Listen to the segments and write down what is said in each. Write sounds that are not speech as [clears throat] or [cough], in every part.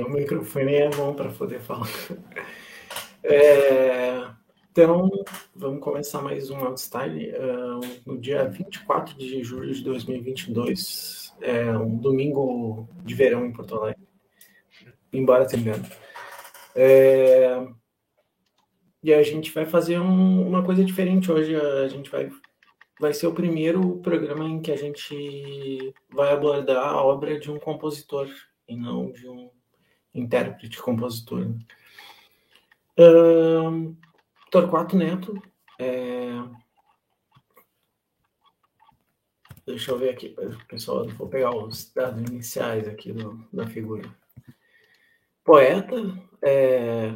O microfone é bom para poder falar. É, então, vamos começar mais um Outstyle. Uh, no dia 24 de julho de 2022, é um domingo de verão em Porto Alegre, embora tenha é, E a gente vai fazer um, uma coisa diferente hoje. A gente vai, vai ser o primeiro programa em que a gente vai abordar a obra de um compositor e não de um intérprete, compositor. Né? Uh, Torquato Neto. É... Deixa eu ver aqui, pessoal. Vou pegar os dados iniciais aqui do, da figura. Poeta, é...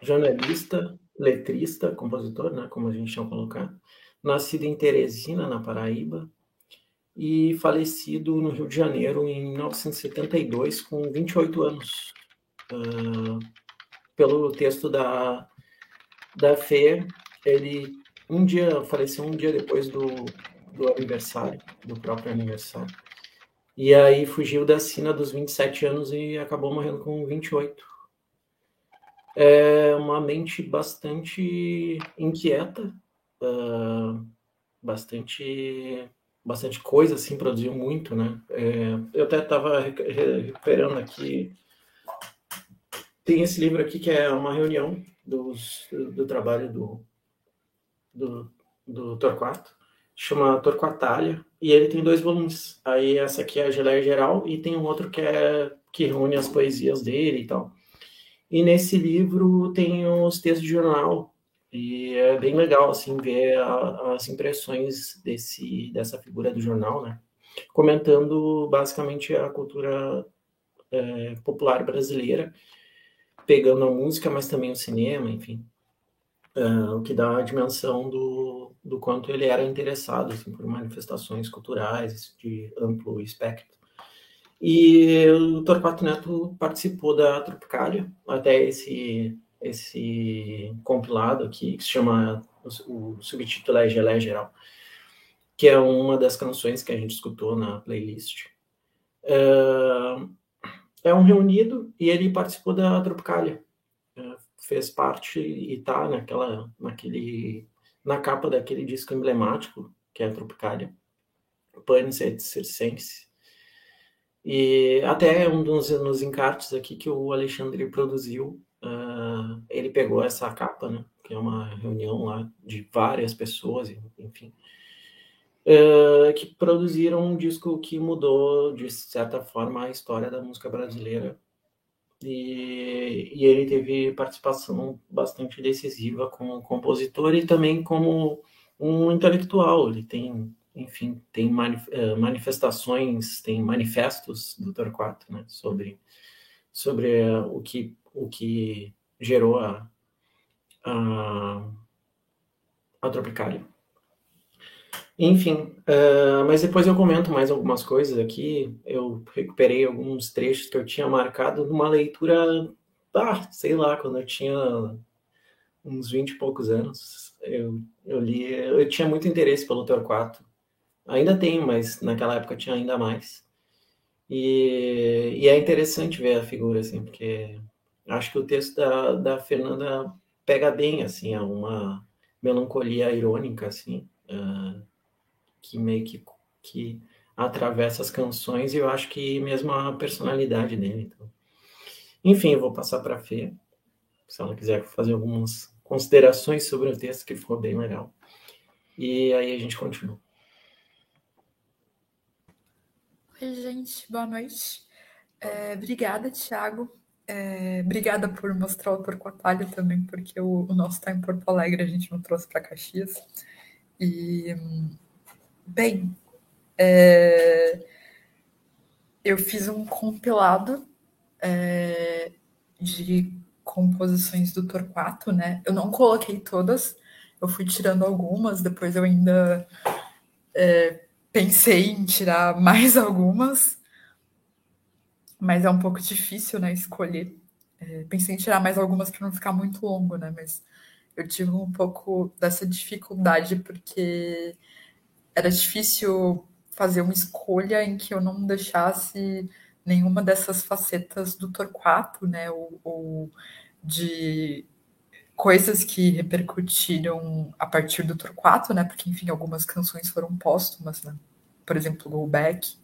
jornalista, letrista, compositor, né, como a gente chama colocar. Nascido em Teresina, na Paraíba, e falecido no Rio de Janeiro em 1972, com 28 anos. Uh, pelo texto da, da Fê, ele um dia faleceu um dia depois do, do aniversário, do próprio aniversário. E aí fugiu da sina dos 27 anos e acabou morrendo com 28. É uma mente bastante inquieta, uh, bastante bastante coisa, assim, produziu muito, né? É, eu até estava recuperando aqui. Tem esse livro aqui que é uma reunião dos, do, trabalho do, do, do Torquato, chama Torquatalha, e ele tem dois volumes. Aí essa aqui é a Geleia Geral e tem um outro que é que reúne as poesias dele e tal. E nesse livro tem os textos de jornal e é bem legal, assim, ver a, as impressões desse, dessa figura do jornal, né? Comentando basicamente a cultura é, popular brasileira, pegando a música, mas também o cinema, enfim. É, o que dá a dimensão do, do quanto ele era interessado assim, por manifestações culturais de amplo espectro. E o Torquato Neto participou da Tropicália, até esse esse compilado aqui, que se chama, o, subtítulo é Gelé Geral, que é uma das canções que a gente escutou na playlist. É, é um reunido e ele participou da Tropicália. É, fez parte e tá naquela, naquele, na capa daquele disco emblemático, que é a Tropicália, Panis et Circense. E até um dos nos encartes aqui que o Alexandre produziu uh, ele pegou essa capa, né, que é uma reunião lá de várias pessoas, enfim, uh, que produziram um disco que mudou, de certa forma, a história da música brasileira. E, e ele teve participação bastante decisiva como compositor e também como um intelectual. Ele tem, enfim, tem manifestações, tem manifestos do Torquato, né, sobre sobre o que o que gerou a, a, a Tropicália. Enfim, uh, mas depois eu comento mais algumas coisas aqui. Eu recuperei alguns trechos que eu tinha marcado numa leitura, ah, sei lá, quando eu tinha uns 20 e poucos anos. Eu, eu li, eu tinha muito interesse pelo Torquato. Ainda tenho, mas naquela época tinha ainda mais. E, e é interessante ver a figura, assim, porque acho que o texto da, da Fernanda pega bem, assim, é uma melancolia irônica, assim, uh, que meio que, que atravessa as canções e eu acho que mesmo a personalidade dele. Então. Enfim, eu vou passar para a Fê, se ela quiser fazer algumas considerações sobre o texto, que ficou bem legal. E aí a gente continua. Oi, gente, boa noite. É, obrigada, Thiago, é, obrigada por mostrar o Torquatalho também, porque o, o nosso está em Porto Alegre, a gente não trouxe para Caxias. E, bem, é, eu fiz um compilado é, de composições do Torquato, né? Eu não coloquei todas, eu fui tirando algumas, depois eu ainda é, pensei em tirar [laughs] mais algumas, mas é um pouco difícil, né, escolher. É, pensei em tirar mais algumas para não ficar muito longo, né, mas eu tive um pouco dessa dificuldade porque era difícil fazer uma escolha em que eu não deixasse nenhuma dessas facetas do Torquato, né, ou, ou de coisas que repercutiram a partir do Torquato, né, porque, enfim, algumas canções foram póstumas, né, por exemplo, Go Back,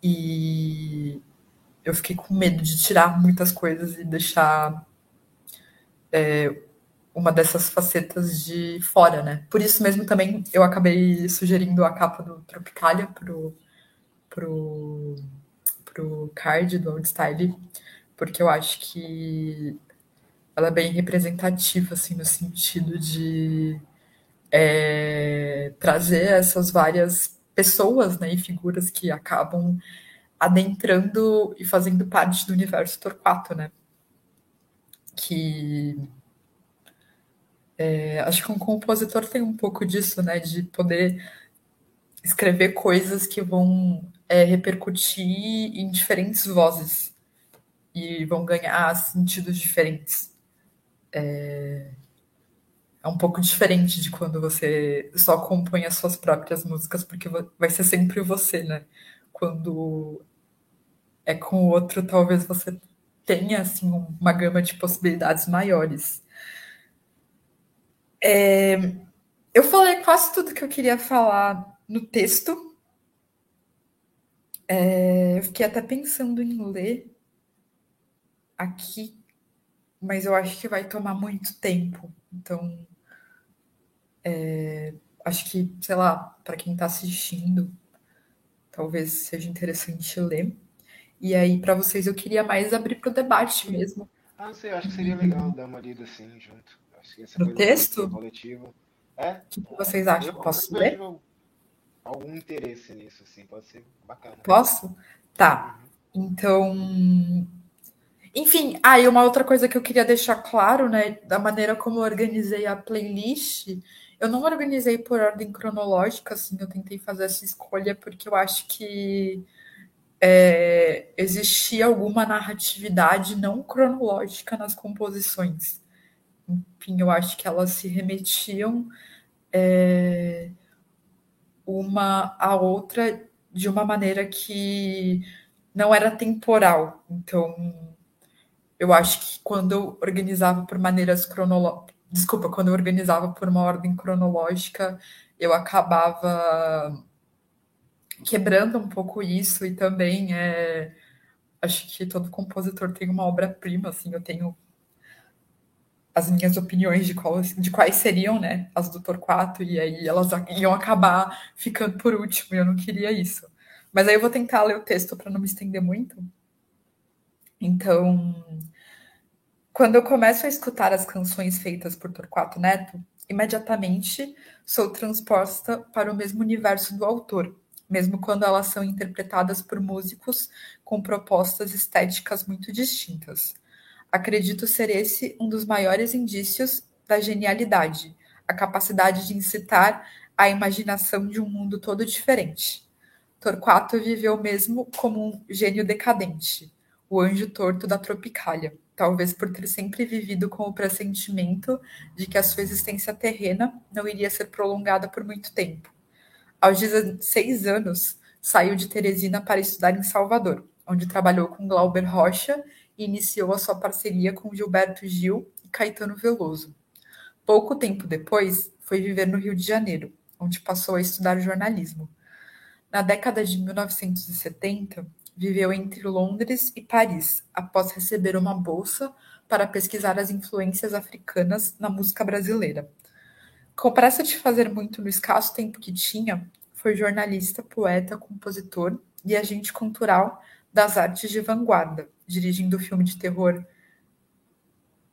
e eu fiquei com medo de tirar muitas coisas e deixar é, uma dessas facetas de fora, né? Por isso mesmo também eu acabei sugerindo a capa do Tropicalia pro, pro, pro card do Old Style, porque eu acho que ela é bem representativa, assim, no sentido de é, trazer essas várias pessoas né, e figuras que acabam adentrando e fazendo parte do universo Torquato, né? Que é, acho que um compositor tem um pouco disso, né? De poder escrever coisas que vão é, repercutir em diferentes vozes e vão ganhar sentidos diferentes. É, é um pouco diferente de quando você só compõe as suas próprias músicas, porque vai ser sempre você, né? Quando é com o outro, talvez você tenha assim uma gama de possibilidades maiores. É, eu falei quase tudo que eu queria falar no texto. É, eu fiquei até pensando em ler aqui, mas eu acho que vai tomar muito tempo. Então, é, acho que, sei lá, para quem está assistindo, talvez seja interessante ler. E aí, para vocês, eu queria mais abrir para o debate mesmo. Ah, não sei, acho que seria legal dar uma lida assim junto. Acho que essa no texto? Coletivo. É? O que vocês acham? Eu, Posso eu ler? Algum interesse nisso, assim, pode ser bacana. Posso? Tá. Uhum. Então. Enfim, aí ah, uma outra coisa que eu queria deixar claro, né, da maneira como eu organizei a playlist, eu não organizei por ordem cronológica, assim, eu tentei fazer essa escolha porque eu acho que é, existia alguma narratividade não cronológica nas composições. Enfim, eu acho que elas se remetiam é, uma a outra de uma maneira que não era temporal. Então, eu acho que quando eu organizava por maneiras cronológicas, desculpa, quando eu organizava por uma ordem cronológica, eu acabava quebrando um pouco isso e também é, acho que todo compositor tem uma obra-prima, assim, eu tenho as minhas opiniões de, qual, de quais seriam, né, as do Torquato, e aí elas iam acabar ficando por último, e eu não queria isso. Mas aí eu vou tentar ler o texto para não me estender muito. Então, quando eu começo a escutar as canções feitas por Torquato Neto, imediatamente sou transposta para o mesmo universo do autor, mesmo quando elas são interpretadas por músicos com propostas estéticas muito distintas. Acredito ser esse um dos maiores indícios da genialidade, a capacidade de incitar a imaginação de um mundo todo diferente. Torquato viveu mesmo como um gênio decadente, o anjo torto da Tropicália, talvez por ter sempre vivido com o pressentimento de que a sua existência terrena não iria ser prolongada por muito tempo aos 16 anos, saiu de Teresina para estudar em Salvador, onde trabalhou com Glauber Rocha e iniciou a sua parceria com Gilberto Gil e Caetano Veloso. Pouco tempo depois, foi viver no Rio de Janeiro, onde passou a estudar jornalismo. Na década de 1970, viveu entre Londres e Paris, após receber uma bolsa para pesquisar as influências africanas na música brasileira. Com pressa de fazer muito no escasso tempo que tinha, foi jornalista, poeta, compositor e agente cultural das artes de vanguarda, dirigindo o filme de terror.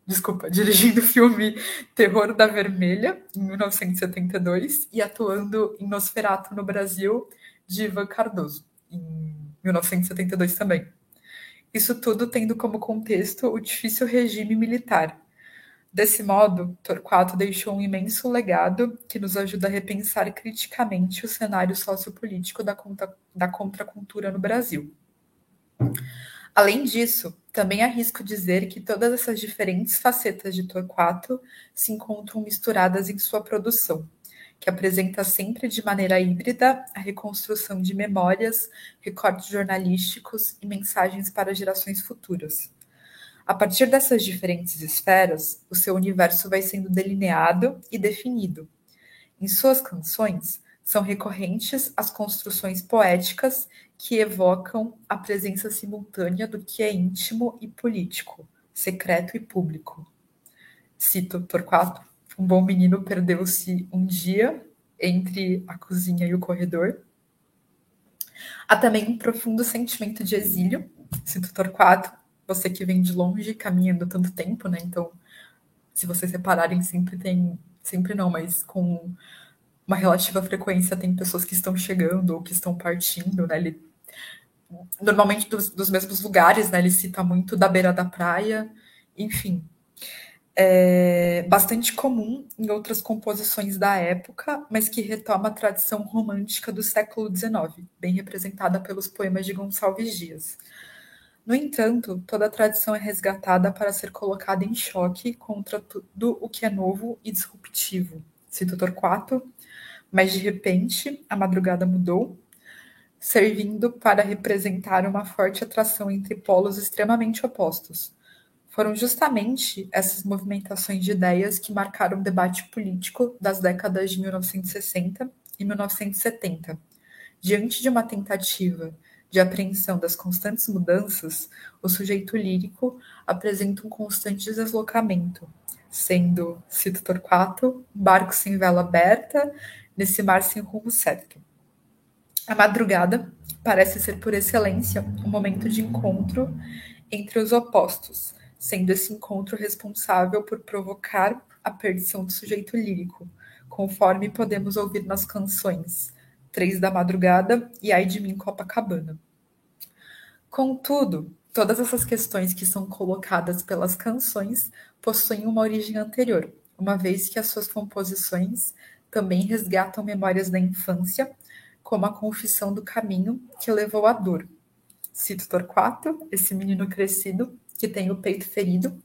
Desculpa, [laughs] dirigindo o filme Terror da Vermelha, em 1972, e atuando em Nosferatu no Brasil, de Ivan Cardoso, em 1972 também. Isso tudo tendo como contexto o difícil regime militar, Desse modo, Torquato deixou um imenso legado que nos ajuda a repensar criticamente o cenário sociopolítico da, contra, da contracultura no Brasil. Além disso, também arrisco dizer que todas essas diferentes facetas de Torquato se encontram misturadas em sua produção, que apresenta sempre de maneira híbrida a reconstrução de memórias, recortes jornalísticos e mensagens para gerações futuras. A partir dessas diferentes esferas, o seu universo vai sendo delineado e definido. Em suas canções, são recorrentes as construções poéticas que evocam a presença simultânea do que é íntimo e político, secreto e público. Cito Torquato: um bom menino perdeu-se um dia entre a cozinha e o corredor. Há também um profundo sentimento de exílio, cito Torquato, você que vem de longe, caminhando tanto tempo, né? Então, se vocês separarem, sempre tem, sempre não, mas com uma relativa frequência tem pessoas que estão chegando ou que estão partindo, né? Ele, normalmente dos, dos mesmos lugares, né? Ele cita muito da beira da praia, enfim. É bastante comum em outras composições da época, mas que retoma a tradição romântica do século XIX, bem representada pelos poemas de Gonçalves Dias. No entanto, toda a tradição é resgatada para ser colocada em choque contra tudo o que é novo e disruptivo. Cito Torquato, mas de repente a madrugada mudou, servindo para representar uma forte atração entre polos extremamente opostos. Foram justamente essas movimentações de ideias que marcaram o debate político das décadas de 1960 e 1970. Diante de uma tentativa de apreensão das constantes mudanças, o sujeito lírico apresenta um constante deslocamento, sendo, cito Torquato, um barco sem vela aberta nesse mar sem rumo certo. A madrugada parece ser por excelência um momento de encontro entre os opostos, sendo esse encontro responsável por provocar a perdição do sujeito lírico, conforme podemos ouvir nas canções Três da Madrugada e Ai de Mim Copacabana. Contudo, todas essas questões que são colocadas pelas canções possuem uma origem anterior, uma vez que as suas composições também resgatam memórias da infância, como a confissão do caminho que levou à dor. Cito Torquato, esse menino crescido que tem o peito ferido.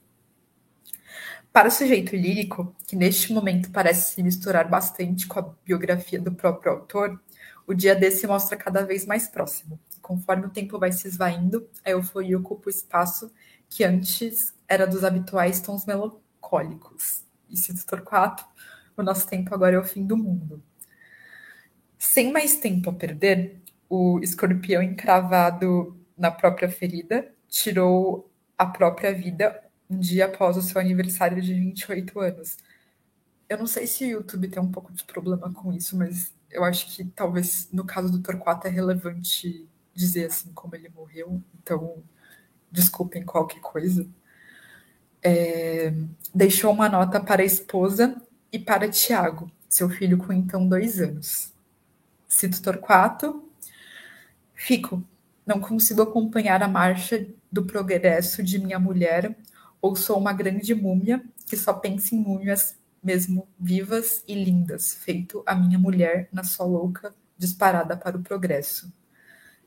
Para o sujeito lírico, que neste momento parece se misturar bastante com a biografia do próprio autor, o dia desse mostra cada vez mais próximo. Conforme o tempo vai se esvaindo, a euforia ocupa o espaço que antes era dos habituais tons melancólicos. E cito Torquato, o nosso tempo agora é o fim do mundo. Sem mais tempo a perder, o escorpião encravado na própria ferida tirou a própria vida um dia após o seu aniversário de 28 anos. Eu não sei se o YouTube tem um pouco de problema com isso, mas eu acho que talvez no caso do Torquato é relevante dizer assim como ele morreu, então desculpem qualquer coisa. É, deixou uma nota para a esposa e para Tiago, seu filho com então dois anos. Cito Torquato. Fico, não consigo acompanhar a marcha do progresso de minha mulher, ou sou uma grande múmia que só pensa em múmias mesmo vivas e lindas, feito a minha mulher na sua louca disparada para o progresso.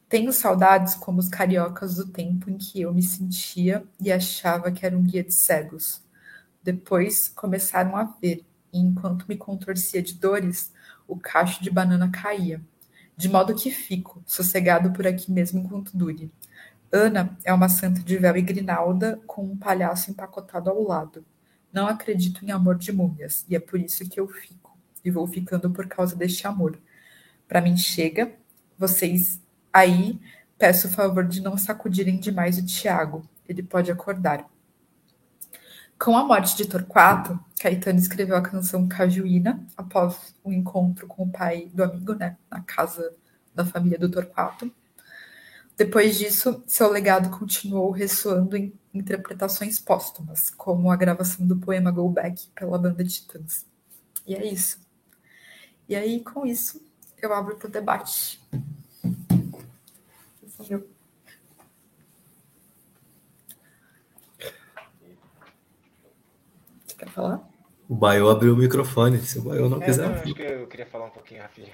Tenho saudades como os cariocas do tempo em que eu me sentia e achava que era um guia de cegos. Depois começaram a ver, e enquanto me contorcia de dores, o cacho de banana caía, de modo que fico, sossegado por aqui mesmo enquanto dure. Ana é uma santa de véu e grinalda, com um palhaço empacotado ao lado. Não acredito em amor de múmias, e é por isso que eu fico, e vou ficando por causa deste amor. Para mim chega, vocês aí, peço o favor de não sacudirem demais o Tiago, ele pode acordar. Com a morte de Torquato, Caetano escreveu a canção Cajuína após o um encontro com o pai do amigo, né, na casa da família do Torquato. Depois disso, seu legado continuou ressoando em interpretações póstumas, como a gravação do poema Go Back pela banda Titãs. E é isso. E aí, com isso, eu abro para o debate. Meu Quer falar? O Baio abriu o microfone, se o Baio não É, quiser. não, acho que eu queria falar um pouquinho rapidinho.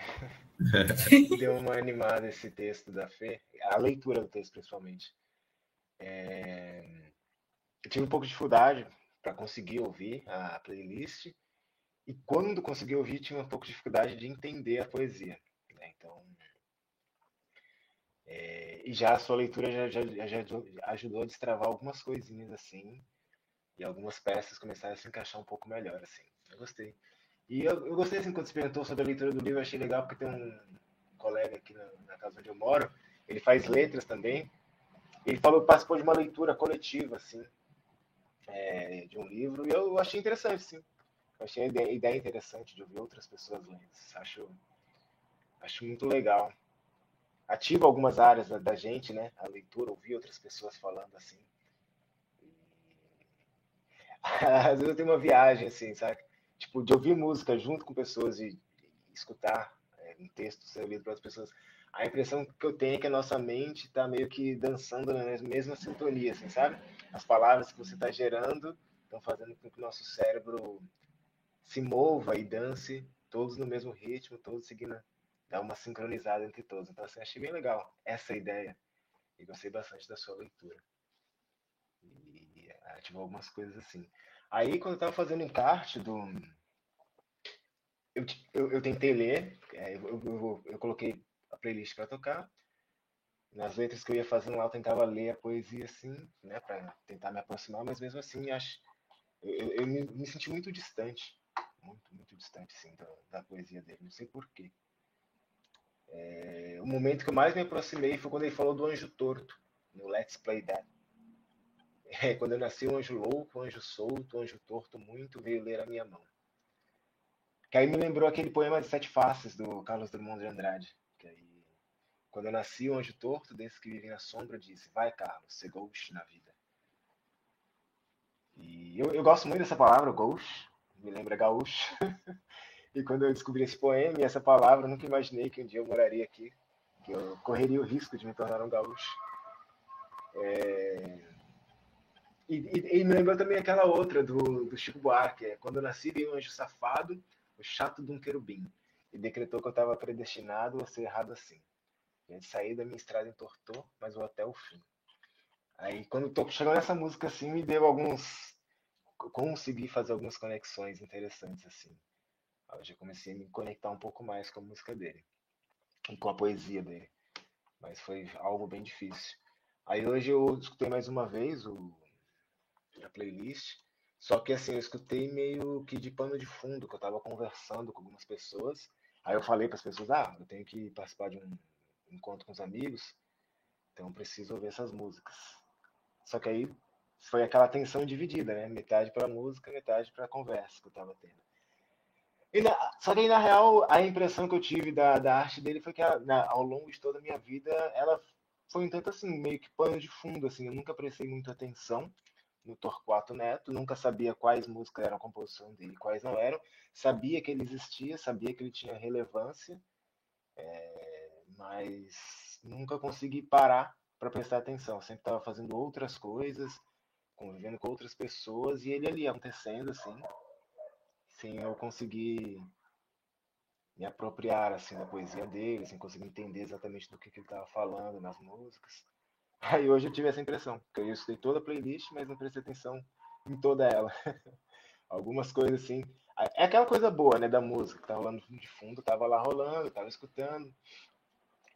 [laughs] Deu uma animada esse texto da Fê, a leitura do texto principalmente. É, Eu tive um pouco de dificuldade para conseguir ouvir a playlist e quando consegui ouvir, tinha um pouco de dificuldade de entender a poesia. Né? Então, é, e já a sua leitura já, já, já ajudou a destravar algumas coisinhas assim, e algumas peças começaram a se encaixar um pouco melhor, assim. Eu gostei. E eu, eu gostei, assim, quando você perguntou sobre a leitura do livro, achei legal, porque tem um colega aqui na, na casa onde eu moro, ele faz letras também, ele falou que participou de uma leitura coletiva, assim, é, de um livro, e eu achei interessante, sim. Eu achei a ideia, ideia interessante de ouvir outras pessoas lendo. Acho, acho muito legal. Ativa algumas áreas da, da, gente, né? A leitura, ouvir outras pessoas falando assim. [laughs] Às vezes eu tenho uma viagem, assim, sabe? Tipo, de ouvir música junto com pessoas e, e escutar é, um texto ser lido para outras pessoas a impressão que eu tenho é que a nossa mente está meio que dançando na mesma sintonia, assim, sabe? As palavras que você está gerando estão fazendo com que o nosso cérebro se mova e dance todos no mesmo ritmo, todos seguindo, dá uma sincronizada entre todos. Então, assim, achei bem legal essa ideia e gostei bastante da sua leitura. E ativou algumas coisas assim. Aí, quando eu estava fazendo encarte do. Eu, eu, eu tentei ler, é, eu, eu, eu coloquei a playlist para tocar. Nas letras que eu ia fazendo lá, eu tentava ler a poesia assim, né, para tentar me aproximar, mas mesmo assim, acho, eu, eu, me, me, senti muito distante, muito, muito distante, sim, da, da poesia dele. Não sei porquê. É, o momento que eu mais me aproximei foi quando ele falou do anjo torto, no Let's Play That. É, quando eu nasci, o anjo louco, o anjo solto, o anjo torto muito veio ler a minha mão. Que aí me lembrou aquele poema de Sete Faces, do Carlos Drummond de Andrade. Que aí, quando eu nasci, o anjo torto, desse que vive na sombra, disse: Vai, Carlos, ser ghost na vida. E eu, eu gosto muito dessa palavra, ghost, me lembra gaúcho. [laughs] e quando eu descobri esse poema e essa palavra, eu nunca imaginei que um dia eu moraria aqui, que eu correria o risco de me tornar um gaúcho. É... E, e, e, me lembrou também aquela outra do, do Chico Buarque, é, quando eu nasci veio um anjo safado, o chato de um querubim e decretou que eu estava predestinado a ser errado assim. De sair da minha estrada entortou, mas vou até o fim. Aí, quando tô, chegou nessa música assim, me deu alguns. Consegui fazer algumas conexões interessantes assim. Eu já comecei a me conectar um pouco mais com a música dele e com a poesia dele. Mas foi algo bem difícil. Aí hoje eu escutei mais uma vez o, a playlist só que assim, eu escutei meio que de pano de fundo, que eu estava conversando com algumas pessoas Aí eu falei para as pessoas: ah, eu tenho que participar de um encontro com os amigos, então preciso ouvir essas músicas. Só que aí foi aquela tensão dividida, né? Metade para música, metade para conversa que eu estava tendo. Na, só que aí, na real, a impressão que eu tive da, da arte dele foi que na, ao longo de toda a minha vida, ela foi um tanto assim, meio que pano de fundo, assim. Eu nunca prestei muita atenção no Torquato Neto, nunca sabia quais músicas eram a composição dele, quais não eram, sabia que ele existia, sabia que ele tinha relevância, é, mas nunca consegui parar para prestar atenção, sempre estava fazendo outras coisas, convivendo com outras pessoas, e ele ali acontecendo assim, sem eu conseguir me apropriar assim da poesia dele, sem conseguir entender exatamente do que, que ele estava falando nas músicas. Aí hoje eu tive essa impressão, que eu escutei toda a playlist, mas não prestei atenção em toda ela. [laughs] Algumas coisas assim. É aquela coisa boa, né, da música, que tá rolando de fundo, tava lá rolando, tava escutando,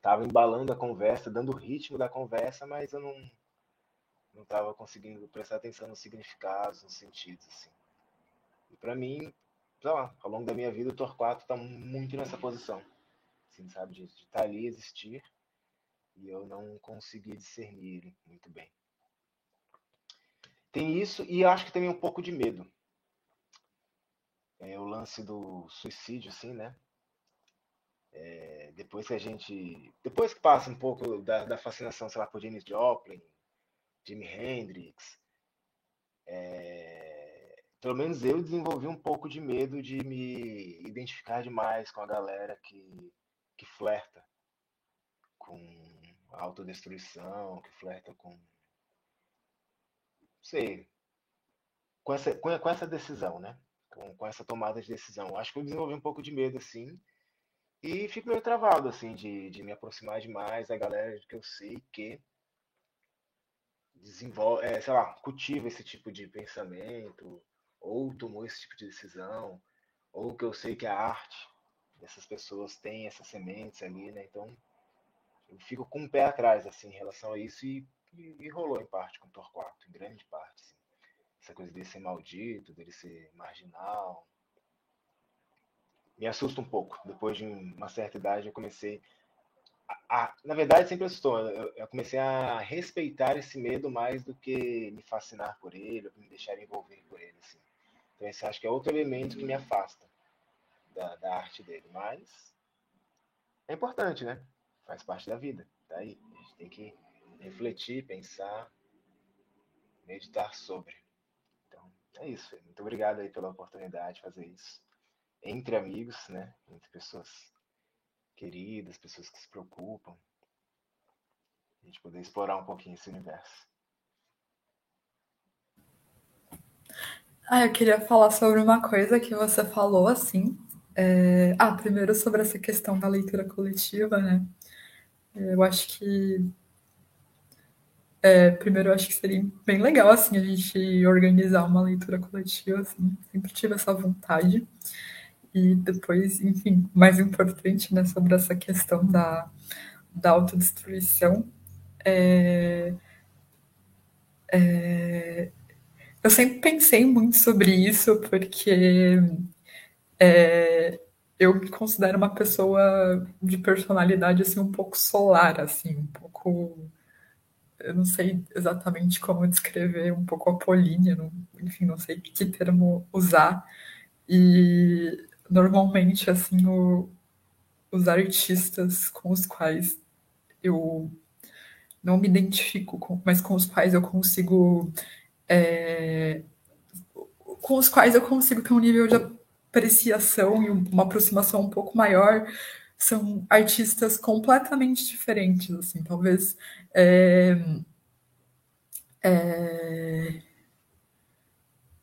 tava embalando a conversa, dando o ritmo da conversa, mas eu não não tava conseguindo prestar atenção nos significados, nos sentidos, assim. E para mim, sei lá, ao longo da minha vida, o Torquato tá muito nessa posição, assim, sabe, de estar tá ali, existir, e eu não consegui discernir muito bem. Tem isso e acho que também um pouco de medo. É o lance do suicídio, assim, né? É, depois que a gente. Depois que passa um pouco da, da fascinação, sei lá, por Janis Joplin, Jimi Hendrix, é, pelo menos eu desenvolvi um pouco de medo de me identificar demais com a galera que, que flerta com autodestruição, que flerta com. Não sei. Com essa, com, com essa decisão, né? Com, com essa tomada de decisão. Acho que eu desenvolvi um pouco de medo, assim. E fico meio travado, assim, de, de me aproximar demais da galera que eu sei que desenvolve, é, sei lá, cultiva esse tipo de pensamento, ou tomou esse tipo de decisão, ou que eu sei que a arte dessas pessoas tem essas sementes ali, né? Então eu fico com um pé atrás assim em relação a isso e, e, e rolou em parte com o Torquato, em grande parte. Assim. Essa coisa dele ser maldito, dele ser marginal, me assusta um pouco. Depois de uma certa idade, eu comecei a, a, na verdade, sempre assustou. Eu, eu, comecei a respeitar esse medo mais do que me fascinar por ele, ou me deixar envolver por ele. Assim. Então, esse acho que é outro elemento que me afasta da, da arte dele. Mas é importante, né? Faz parte da vida. Tá aí. A gente tem que refletir, pensar, meditar sobre. Então, é isso. Muito obrigado aí pela oportunidade de fazer isso entre amigos, né? Entre pessoas queridas, pessoas que se preocupam. A gente poder explorar um pouquinho esse universo. Ah, eu queria falar sobre uma coisa que você falou, assim. É... Ah, primeiro sobre essa questão da leitura coletiva, né? Eu acho que. É, primeiro, eu acho que seria bem legal, assim, a gente organizar uma leitura coletiva, assim. Sempre tive essa vontade. E depois, enfim, mais importante, né, sobre essa questão da, da autodestruição, é, é, eu sempre pensei muito sobre isso, porque é, eu me considero uma pessoa de personalidade assim um pouco solar, assim, um pouco eu não sei exatamente como descrever, um pouco apolínea, não, enfim, não sei que termo usar. E normalmente, assim, o, os artistas com os quais eu não me identifico, com, mas com os quais eu consigo. É, com os quais eu consigo ter um nível de apreciação e uma aproximação um pouco maior são artistas completamente diferentes, assim, talvez é, é,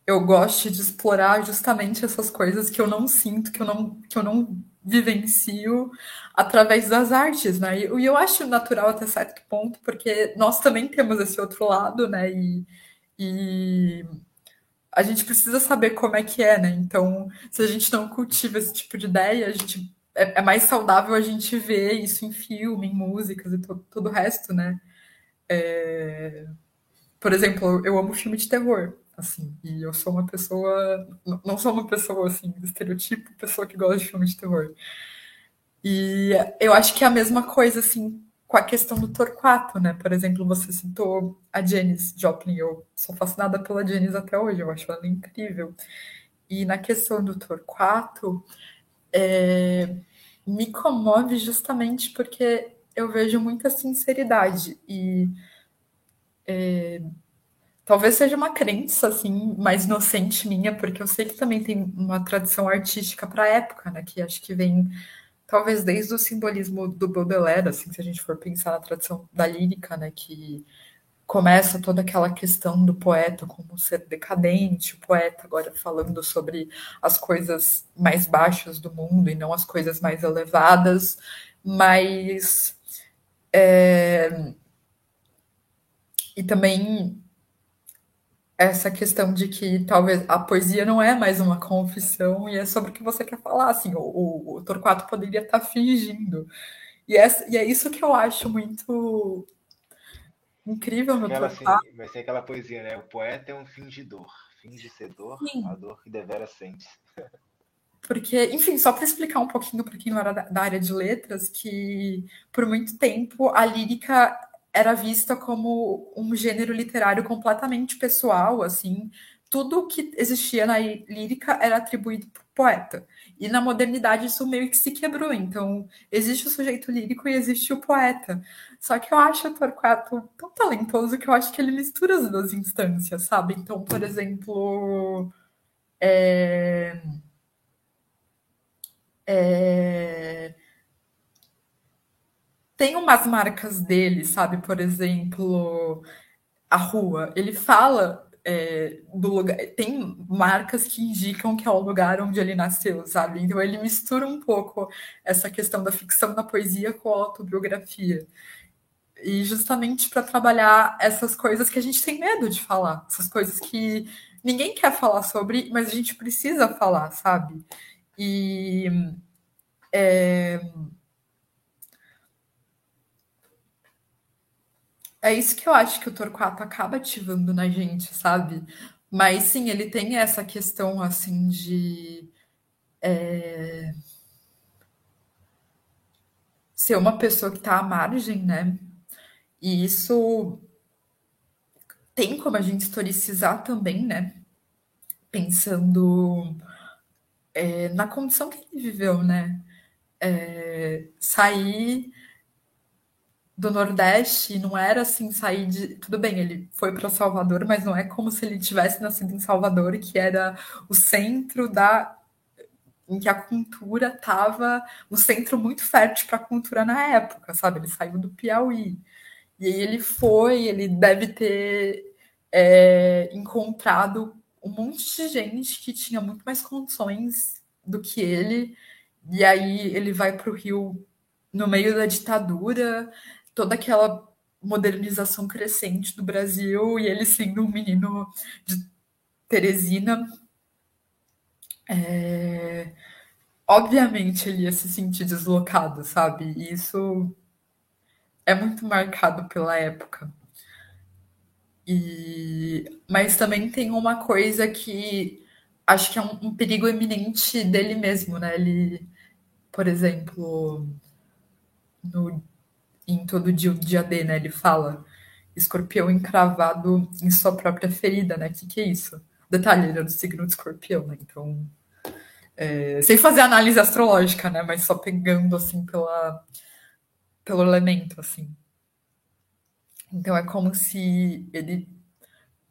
eu gosto de explorar justamente essas coisas que eu não sinto, que eu não, que eu não vivencio através das artes, né? E eu acho natural até certo ponto, porque nós também temos esse outro lado, né? E, e a gente precisa saber como é que é, né? Então, se a gente não cultiva esse tipo de ideia, a gente é, é mais saudável a gente ver isso em filme, em músicas e to, todo o resto, né? É... Por exemplo, eu amo filme de terror assim. E eu sou uma pessoa, não sou uma pessoa assim, estereotipo, pessoa que gosta de filme de terror. E eu acho que é a mesma coisa assim com a questão do Torquato, né? Por exemplo, você citou a Janis Joplin, eu sou fascinada pela Janis até hoje, eu acho ela incrível. E na questão do Torquato, é, me comove justamente porque eu vejo muita sinceridade e é, Talvez seja uma crença, assim, mais inocente minha, porque eu sei que também tem uma tradição artística para a época, né? Que acho que vem, talvez, desde o simbolismo do Baudelaire, assim, se a gente for pensar na tradição da lírica, né? Que começa toda aquela questão do poeta como ser decadente, o poeta agora falando sobre as coisas mais baixas do mundo e não as coisas mais elevadas, mas. É, e também essa questão de que talvez a poesia não é mais uma confissão e é sobre o que você quer falar. Assim, o, o, o Torquato poderia estar fingindo. E é, e é isso que eu acho muito incrível no aquela, Torquato. Assim, vai ser aquela poesia, né? O poeta é um fingidor. Finge ser dor, Sim. a dor que devera sente. Porque, enfim, só para explicar um pouquinho para quem não era da área de letras, que por muito tempo a lírica era vista como um gênero literário completamente pessoal, assim, tudo que existia na lírica era atribuído para o poeta. E na modernidade isso meio que se quebrou. Então, existe o sujeito lírico e existe o poeta. Só que eu acho o Torquato tão talentoso que eu acho que ele mistura as duas instâncias, sabe? Então, por exemplo, é... É tem umas marcas dele, sabe? Por exemplo, a rua. Ele fala é, do lugar. Tem marcas que indicam que é o lugar onde ele nasceu, sabe? Então ele mistura um pouco essa questão da ficção da poesia com a autobiografia. E justamente para trabalhar essas coisas que a gente tem medo de falar, essas coisas que ninguém quer falar sobre, mas a gente precisa falar, sabe? E é, é isso que eu acho que o Torquato acaba ativando na gente, sabe? Mas sim, ele tem essa questão assim de é, ser uma pessoa que está à margem, né? E isso tem como a gente historicizar também, né? Pensando é, na condição que ele viveu, né? É, sair do Nordeste não era assim sair de. Tudo bem, ele foi para Salvador, mas não é como se ele tivesse nascido em Salvador, que era o centro da. em que a cultura estava. um centro muito fértil para a cultura na época, sabe? Ele saiu do Piauí. E aí ele foi, ele deve ter é, encontrado um monte de gente que tinha muito mais condições do que ele. E aí ele vai para o Rio no meio da ditadura, toda aquela modernização crescente do Brasil e ele sendo um menino de Teresina. É... Obviamente ele ia se sentir deslocado, sabe? E isso é muito marcado pela época. E... Mas também tem uma coisa que acho que é um, um perigo eminente dele mesmo, né? Ele, por exemplo, no, em todo dia, dia D, né? Ele fala escorpião encravado em sua própria ferida, né? O que, que é isso? Detalhe, ele é do signo de escorpião, né? Então, é, sem fazer análise astrológica, né? Mas só pegando, assim, pela, pelo elemento, assim. Então é como se ele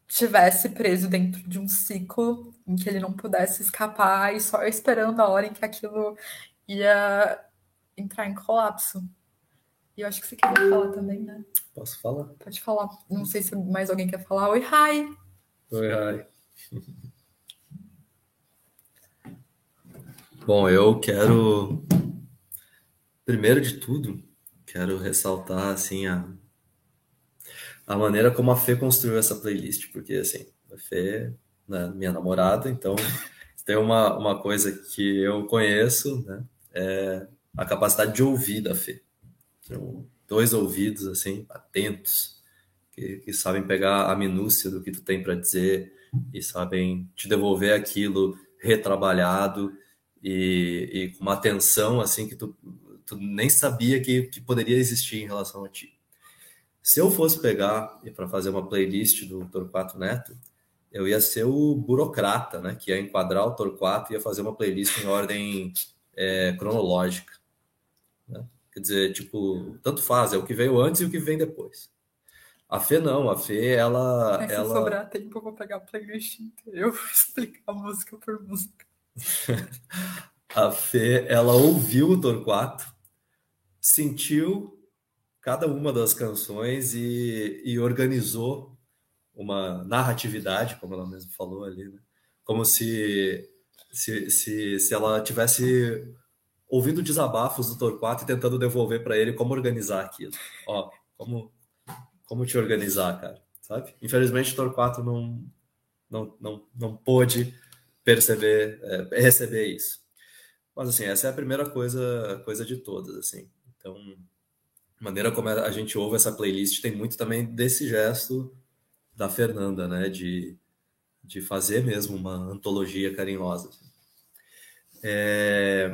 tivesse preso dentro de um ciclo em que ele não pudesse escapar e só esperando a hora em que aquilo ia entrar em colapso. E eu acho que você quer falar também, né? Posso falar? Pode falar. Não sei se mais alguém quer falar. Oi, hi! Oi, hi. [laughs] Bom, eu quero, primeiro de tudo, quero ressaltar assim a a maneira como a Fê construiu essa playlist, porque assim, a Fê, né, minha namorada, então [laughs] tem uma, uma coisa que eu conheço, né, é a capacidade de ouvir da Fê. Dois ouvidos assim, atentos, que, que sabem pegar a minúcia do que tu tem para dizer e sabem te devolver aquilo retrabalhado e, e, com uma atenção assim que tu, tu nem sabia que, que poderia existir em relação a ti. Se eu fosse pegar e para fazer uma playlist do Torquato Neto, eu ia ser o burocrata, né? Que ia enquadrar o Torquato e ia fazer uma playlist em ordem é, cronológica. Quer dizer, tipo, tanto faz, é o que veio antes e o que vem depois. A Fê não, a Fê, ela. Mas se ela... sobrar tempo, eu vou pegar a playlist inteira. Eu vou explicar música por música. [laughs] a Fê, ela ouviu o Torquato, sentiu cada uma das canções e, e organizou uma narratividade, como ela mesma falou ali, né? como se, se, se, se ela tivesse ouvindo desabafos do Torquato e tentando devolver para ele como organizar aquilo. Ó, como, como te organizar, cara, sabe? Infelizmente, o Torquato não, não, não, não pôde perceber, é, receber isso. Mas, assim, essa é a primeira coisa, coisa de todas, assim. Então, maneira como a gente ouve essa playlist tem muito também desse gesto da Fernanda, né? De, de fazer mesmo uma antologia carinhosa. Assim. É...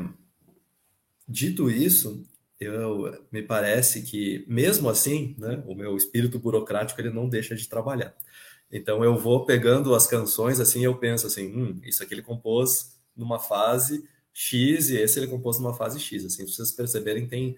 Dito isso, eu me parece que mesmo assim, né, o meu espírito burocrático ele não deixa de trabalhar. Então eu vou pegando as canções assim, eu penso assim, hum, isso aqui ele compôs numa fase X e esse ele compôs numa fase X. Assim, vocês perceberem, tem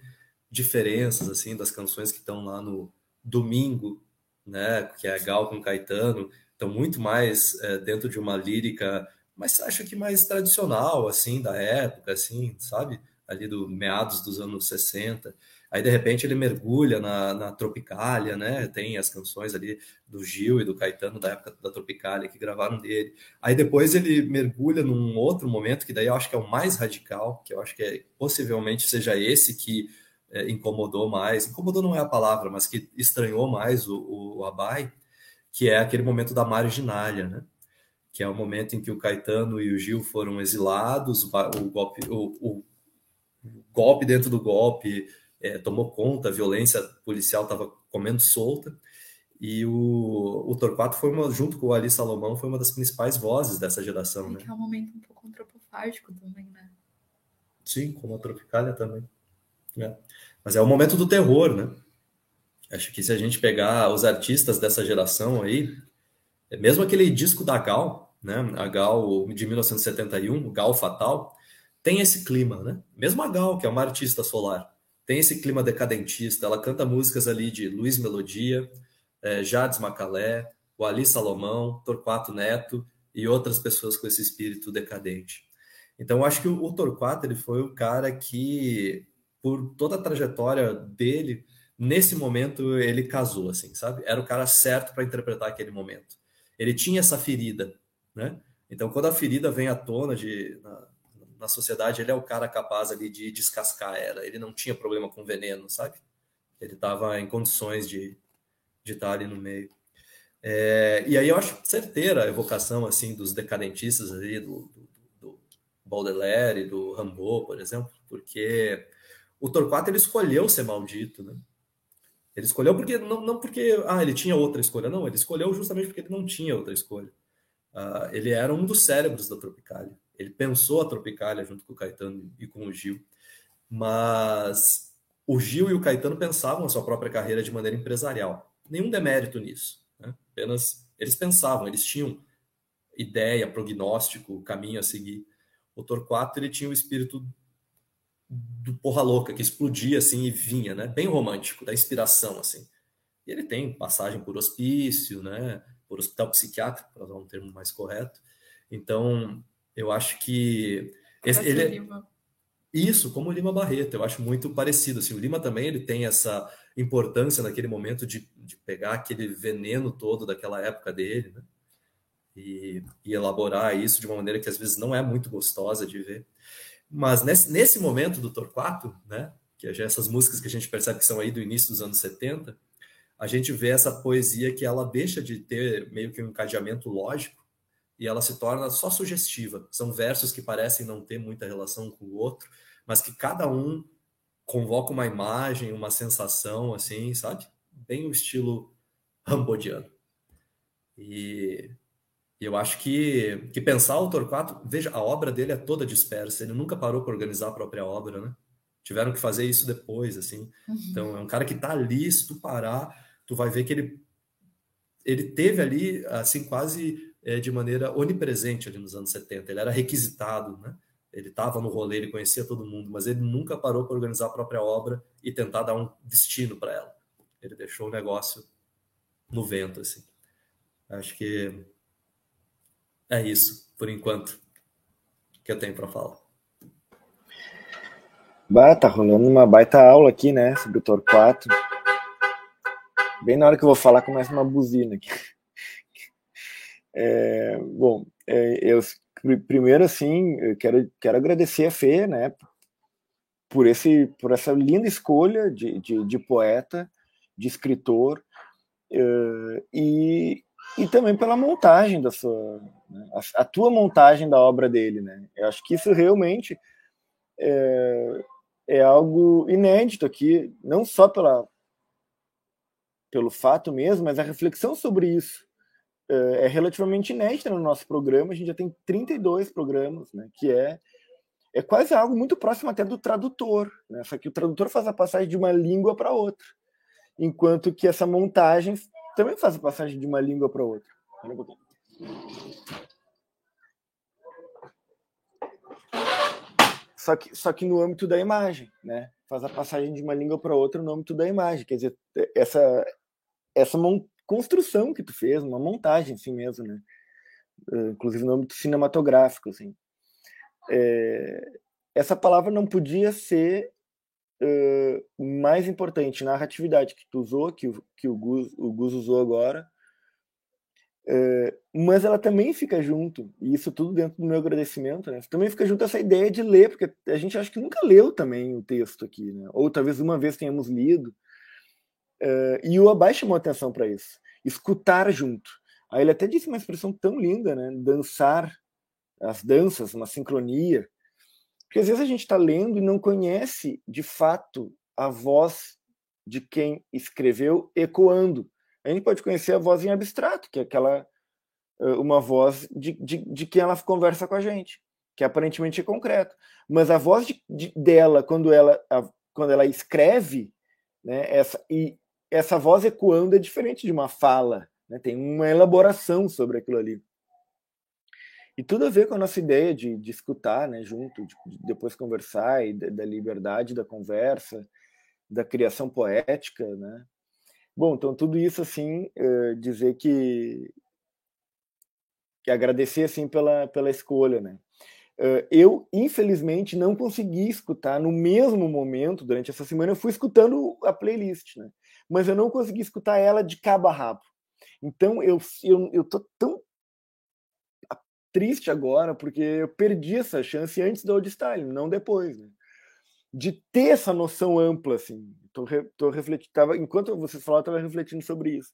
diferenças assim das canções que estão lá no Domingo, né, que é Gal com Caetano, estão muito mais é, dentro de uma lírica, mas acho que mais tradicional assim da época, assim, sabe? Ali do meados dos anos 60. Aí, de repente, ele mergulha na, na Tropicália, né? Tem as canções ali do Gil e do Caetano da época da Tropicália que gravaram dele. Aí depois ele mergulha num outro momento, que daí eu acho que é o mais radical, que eu acho que é, possivelmente seja esse que é, incomodou mais, incomodou não é a palavra, mas que estranhou mais o, o, o Abai, que é aquele momento da marginália, né? que é o momento em que o Caetano e o Gil foram exilados, o golpe, o, o golpe dentro do golpe é, tomou conta, a violência policial estava comendo solta, e o, o Torquato foi uma, junto com o Ali Salomão, foi uma das principais vozes dessa geração. Né? Que é um momento um pouco antropofágico também, né? Sim, como a Tropicália também. É. Mas é o momento do terror, né? Acho que se a gente pegar os artistas dessa geração aí, é mesmo aquele disco da Gal, né? A Gal de 1971, o Gal Fatal, tem esse clima, né? Mesmo a Gal, que é uma artista solar, tem esse clima decadentista. Ela canta músicas ali de Luiz Melodia, é, Jades Macalé, o Ali Salomão, Torquato Neto e outras pessoas com esse espírito decadente. Então, eu acho que o, o Torquato ele foi o cara que, por toda a trajetória dele, nesse momento ele casou, assim, sabe? Era o cara certo para interpretar aquele momento. Ele tinha essa ferida, né? Então, quando a ferida vem à tona de, na, na sociedade, ele é o cara capaz ali de descascar ela. Ele não tinha problema com veneno, sabe? Ele estava em condições de, de estar ali no meio. É, e aí eu acho certeira a evocação assim dos decadentistas ali, do, do, do Baudelaire, do Rimbaud, por exemplo, porque o Torquato ele escolheu ser maldito, né? Ele escolheu porque não, não porque ah, ele tinha outra escolha, não, ele escolheu justamente porque ele não tinha outra escolha. Uh, ele era um dos cérebros da Tropicália. Ele pensou a Tropicália junto com o Caetano e com o Gil, mas o Gil e o Caetano pensavam a sua própria carreira de maneira empresarial nenhum demérito nisso. Né? Apenas eles pensavam, eles tinham ideia, prognóstico, caminho a seguir. O Torquato ele tinha o espírito do porra louca que explodia assim e vinha, né? Bem romântico, da inspiração assim. E ele tem passagem por hospício, né? Por hospital psiquiátrico, para usar um termo mais correto. Então, eu acho que esse, ele é... isso, como o Lima Barreto, eu acho muito parecido assim. O Lima também ele tem essa importância naquele momento de, de pegar aquele veneno todo daquela época dele, né? E, e, elaborar isso de uma maneira que às vezes não é muito gostosa de ver. Mas nesse, nesse momento do Torquato, né? Que é essas músicas que a gente percebe que são aí do início dos anos 70, a gente vê essa poesia que ela deixa de ter meio que um encadeamento lógico e ela se torna só sugestiva. São versos que parecem não ter muita relação com o outro, mas que cada um convoca uma imagem, uma sensação, assim, sabe? Bem o estilo rambodiano. E eu acho que, que pensar o Torquato, veja, a obra dele é toda dispersa, ele nunca parou para organizar a própria obra, né? Tiveram que fazer isso depois, assim. Uhum. Então, é um cara que tá ali, se tu parar, tu vai ver que ele, ele teve ali, assim, quase de maneira onipresente ali nos anos 70. Ele era requisitado, né? Ele estava no rolê, ele conhecia todo mundo, mas ele nunca parou para organizar a própria obra e tentar dar um destino para ela. Ele deixou o negócio no vento, assim. Acho que é isso, por enquanto, que eu tenho para falar. Bah, tá rolando uma baita aula aqui, né, sobre o Torquato. Bem na hora que eu vou falar, começa uma buzina aqui. É, bom, é, eu primeiro, assim, eu quero, quero agradecer a Fê, né, por, esse, por essa linda escolha de, de, de poeta, de escritor, uh, e, e também pela montagem da sua, né, a, a, tua montagem da obra dele, né. Eu acho que isso realmente é, é algo inédito aqui, não só pela, pelo fato mesmo, mas a reflexão sobre isso é relativamente inédita no nosso programa. A gente já tem 32 programas, né? Que é é quase algo muito próximo até do tradutor, né? Só que o tradutor faz a passagem de uma língua para outra, enquanto que essa montagem também faz a passagem de uma língua para outra. Só que, só que no âmbito da imagem, né? Faz a passagem de uma língua para outra no âmbito da imagem. Quer dizer, essa, essa, construção que tu fez, uma montagem assim mesmo, né? Uh, inclusive no âmbito cinematográfico, assim. É, essa palavra não podia ser uh, mais importante, narratividade que tu usou, que, o, que o, Gus, o Gus usou agora, mas ela também fica junto, e isso tudo dentro do meu agradecimento, né? Também fica junto essa ideia de ler, porque a gente acha que nunca leu também o texto aqui, né? Ou talvez uma vez tenhamos lido, Uh, e o Abai chamou atenção para isso. Escutar junto. Aí ele até disse uma expressão tão linda, né? Dançar as danças, uma sincronia. Porque às vezes a gente está lendo e não conhece de fato a voz de quem escreveu ecoando. A gente pode conhecer a voz em abstrato, que é aquela uma voz de, de, de quem ela conversa com a gente, que aparentemente é concreto. Mas a voz de, de, dela, quando ela, a, quando ela escreve, né, essa, e essa voz ecoando é diferente de uma fala, né, tem uma elaboração sobre aquilo ali. E tudo a ver com a nossa ideia de, de escutar né, junto, de, de depois conversar, e da, da liberdade da conversa, da criação poética, né? Bom, então tudo isso assim uh, dizer que que agradecer assim pela pela escolha, né? Uh, eu infelizmente não consegui escutar no mesmo momento durante essa semana. Eu fui escutando a playlist, né? Mas eu não consegui escutar ela de cabo a rabo. Então eu eu, eu tô tão triste agora porque eu perdi essa chance antes do Old Style, não depois, né? de ter essa noção ampla, assim. Tô, tô refletindo, tava, enquanto você falava, estava refletindo sobre isso.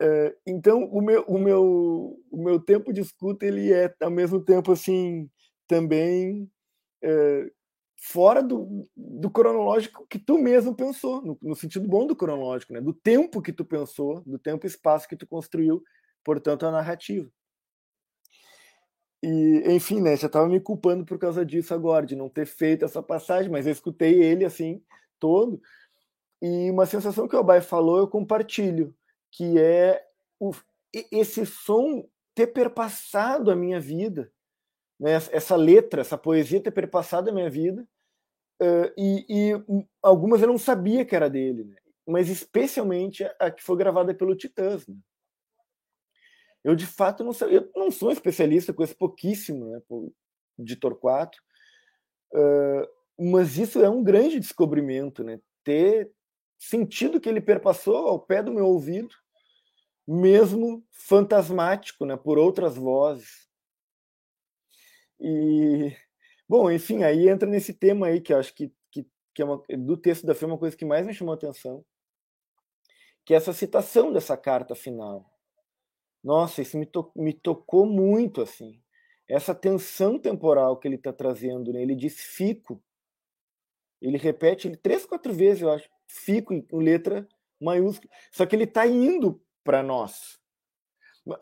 Uh, então, o meu, o, meu, o meu tempo de escuta, ele é, ao mesmo tempo, assim, também uh, fora do, do cronológico que tu mesmo pensou, no, no, sentido bom do cronológico, né? do tempo que tu pensou, do tempo e espaço que tu construiu, portanto, a narrativa. E, enfim, né, já estava me culpando por causa disso agora, de não ter feito essa passagem, mas eu escutei ele assim, todo, e uma sensação que o Abai falou eu compartilho, que é o, esse som ter perpassado a minha vida, né, essa letra, essa poesia ter perpassado a minha vida, uh, e, e, algumas eu não sabia que era dele, né, mas especialmente a que foi gravada pelo Titãs. Né. Eu, de fato, não, sei, eu não sou especialista, conheço pouquíssimo né, de Torquato, uh, mas isso é um grande descobrimento, né? Ter sentido que ele perpassou ao pé do meu ouvido, mesmo fantasmático, né, por outras vozes. E, bom, enfim, aí entra nesse tema aí que eu acho que, que, que é uma, do texto da filme uma coisa que mais me chamou a atenção, que é essa citação dessa carta final. Nossa, isso me, to me tocou muito, assim. Essa tensão temporal que ele está trazendo, né? Ele diz fico. Ele repete ele três, quatro vezes, eu acho. Fico em letra maiúscula. Só que ele está indo para nós.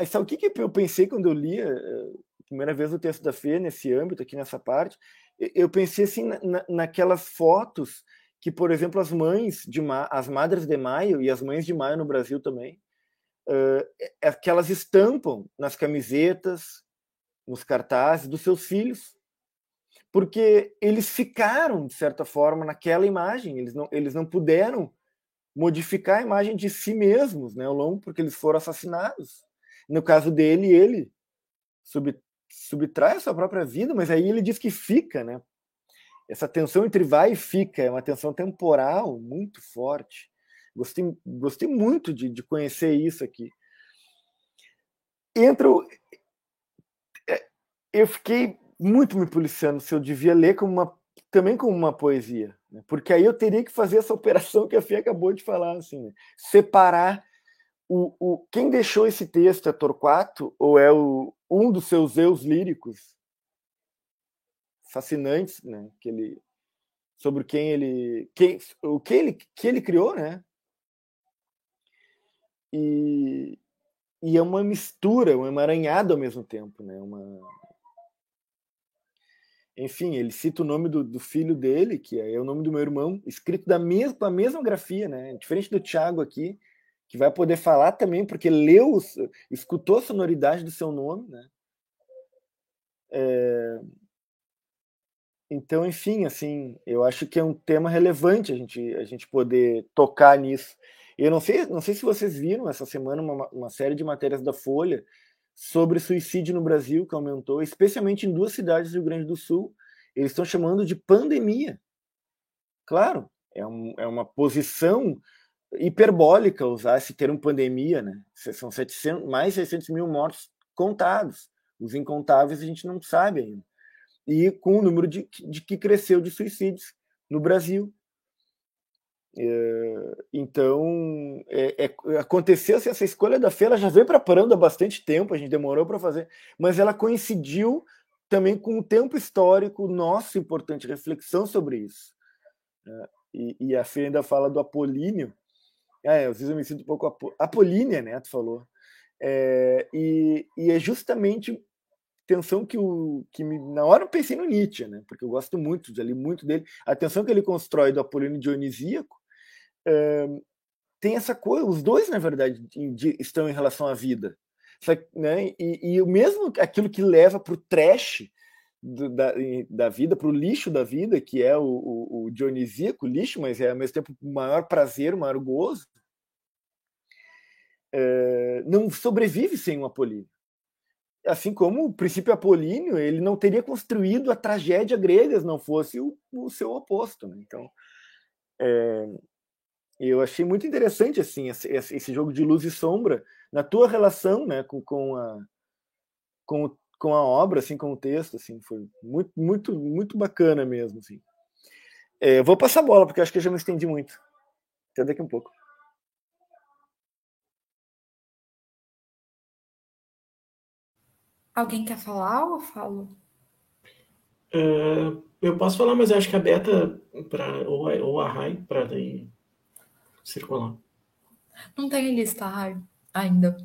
Sabe o que, que eu pensei quando eu li a eh, primeira vez o texto da Fê, nesse âmbito, aqui nessa parte? Eu pensei assim na, naquelas fotos que, por exemplo, as mães de as madres de maio e as mães de maio no Brasil também, uh, que elas estampam nas camisetas, nos cartazes dos seus filhos, porque eles ficaram, de certa forma, naquela imagem, eles não, eles não puderam modificar a imagem de si mesmos né, ao longo, porque eles foram assassinados. No caso dele, ele sub, subtrai a sua própria vida, mas aí ele diz que fica, né? Essa tensão entre vai e fica é uma tensão temporal muito forte. Gostei, gostei muito de, de conhecer isso aqui. Entro. É, eu fiquei muito me policiando se eu devia ler como uma, também como uma poesia, né? porque aí eu teria que fazer essa operação que a Fia acabou de falar, assim, né? separar o, o quem deixou esse texto é Torquato ou é o, um dos seus eus líricos fascinantes, né? Que ele sobre quem ele quem, o que ele que ele criou, né? e, e é uma mistura, um emaranhado ao mesmo tempo, né? Uma... Enfim, ele cita o nome do, do, filho dele, que é o nome do meu irmão, escrito da mesma, a mesma grafia, né? Diferente do Thiago aqui, que vai poder falar também, porque leu, escutou a sonoridade do seu nome, né? É... Então, enfim, assim, eu acho que é um tema relevante a gente, a gente poder tocar nisso. Eu não sei, não sei se vocês viram essa semana uma, uma série de matérias da Folha sobre suicídio no Brasil, que aumentou, especialmente em duas cidades do Rio Grande do Sul. Eles estão chamando de pandemia. Claro, é, um, é uma posição hiperbólica usar esse termo pandemia, né? São 700, mais 600 mil mortos contados. Os incontáveis a gente não sabe ainda. E com o número de, de que cresceu de suicídios no Brasil. É, então, é, é, aconteceu assim, essa escolha da ela já veio preparando há bastante tempo, a gente demorou para fazer, mas ela coincidiu também com o tempo histórico nosso, importante reflexão sobre isso. Né? E, e, a Fê ainda fala do Apolíneo, é, às vezes eu me sinto um pouco apolínea, né? Tu falou. É, e, e, é justamente tensão que o que me, na hora eu pensei no Nietzsche, né? Porque eu gosto muito, já li muito dele. A tensão que ele constrói do Apolíneo Dionisíaco é, tem essa coisa. Os dois, na verdade, de, estão em relação à vida, né? E o mesmo aquilo que leva para o trash do, da, da vida, para o lixo da vida, que é o, o, o dionisíaco lixo, mas é ao mesmo tempo o maior prazer, o maior gozo, é, não sobrevive sem um Apolíneo. Assim como o princípio apolíneo, ele não teria construído a tragédia grega se não fosse o, o seu oposto. Né? Então, é, eu achei muito interessante assim esse, esse, jogo de luz e sombra na tua relação né, com, com, a, com, com a obra, assim, com o texto. Assim, foi muito, muito, muito bacana mesmo. Assim. É, vou passar a bola, porque acho que eu já me estendi muito. Até daqui um pouco. Alguém quer falar ou eu falo? Uh, eu posso falar, mas acho que a Beta pra, ou, a, ou a Rai para daí circular. Não tem lista, Rai, ainda.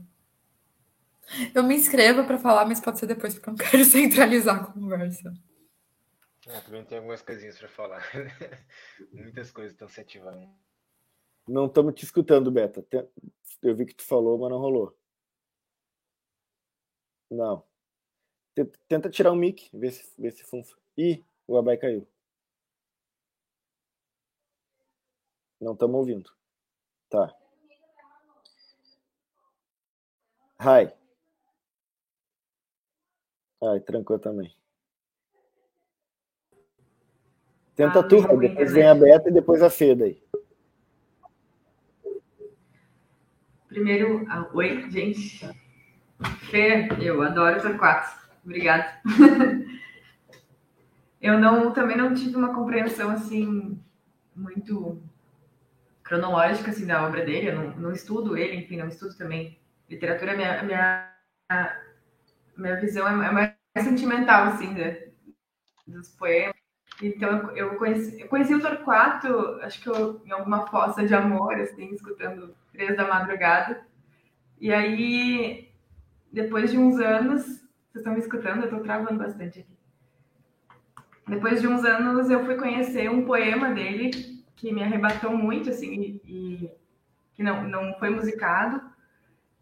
Eu me inscrevo para falar, mas pode ser depois, porque eu não quero [laughs] centralizar a conversa. É, também tem algumas coisinhas para falar. [laughs] Muitas coisas estão se ativando. Não estamos te escutando, Beta. Eu vi que tu falou, mas não rolou. Não. Tenta tirar o mic, ver se, ver se funciona. Ih, o Abai caiu. Não estamos ouvindo. Tá. Hi. Ai, trancou também. Tenta ah, tu, Rai. Depois vem a Beta e depois a Feda aí. Primeiro, ah, oi, gente. Fê, eu adoro o Torquato. Obrigada. [laughs] eu não, também não tive uma compreensão assim muito cronológica assim da obra dele. Eu não, não estudo ele, enfim, não estudo também literatura. Minha minha minha visão é, é mais sentimental assim de, dos poemas. Então eu conheci, eu conheci o Torquato, acho que eu, em alguma fossa de amor, assim, escutando três da madrugada. E aí, depois de uns anos, vocês estão me escutando? Eu estou travando bastante aqui. Depois de uns anos, eu fui conhecer um poema dele que me arrebatou muito, assim, e, que não, não foi musicado,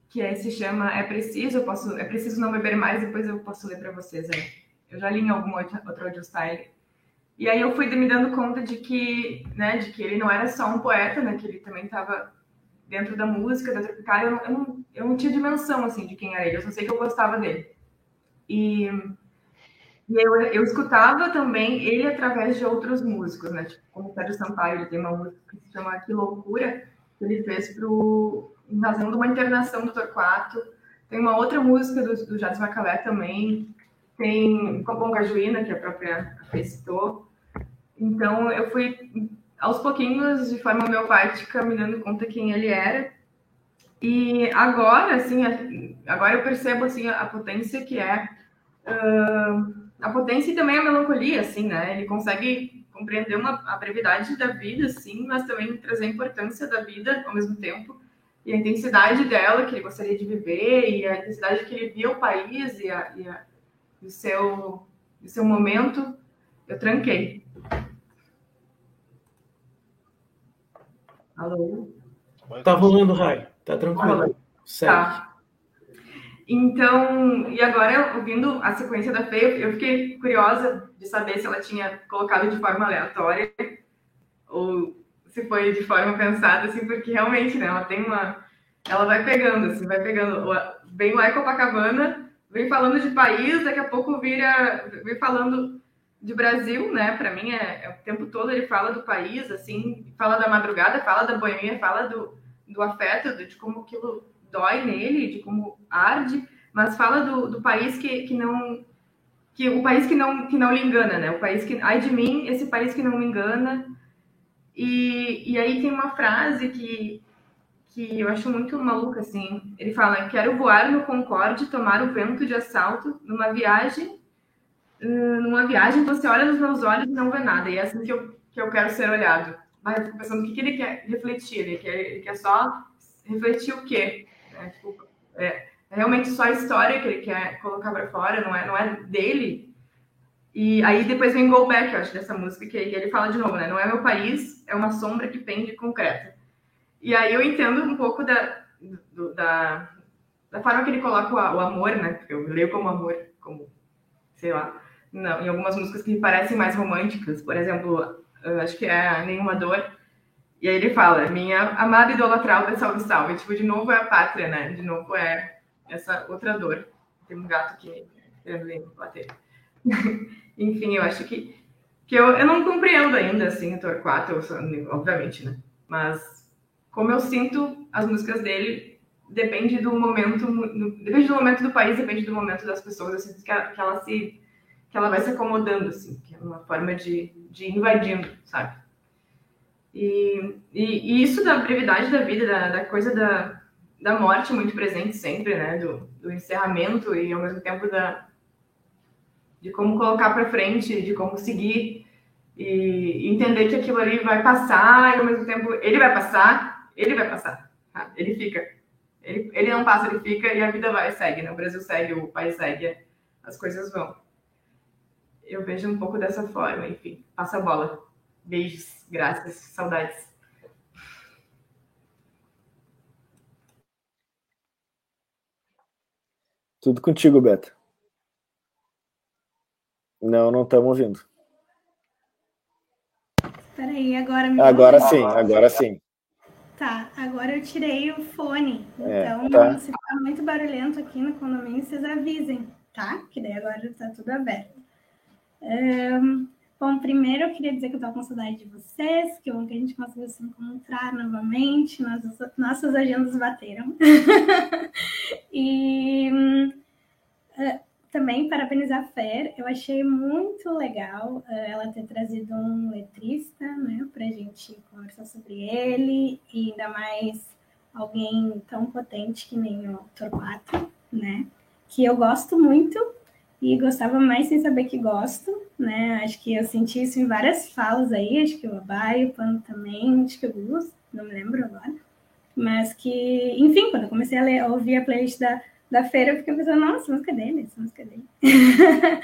que é, se chama É Preciso, posso, é preciso não beber mais, depois eu posso ler para vocês. É. Eu já li em algum outro, outro audio style. E aí eu fui me dando conta de que, né, de que ele não era só um poeta, né, que ele também estava dentro da música, da Tropical, eu não, eu, não, eu não tinha dimensão, assim, de quem era ele, eu só sei que eu gostava dele. E, e eu, eu escutava também ele através de outros músicos, né? Tipo, como o Sérgio Sampaio, ele tem uma música que se chama Que Loucura, que ele fez pro, em razão de uma internação do Torquato. Tem uma outra música do, do Macalé também. Tem Copom Cajuína, que a própria Fê. Então, eu fui, aos pouquinhos, de forma homeopática, me dando conta quem ele era. E agora, assim, agora eu percebo, assim, a potência que é uh, a potência e também a melancolia, assim, né? Ele consegue compreender uma, a brevidade da vida, assim, mas também trazer a importância da vida ao mesmo tempo e a intensidade dela que ele gostaria de viver e a intensidade que ele via o país e, a, e, a, o seu, o seu momento. Eu tranquei. Alô? Tá rolando, Rai. Tá tranquilo. Tá. Então, e agora, ouvindo a sequência da Fê, eu fiquei curiosa de saber se ela tinha colocado de forma aleatória ou se foi de forma pensada, assim, porque realmente, né, ela tem uma... Ela vai pegando, assim, vai pegando... Vem lá em Copacabana, vem falando de país, daqui a pouco vira... Vem falando de Brasil, né, para mim é, é, o tempo todo ele fala do país, assim, fala da madrugada, fala da boemia, fala do, do afeto, de como aquilo dói nele, de como arde, mas fala do, do país que, que não que o país que não que não lhe engana, né? O país que ai de mim, esse país que não me engana. E, e aí tem uma frase que, que eu acho muito maluca, assim. Ele fala: Quero voar no Concorde, tomar o vento de assalto, numa viagem. Hum, numa viagem, você olha nos meus olhos e não vê nada. E é assim que eu, que eu quero ser olhado. Mas eu fico pensando o que, que ele quer refletir. Ele quer, ele quer só refletir o quê? É, tipo, é, é realmente só a história que ele quer colocar para fora, não é, não é dele. E aí depois vem Go Back, eu acho, dessa música, que ele fala de novo, né? Não é meu país, é uma sombra que pende concreta. E aí eu entendo um pouco da, do, da, da forma que ele coloca o, o, amor, né? Eu leio como amor, como, sei lá, não, em algumas músicas que me parecem mais românticas. Por exemplo, acho que é Nenhuma Dor. E aí ele fala, minha amada idolatrada, salve, salve. Tipo, de novo é a pátria, né? De novo é essa outra dor. Tem um gato aqui querendo bater. [laughs] Enfim, eu acho que, que eu, eu não compreendo ainda, assim, o Torquato, obviamente, né? Mas como eu sinto as músicas dele, depende do momento, depende do momento do país, depende do momento das pessoas, eu sinto que, que ela se que ela vai se acomodando, assim, que é uma forma de, de invadindo, sabe? E, e, e, isso da brevidade da vida, da, da coisa da, da morte muito presente sempre, né? Do, do encerramento e ao mesmo tempo da, de como colocar para frente, de como seguir e entender que aquilo ali vai passar e ao mesmo tempo ele vai passar, ele vai passar, tá? ele fica. Ele, ele não passa, ele fica e a vida vai, segue, né? O Brasil segue, o país segue, as coisas vão. Eu vejo um pouco dessa forma, enfim. Passa a bola. Beijos, graças, saudades. Tudo contigo, Beto. Não, não estamos ouvindo. Espera aí, agora me Agora sim, agora sim. Tá, agora eu tirei o fone. É, então, tá. se ficar muito barulhento aqui no condomínio, vocês avisem, tá? Que daí agora está tudo aberto. Bom, primeiro eu queria dizer que eu tô com saudade de vocês, que bom que a gente conseguiu se encontrar novamente, nossas, nossas agendas bateram. [laughs] e uh, também parabenizar a Fer, eu achei muito legal uh, ela ter trazido um letrista, né, para a gente conversar sobre ele, e ainda mais alguém tão potente que nem o Torquato, né, que eu gosto muito e gostava mais sem saber que gosto, né, acho que eu senti isso em várias falas aí, acho que o Abai, o Pano também, acho que o Gus, não me lembro agora, mas que, enfim, quando eu comecei a, ler, a ouvir a playlist da da feira, eu fiquei pensando, nossa, música dele, essa música dele. [laughs]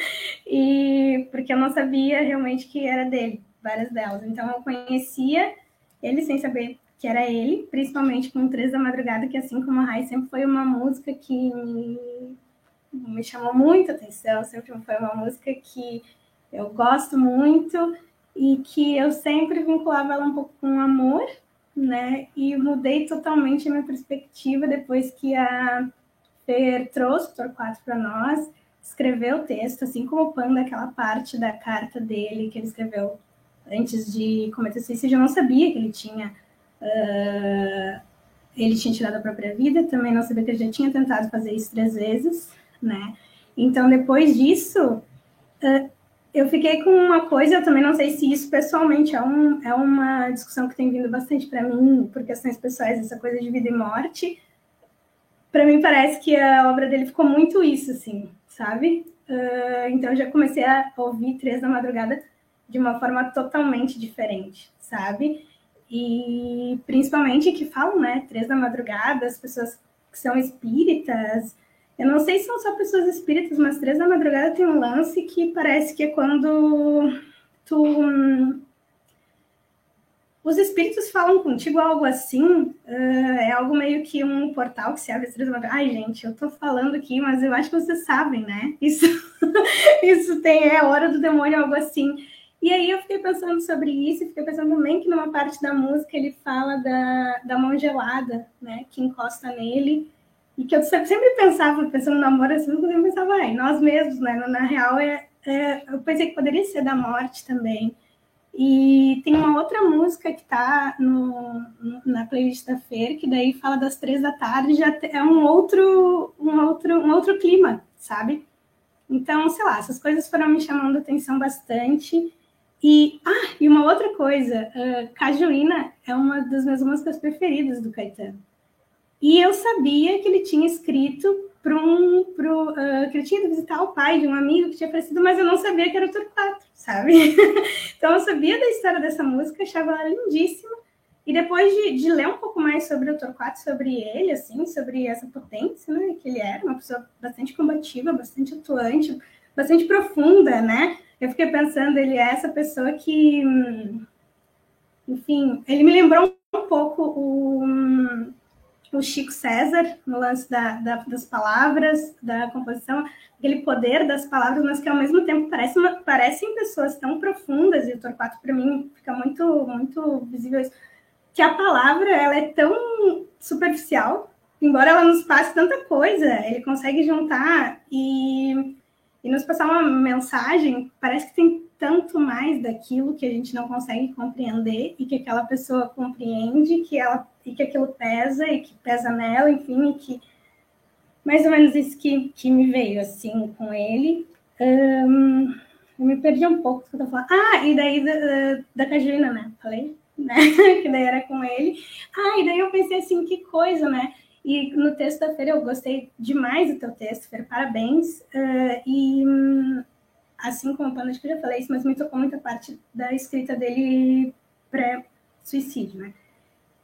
e porque eu não sabia realmente que era dele, várias delas. Então eu conhecia ele sem saber que era ele, principalmente com Três da Madrugada, que assim como a Rai sempre foi uma música que me, me chamou muita atenção, sempre foi uma música que eu gosto muito e que eu sempre vinculava ela um pouco com amor, né? E mudei totalmente a minha perspectiva depois que a Fer trouxe o Torquato para nós, escreveu o texto, assim como o Panda, aquela parte da carta dele que ele escreveu antes de cometer suicídio. Eu não sabia que ele tinha. Uh, ele tinha tirado a própria vida, também não sabia que ele já tinha tentado fazer isso três vezes, né? Então, depois disso, uh, eu fiquei com uma coisa, eu também não sei se isso pessoalmente é, um, é uma discussão que tem vindo bastante para mim, por questões pessoais, essa coisa de vida e morte, para mim parece que a obra dele ficou muito isso, assim, sabe? Uh, então já comecei a ouvir Três da Madrugada de uma forma totalmente diferente, sabe? E principalmente que falam, né? Três da Madrugada, as pessoas que são espíritas. Eu não sei se são só pessoas espíritas, mas Três da Madrugada tem um lance que parece que é quando tu os espíritos falam contigo algo assim, uh, é algo meio que um portal que se abre três Ai, gente, eu tô falando aqui, mas eu acho que vocês sabem, né? Isso, [laughs] isso tem, é hora do demônio, algo assim. E aí eu fiquei pensando sobre isso, e fiquei pensando também que numa parte da música ele fala da, da mão gelada, né? Que encosta nele. E que eu sempre pensava, pensando no amor, assim, eu sempre pensava, ai, nós mesmos, né? Na real, é, é, eu pensei que poderia ser da morte também. E tem uma outra música que está na playlist da Fer, que daí fala das três da tarde, já é um outro, um outro, um outro clima, sabe? Então, sei lá, essas coisas foram me chamando atenção bastante. E, ah, e uma outra coisa, uh, Cajuína é uma das minhas músicas preferidas do Caetano. E eu sabia que ele tinha escrito para um. Pro, uh, que ele tinha ido visitar o pai de um amigo que tinha aparecido, mas eu não sabia que era o Torquato, sabe? [laughs] então eu sabia da história dessa música, achava ela lindíssima. E depois de, de, ler um pouco mais sobre o Torquato, sobre ele, assim, sobre essa potência, né, que ele era, uma pessoa bastante combativa, bastante atuante, bastante profunda, né? Eu fiquei pensando, ele é essa pessoa que, enfim, ele me lembrou um pouco o, o Chico César, no lance da, da, das palavras, da composição, aquele poder das palavras, mas que ao mesmo tempo parece parecem pessoas tão profundas, e o Torquato, para mim, fica muito, muito visível isso que a palavra ela é tão superficial, embora ela nos passe tanta coisa, ele consegue juntar e, e nos passar uma mensagem, parece que tem tanto mais daquilo que a gente não consegue compreender e que aquela pessoa compreende, que ela e que aquilo pesa e que pesa nela, enfim, e que mais ou menos isso que, que me veio assim com ele. Um, eu me perdi um pouco que eu tô falando. Ah, e daí da, da Cajuna, né? Falei? né? [laughs] que daí era com ele. Ah, e daí eu pensei assim, que coisa, né? E no texto da Feira eu gostei demais do teu texto, Feira, parabéns. Uh, e assim como o Pano, acho que eu já falei isso, mas me tocou muita parte da escrita dele pré-suicídio, né?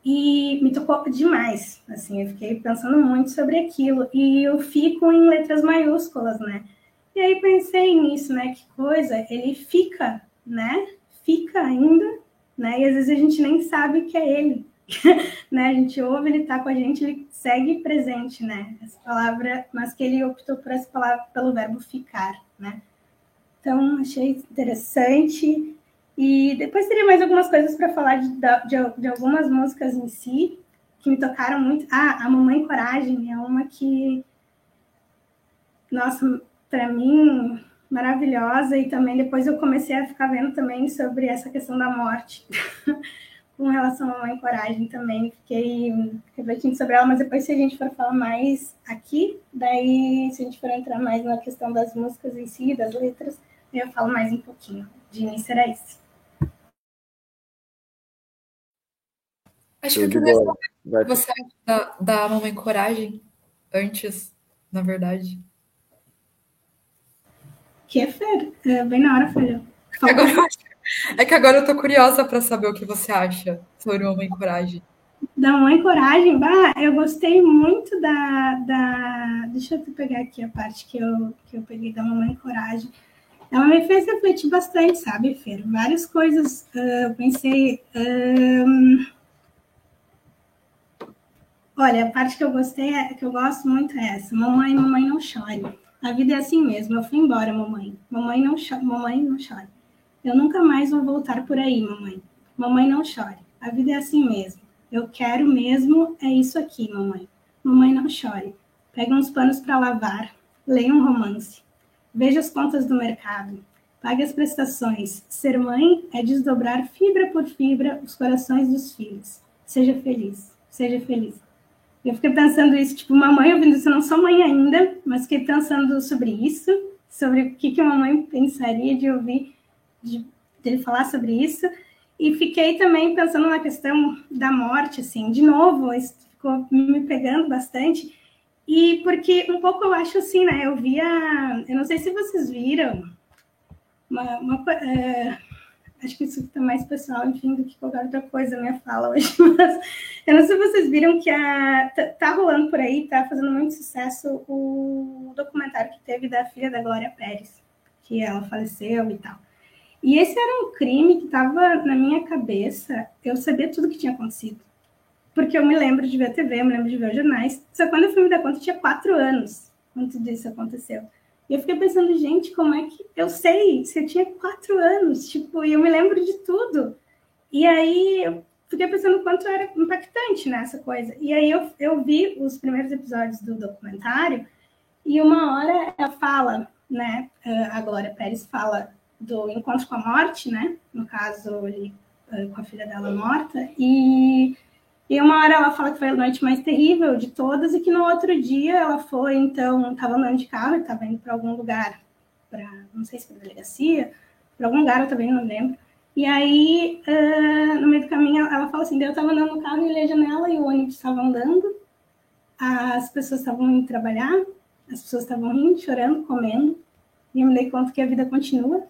E me tocou demais, assim, eu fiquei pensando muito sobre aquilo. E eu fico em letras maiúsculas, né? E aí pensei nisso, né? Que coisa, ele fica, né? Fica ainda né? E às vezes a gente nem sabe que é ele, [laughs] né? A gente ouve, ele está com a gente, ele segue presente, né? Essa palavra, mas que ele optou por essa palavra pelo verbo ficar, né? Então achei interessante e depois teria mais algumas coisas para falar de, de, de, algumas músicas em si que me tocaram muito. Ah, a Mamãe Coragem é uma que, nossa, para mim maravilhosa e também depois eu comecei a ficar vendo também sobre essa questão da morte [laughs] com relação à mãe coragem também fiquei refletindo sobre ela mas depois se a gente for falar mais aqui daí se a gente for entrar mais na questão das músicas em si das letras eu falo mais um pouquinho de início era isso acho que eu queria saber você da, da mamãe coragem antes na verdade que é Fer. É bem na hora, Fer. Agora, é que agora eu tô curiosa para saber o que você acha sobre Mamãe Coragem. Da Mamãe Coragem, bah, eu gostei muito da, da. Deixa eu pegar aqui a parte que eu, que eu peguei da Mamãe Coragem. Ela me fez refletir bastante, sabe, Fer? Várias coisas. Uh, eu pensei. Um... Olha, a parte que eu gostei, é, que eu gosto muito é essa. Mamãe, mamãe não chore. A vida é assim mesmo. Eu fui embora, mamãe. Mamãe não chore. Mamãe não chore. Eu nunca mais vou voltar por aí, mamãe. Mamãe não chore. A vida é assim mesmo. Eu quero mesmo é isso aqui, mamãe. Mamãe não chore. Pega uns panos para lavar. Leia um romance. Veja as contas do mercado. Pague as prestações. Ser mãe é desdobrar fibra por fibra os corações dos filhos. Seja feliz. Seja feliz. Eu fiquei pensando isso, tipo, uma mãe ouvindo isso, eu não sou mãe ainda, mas fiquei pensando sobre isso, sobre o que, que uma mãe pensaria de ouvir, de, de falar sobre isso, e fiquei também pensando na questão da morte, assim, de novo, isso ficou me pegando bastante, e porque um pouco eu acho assim, né, eu via, eu não sei se vocês viram, uma, uma é, acho que isso está mais pessoal, enfim, do que qualquer outra coisa, minha fala hoje. [laughs] Mas eu não sei se vocês viram que a, tá, tá rolando por aí, tá fazendo muito sucesso o documentário que teve da filha da Glória Pérez, que ela faleceu e tal. E esse era um crime que estava na minha cabeça, eu sabia tudo que tinha acontecido. Porque eu me lembro de ver TV, eu me lembro de ver jornais. Só quando eu fui me dar conta, eu tinha quatro anos quando tudo isso aconteceu. E eu fiquei pensando, gente, como é que eu sei? Você tinha quatro anos, tipo, e eu me lembro de tudo. E aí eu fiquei pensando quanto era impactante nessa né, coisa. E aí eu, eu vi os primeiros episódios do documentário e uma hora ela fala, né? A Glória Pérez fala do encontro com a morte, né? No caso, ele, com a filha dela morta. E e uma hora ela fala que foi a noite mais terrível de todas e que no outro dia ela foi, então, estava andando de carro, estava indo para algum lugar, para não sei se para delegacia, para algum lugar, eu também não lembro. E aí, uh, no meio do caminho, ela fala assim: eu estava andando no carro e olhei a janela e o ônibus estava andando, as pessoas estavam indo trabalhar, as pessoas estavam rindo, chorando, comendo, e eu me dei conta que a vida continua,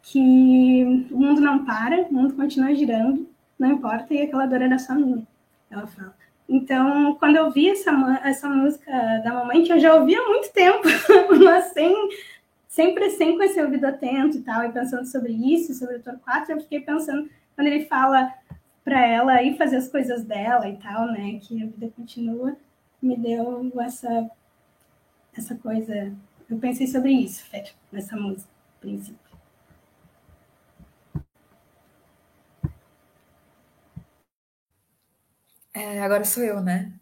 que o mundo não para, o mundo continua girando, não importa, e aquela dor era só minha, ela fala. Então, quando eu vi essa, essa música da mamãe, que eu já ouvia há muito tempo, [laughs] mas sem, sempre sem com esse ouvido atento e tal, e pensando sobre isso, sobre o Torquato, eu fiquei pensando, quando ele fala para ela ir fazer as coisas dela e tal, né, que a vida continua, me deu essa, essa coisa. Eu pensei sobre isso, Fer, nessa música, princípio. É, agora sou eu, né?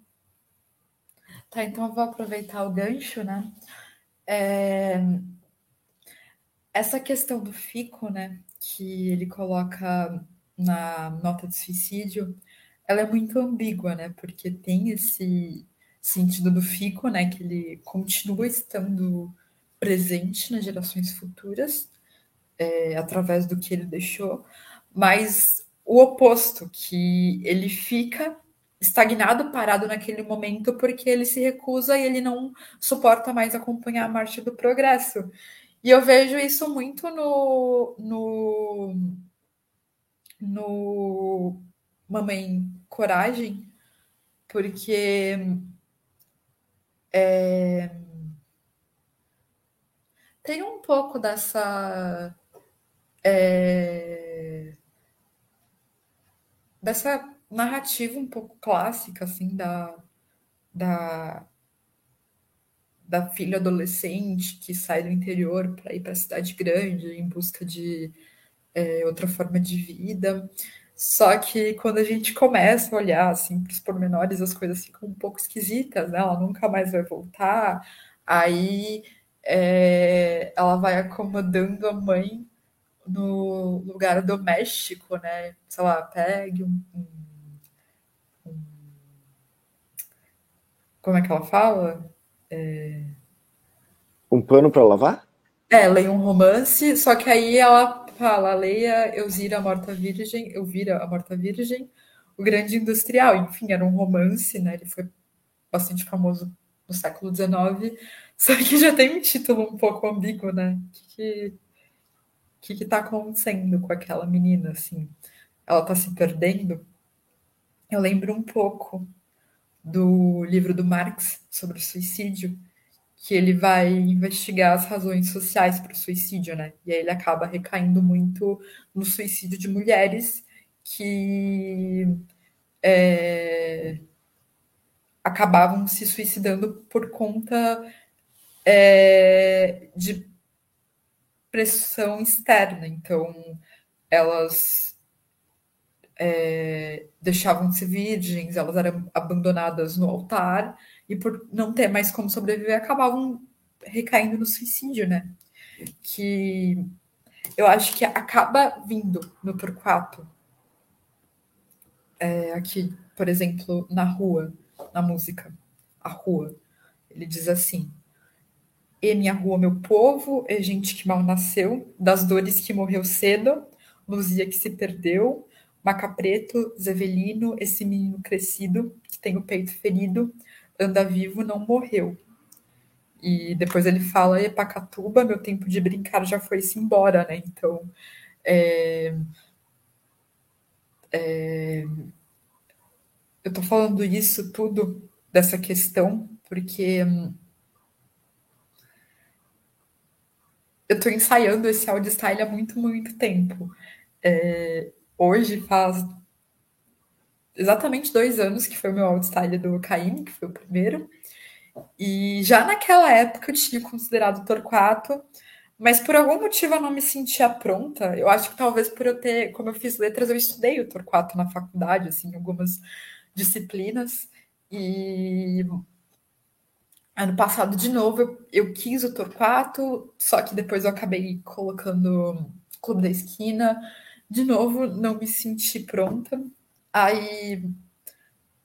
Tá, então eu vou aproveitar o gancho, né? É... Essa questão do fico, né, que ele coloca na nota de suicídio, ela é muito ambígua, né? Porque tem esse sentido do fico, né, que ele continua estando presente nas gerações futuras, é, através do que ele deixou, mas o oposto, que ele fica estagnado, parado naquele momento, porque ele se recusa e ele não suporta mais acompanhar a marcha do progresso. E eu vejo isso muito no, no, no Mamãe Coragem, porque é, tem um pouco dessa é, dessa narrativa um pouco clássica, assim, da, da, da filha adolescente que sai do interior para ir para a cidade grande em busca de é, outra forma de vida. Só que quando a gente começa a olhar assim, para os pormenores, as coisas ficam um pouco esquisitas, né? Ela nunca mais vai voltar. Aí é, ela vai acomodando a mãe no lugar doméstico, né? Sei lá, pegue um, um Como é que ela fala? É... Um pano para lavar? É, leia um romance, só que aí ela fala, leia Elzira a Morta Virgem, Elvira a Morta Virgem, o Grande Industrial. Enfim, era um romance, né? Ele foi bastante famoso no século XIX, [laughs] só que já tem um título um pouco ambíguo, né? O que, que, que tá acontecendo com aquela menina, assim? Ela tá se perdendo? Eu lembro um pouco do livro do Marx sobre o suicídio, que ele vai investigar as razões sociais para o suicídio, né? E aí ele acaba recaindo muito no suicídio de mulheres que é, acabavam se suicidando por conta é, de pressão externa. Então, elas é, deixavam-se virgens, elas eram abandonadas no altar, e por não ter mais como sobreviver, acabavam recaindo no suicídio, né? Que eu acho que acaba vindo no Torquato. É, aqui, por exemplo, na rua, na música, a rua. Ele diz assim: E minha rua, meu povo, é gente que mal nasceu, das dores que morreu cedo, luzia que se perdeu, Maca Preto, Zevelino, esse menino crescido, que tem o peito ferido, anda vivo, não morreu. E depois ele fala, Epacatuba, meu tempo de brincar já foi-se embora, né? Então, é, é, eu tô falando isso tudo, dessa questão, porque hum, eu tô ensaiando esse audio style há muito, muito tempo. É, hoje faz exatamente dois anos que foi o meu outstyle do Caim, que foi o primeiro. E já naquela época eu tinha considerado Torquato, mas por algum motivo eu não me sentia pronta. Eu acho que talvez por eu ter, como eu fiz letras, eu estudei o Torquato na faculdade, assim, algumas disciplinas. E ano passado, de novo, eu, eu quis o Torquato, só que depois eu acabei colocando Clube da Esquina de novo, não me senti pronta. Aí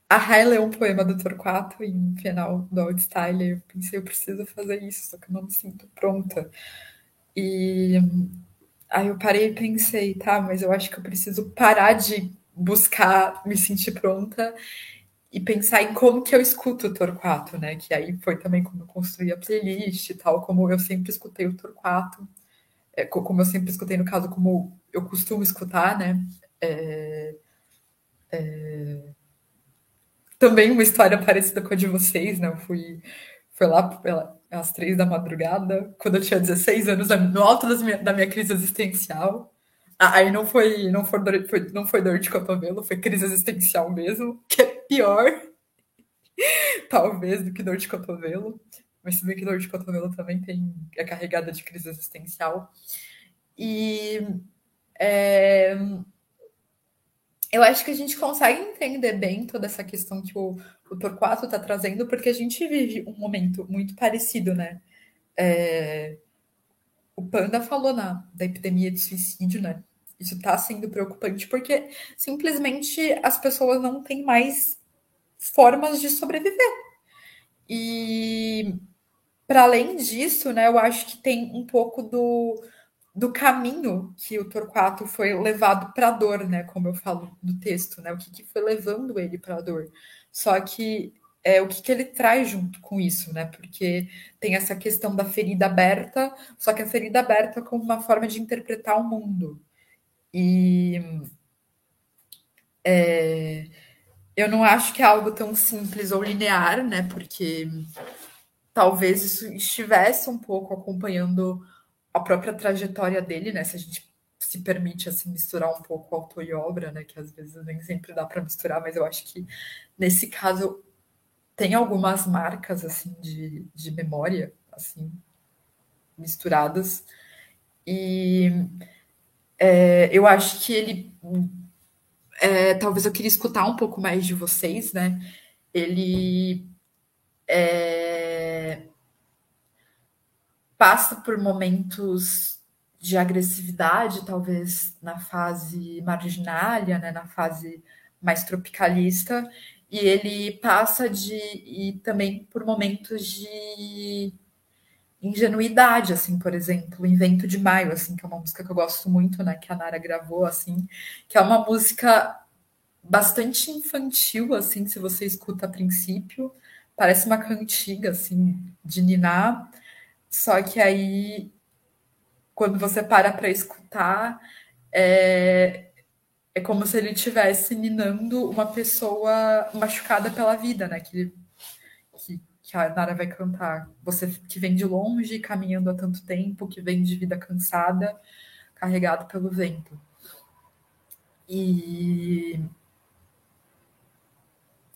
a Rai leu um poema do Torquato em final do Old Style. Eu pensei, eu preciso fazer isso, só que eu não me sinto pronta. E Aí eu parei e pensei, tá, mas eu acho que eu preciso parar de buscar me sentir pronta e pensar em como que eu escuto o Torquato, né? Que aí foi também como eu construí a playlist e tal, como eu sempre escutei o Torquato, é, como eu sempre escutei, no caso, como eu costumo escutar, né? É, é, também uma história parecida com a de vocês, né? Eu fui, fui lá pela, às três da madrugada, quando eu tinha 16 anos, no alto minha, da minha crise existencial. Aí não foi, não foi, dor, foi, não foi dor de cotovelo, foi crise existencial mesmo, que é pior, [laughs] talvez, do que dor de cotovelo. Mas se bem que dor de cotovelo também tem, é carregada de crise existencial. E é, eu acho que a gente consegue entender bem toda essa questão que o, o Torquato está trazendo, porque a gente vive um momento muito parecido, né? É, o Panda falou na, da epidemia de suicídio, né? Isso está sendo preocupante porque simplesmente as pessoas não têm mais formas de sobreviver. E para além disso, né, eu acho que tem um pouco do, do caminho que o Torquato foi levado para a dor, né, como eu falo no texto, né, o que, que foi levando ele para a dor. Só que é, o que, que ele traz junto com isso, né? Porque tem essa questão da ferida aberta, só que a ferida aberta como uma forma de interpretar o mundo. E é, eu não acho que é algo tão simples ou linear, né? Porque talvez isso estivesse um pouco acompanhando a própria trajetória dele, né? Se a gente se permite assim misturar um pouco autor e obra, né? Que às vezes nem sempre dá para misturar, mas eu acho que nesse caso tem algumas marcas assim de, de memória assim misturadas e é, eu acho que ele é, talvez eu queria escutar um pouco mais de vocês né ele é, passa por momentos de agressividade talvez na fase marginália né na fase mais tropicalista e ele passa de e também por momentos de ingenuidade, assim, por exemplo, Invento de Maio, assim, que é uma música que eu gosto muito, né, que a Nara gravou, assim, que é uma música bastante infantil, assim, se você escuta a princípio, parece uma cantiga, assim, de ninar, só que aí, quando você para para escutar, é, é como se ele estivesse minando uma pessoa machucada pela vida, né? Que, que, que, a Nara vai cantar. Você que vem de longe, caminhando há tanto tempo, que vem de vida cansada, carregado pelo vento. E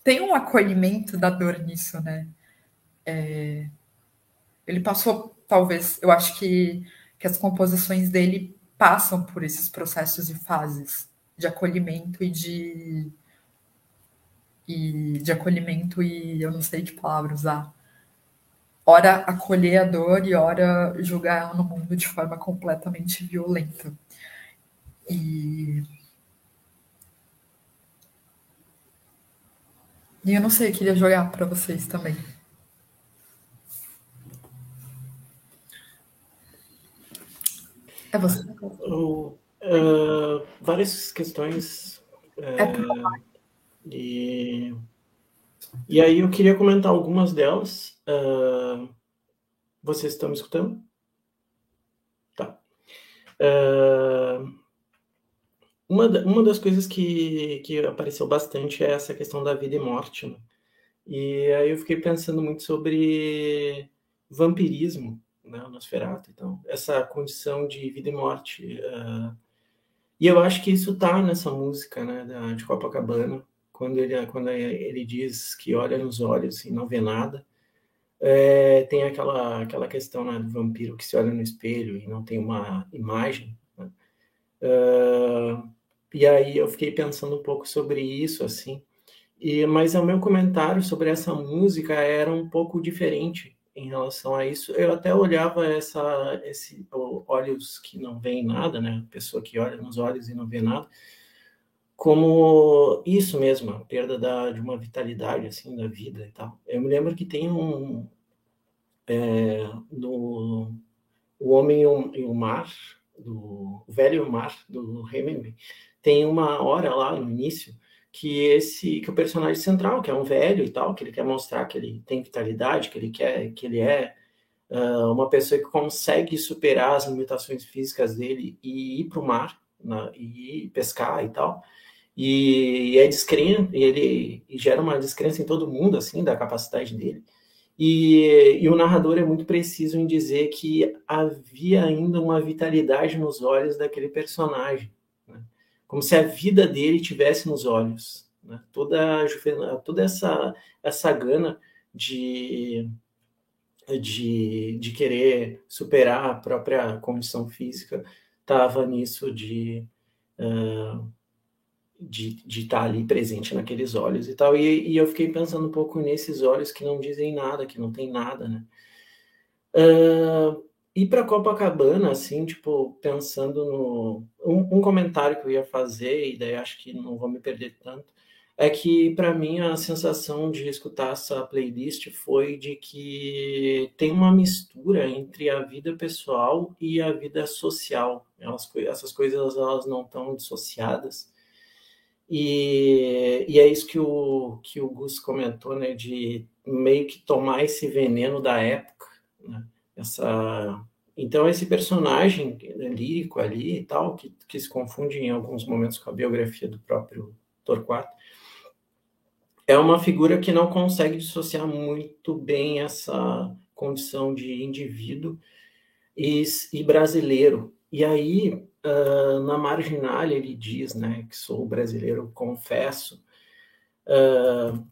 tem um acolhimento da dor nisso, né? É... Ele passou, talvez, eu acho que, que as composições dele passam por esses processos e fases de acolhimento e de e de acolhimento e eu não sei que palavra usar. Ora acolher a dor e ora julgar ela no mundo de forma completamente violenta. E E eu não sei, queria jogar para vocês também. É você. Uh, várias questões. Uh, e, e aí eu queria comentar algumas delas. Uh, vocês estão me escutando? Tá. uma, uma das coisas que, que apareceu bastante é essa questão da vida e morte. Né? E aí eu fiquei pensando muito sobre vampirismo, né, o Nosferatu. Então, essa condição de vida e morte. Uh, e eu acho que isso tá nessa música, né, da, de Copacabana, quando ele, quando ele diz que olha nos olhos e não vê nada. É, tem aquela, aquela questão né, do vampiro que se olha no espelho e não tem uma imagem. Né? Uh, e aí eu fiquei pensando um pouco sobre isso, assim. E, mas o meu comentário sobre essa música era um pouco diferente em relação a isso. Eu até olhava essa, esse olhos que não veem nada, né? Pessoa que olha nos olhos e não vê nada, como isso mesmo, a perda da, de uma vitalidade assim da vida e tal. Eu me lembro que tem um é, no o homem e o, o mar, do Velho Mar, do Hemingway, tem uma hora lá no início que esse que o personagem central, que é um velho e tal, que ele quer mostrar que ele tem vitalidade, que ele quer que ele é uh, uma pessoa que consegue superar as limitações físicas dele e ir para o mar na, e pescar e tal. E, e é descrença, e ele e gera uma descrença em todo mundo assim da capacidade dele. E, e, o narrador é muito preciso em dizer que havia ainda uma vitalidade nos olhos daquele personagem como se a vida dele tivesse nos olhos. Né? Toda, toda essa, essa gana de, de, de querer superar a própria condição física estava nisso de, uh, de, estar tá ali presente naqueles olhos e tal. E, e, eu fiquei pensando um pouco nesses olhos que não dizem nada, que não tem nada, né? Uh, ir para Copacabana, assim, tipo, pensando no. Um, um, comentário que eu ia fazer, e daí acho que não vou me perder tanto, é que para mim a sensação de escutar essa playlist foi de que tem uma mistura entre a vida pessoal e a vida social. Elas, essas coisas elas não estão dissociadas. E, e é isso que o, que o Gus comentou, né, de meio que tomar esse veneno da época, né? Essa então esse personagem lírico ali e tal que, que se confunde em alguns momentos com a biografia do próprio Torquato é uma figura que não consegue dissociar muito bem essa condição de indivíduo e, e brasileiro. E aí uh, na marginal ele diz né que sou brasileiro confesso uh,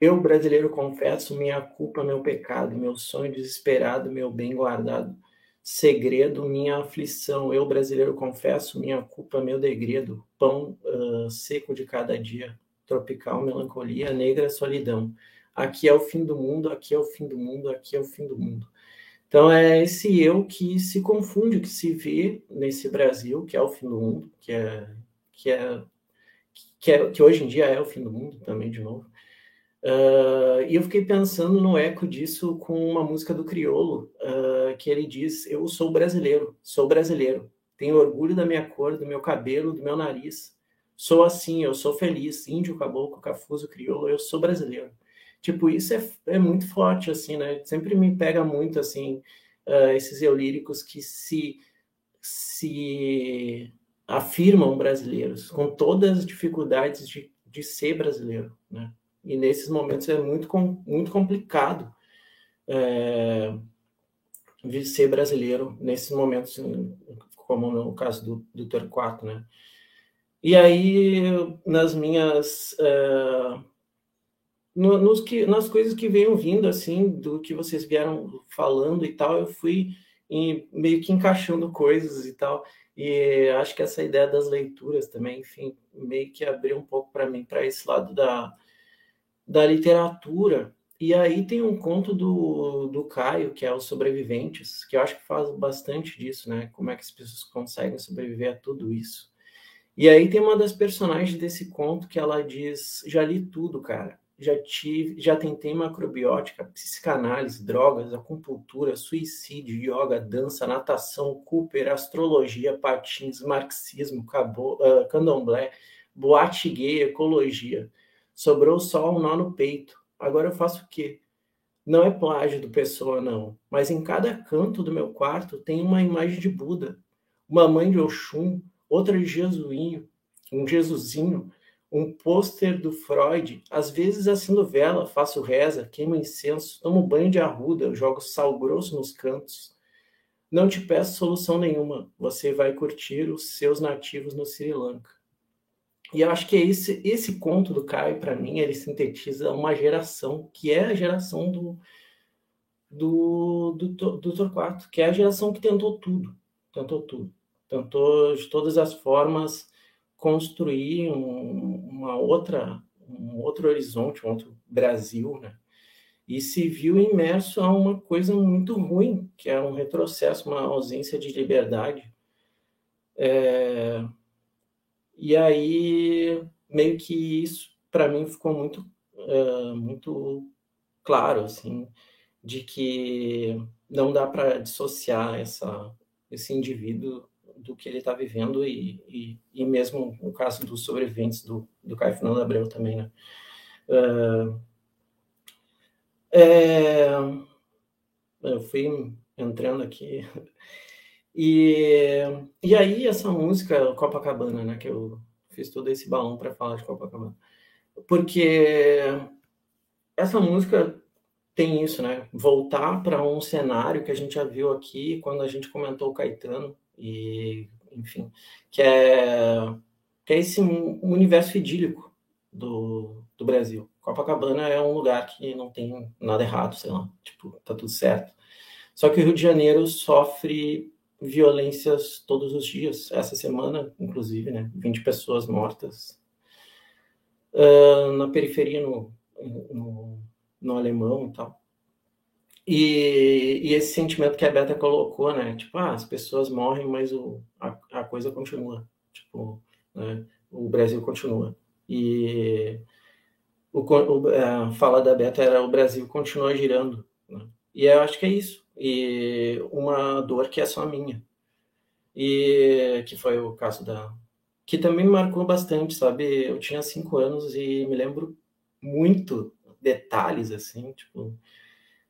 eu, brasileiro, confesso minha culpa, meu pecado, meu sonho desesperado, meu bem guardado, segredo, minha aflição. Eu, brasileiro, confesso minha culpa, meu degredo, pão uh, seco de cada dia, tropical melancolia, negra solidão. Aqui é o fim do mundo, aqui é o fim do mundo, aqui é o fim do mundo. Então é esse eu que se confunde, que se vê nesse Brasil, que é o fim do mundo, que é que é que, é, que hoje em dia é o fim do mundo também de novo Uh, e eu fiquei pensando no eco disso com uma música do Criolo, uh, que ele diz: Eu sou brasileiro, sou brasileiro, tenho orgulho da minha cor, do meu cabelo, do meu nariz. Sou assim, eu sou feliz, índio, caboclo, cafuso, crioulo, eu sou brasileiro. Tipo, isso é, é muito forte, assim, né? Sempre me pega muito, assim, uh, esses eu líricos que se, se afirmam brasileiros, com todas as dificuldades de, de ser brasileiro, né? E nesses momentos é muito, muito complicado é, ser brasileiro, nesses momentos, como no caso do, do Torquato, né? E aí, nas minhas... É, no, nos que, nas coisas que venham vindo, assim, do que vocês vieram falando e tal, eu fui em, meio que encaixando coisas e tal. E acho que essa ideia das leituras também, enfim, meio que abriu um pouco para mim para esse lado da, da literatura. E aí tem um conto do, do Caio, que é Os Sobreviventes, que eu acho que faz bastante disso, né? Como é que as pessoas conseguem sobreviver a tudo isso. E aí tem uma das personagens desse conto que ela diz: já li tudo, cara. Já tive, já tentei macrobiótica, psicanálise, drogas, acupuntura, suicídio, yoga, dança, natação, Cooper, astrologia, patins, marxismo, cabo, uh, candomblé, boate gay, ecologia. Sobrou só um nó no peito. Agora eu faço o quê? Não é plágio do Pessoa, não. Mas em cada canto do meu quarto tem uma imagem de Buda, uma mãe de Oxum, outra de Jesuinho, um Jesusinho, um pôster do Freud. Às vezes acendo vela, faço reza, queimo incenso, tomo banho de arruda, jogo sal grosso nos cantos. Não te peço solução nenhuma. Você vai curtir os seus nativos no Sri Lanka. E eu acho que é esse, esse conto do Caio, para mim, ele sintetiza uma geração, que é a geração do, do, do, do Torquato, que é a geração que tentou tudo, tentou tudo. Tentou, de todas as formas, construir um, uma outra, um outro horizonte, um outro Brasil, né? E se viu imerso a uma coisa muito ruim, que é um retrocesso, uma ausência de liberdade. É, e aí, meio que isso, para mim, ficou muito, uh, muito claro, assim, de que não dá para dissociar essa, esse indivíduo do que ele está vivendo e, e, e, mesmo o caso dos sobreviventes do, do Caio Fernando Abreu também, né? Uh, é, eu fui entrando aqui [laughs] e, e aí essa música Copacabana, né? Que eu fiz todo esse balão para falar de Copacabana, porque essa música tem isso, né? Voltar para um cenário que a gente já viu aqui quando a gente comentou o Caetano e, enfim, que é, que é esse universo idílico do, do Brasil. Copacabana é um lugar que não tem nada errado, sei lá, tipo, tá tudo certo. Só que o Rio de Janeiro sofre violências todos os dias. Essa semana, inclusive, né? 20 pessoas mortas. Uh, na periferia, no, no no alemão e tal. E, e, esse sentimento que a Beta colocou, né? Tipo, ah, as pessoas morrem, mas o, a, a coisa continua. Tipo, né? o Brasil continua. E o, o, a fala da Beta era o Brasil continua girando. Né? E eu acho que é isso. E uma dor que é só minha. E que foi o caso da. Que também marcou bastante, sabe? Eu tinha cinco anos e me lembro muito detalhes, assim, tipo,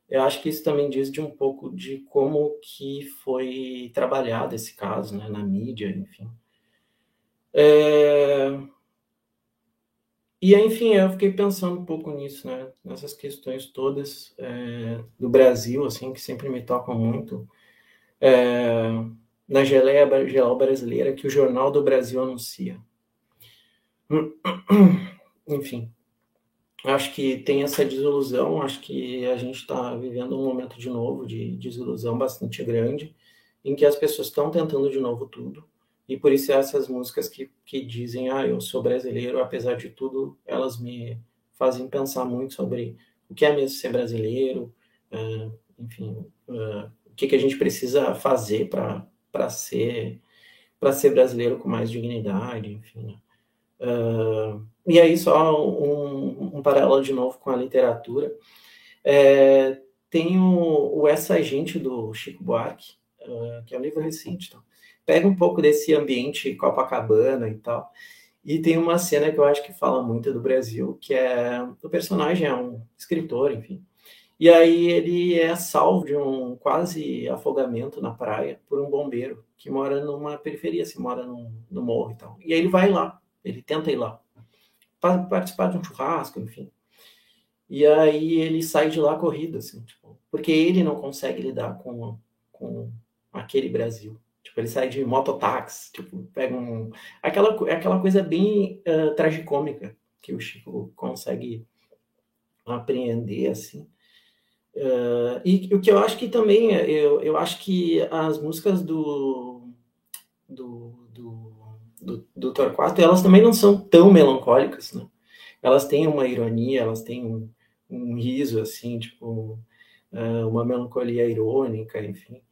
eu acho que isso também diz de um pouco de como que foi trabalhado esse caso, né, na mídia, enfim. É... E, enfim, eu fiquei pensando um pouco nisso, né, nessas questões todas é, do Brasil, assim, que sempre me tocam muito, é, na geleia geral brasileira que o Jornal do Brasil anuncia. [clears throat] Enfim, acho que tem essa desilusão, acho que a gente está vivendo um momento de novo de desilusão bastante grande, em que as pessoas estão tentando de novo tudo, e por isso essas músicas que, que dizem, ah, eu sou brasileiro, apesar de tudo, elas me fazem pensar muito sobre o que é mesmo ser brasileiro, uh, enfim, uh, o que, que a gente precisa fazer para ser para ser brasileiro com mais dignidade, enfim. Uh, e aí, só um, um, paralelo de novo com a literatura. É, tem o, o Essa Gente do Chico Buarque, que é um livro recente. Então. Pega um pouco desse ambiente Copacabana e tal. E tem uma cena que eu acho que fala muito do Brasil, que é o personagem é um escritor, enfim. E aí ele é salvo de um quase afogamento na praia por um bombeiro que mora numa periferia, assim, mora no, no morro e tal. E aí ele vai lá, ele tenta ir lá participar de um churrasco, enfim. E aí ele sai de lá corrido, assim, tipo, porque ele não consegue lidar com, com aquele Brasil. Tipo, ele sai de mototáxi, tipo, pega um... Aquela, aquela coisa bem uh, tragicômica que o Chico consegue apreender, assim. Uh, e o que eu acho que também, eu, eu acho que as músicas do, do do, do Torquato, elas também não são tão melancólicas, né? Elas têm uma ironia, elas têm um, um riso, assim, tipo, uh, uma melancolia irônica, enfim,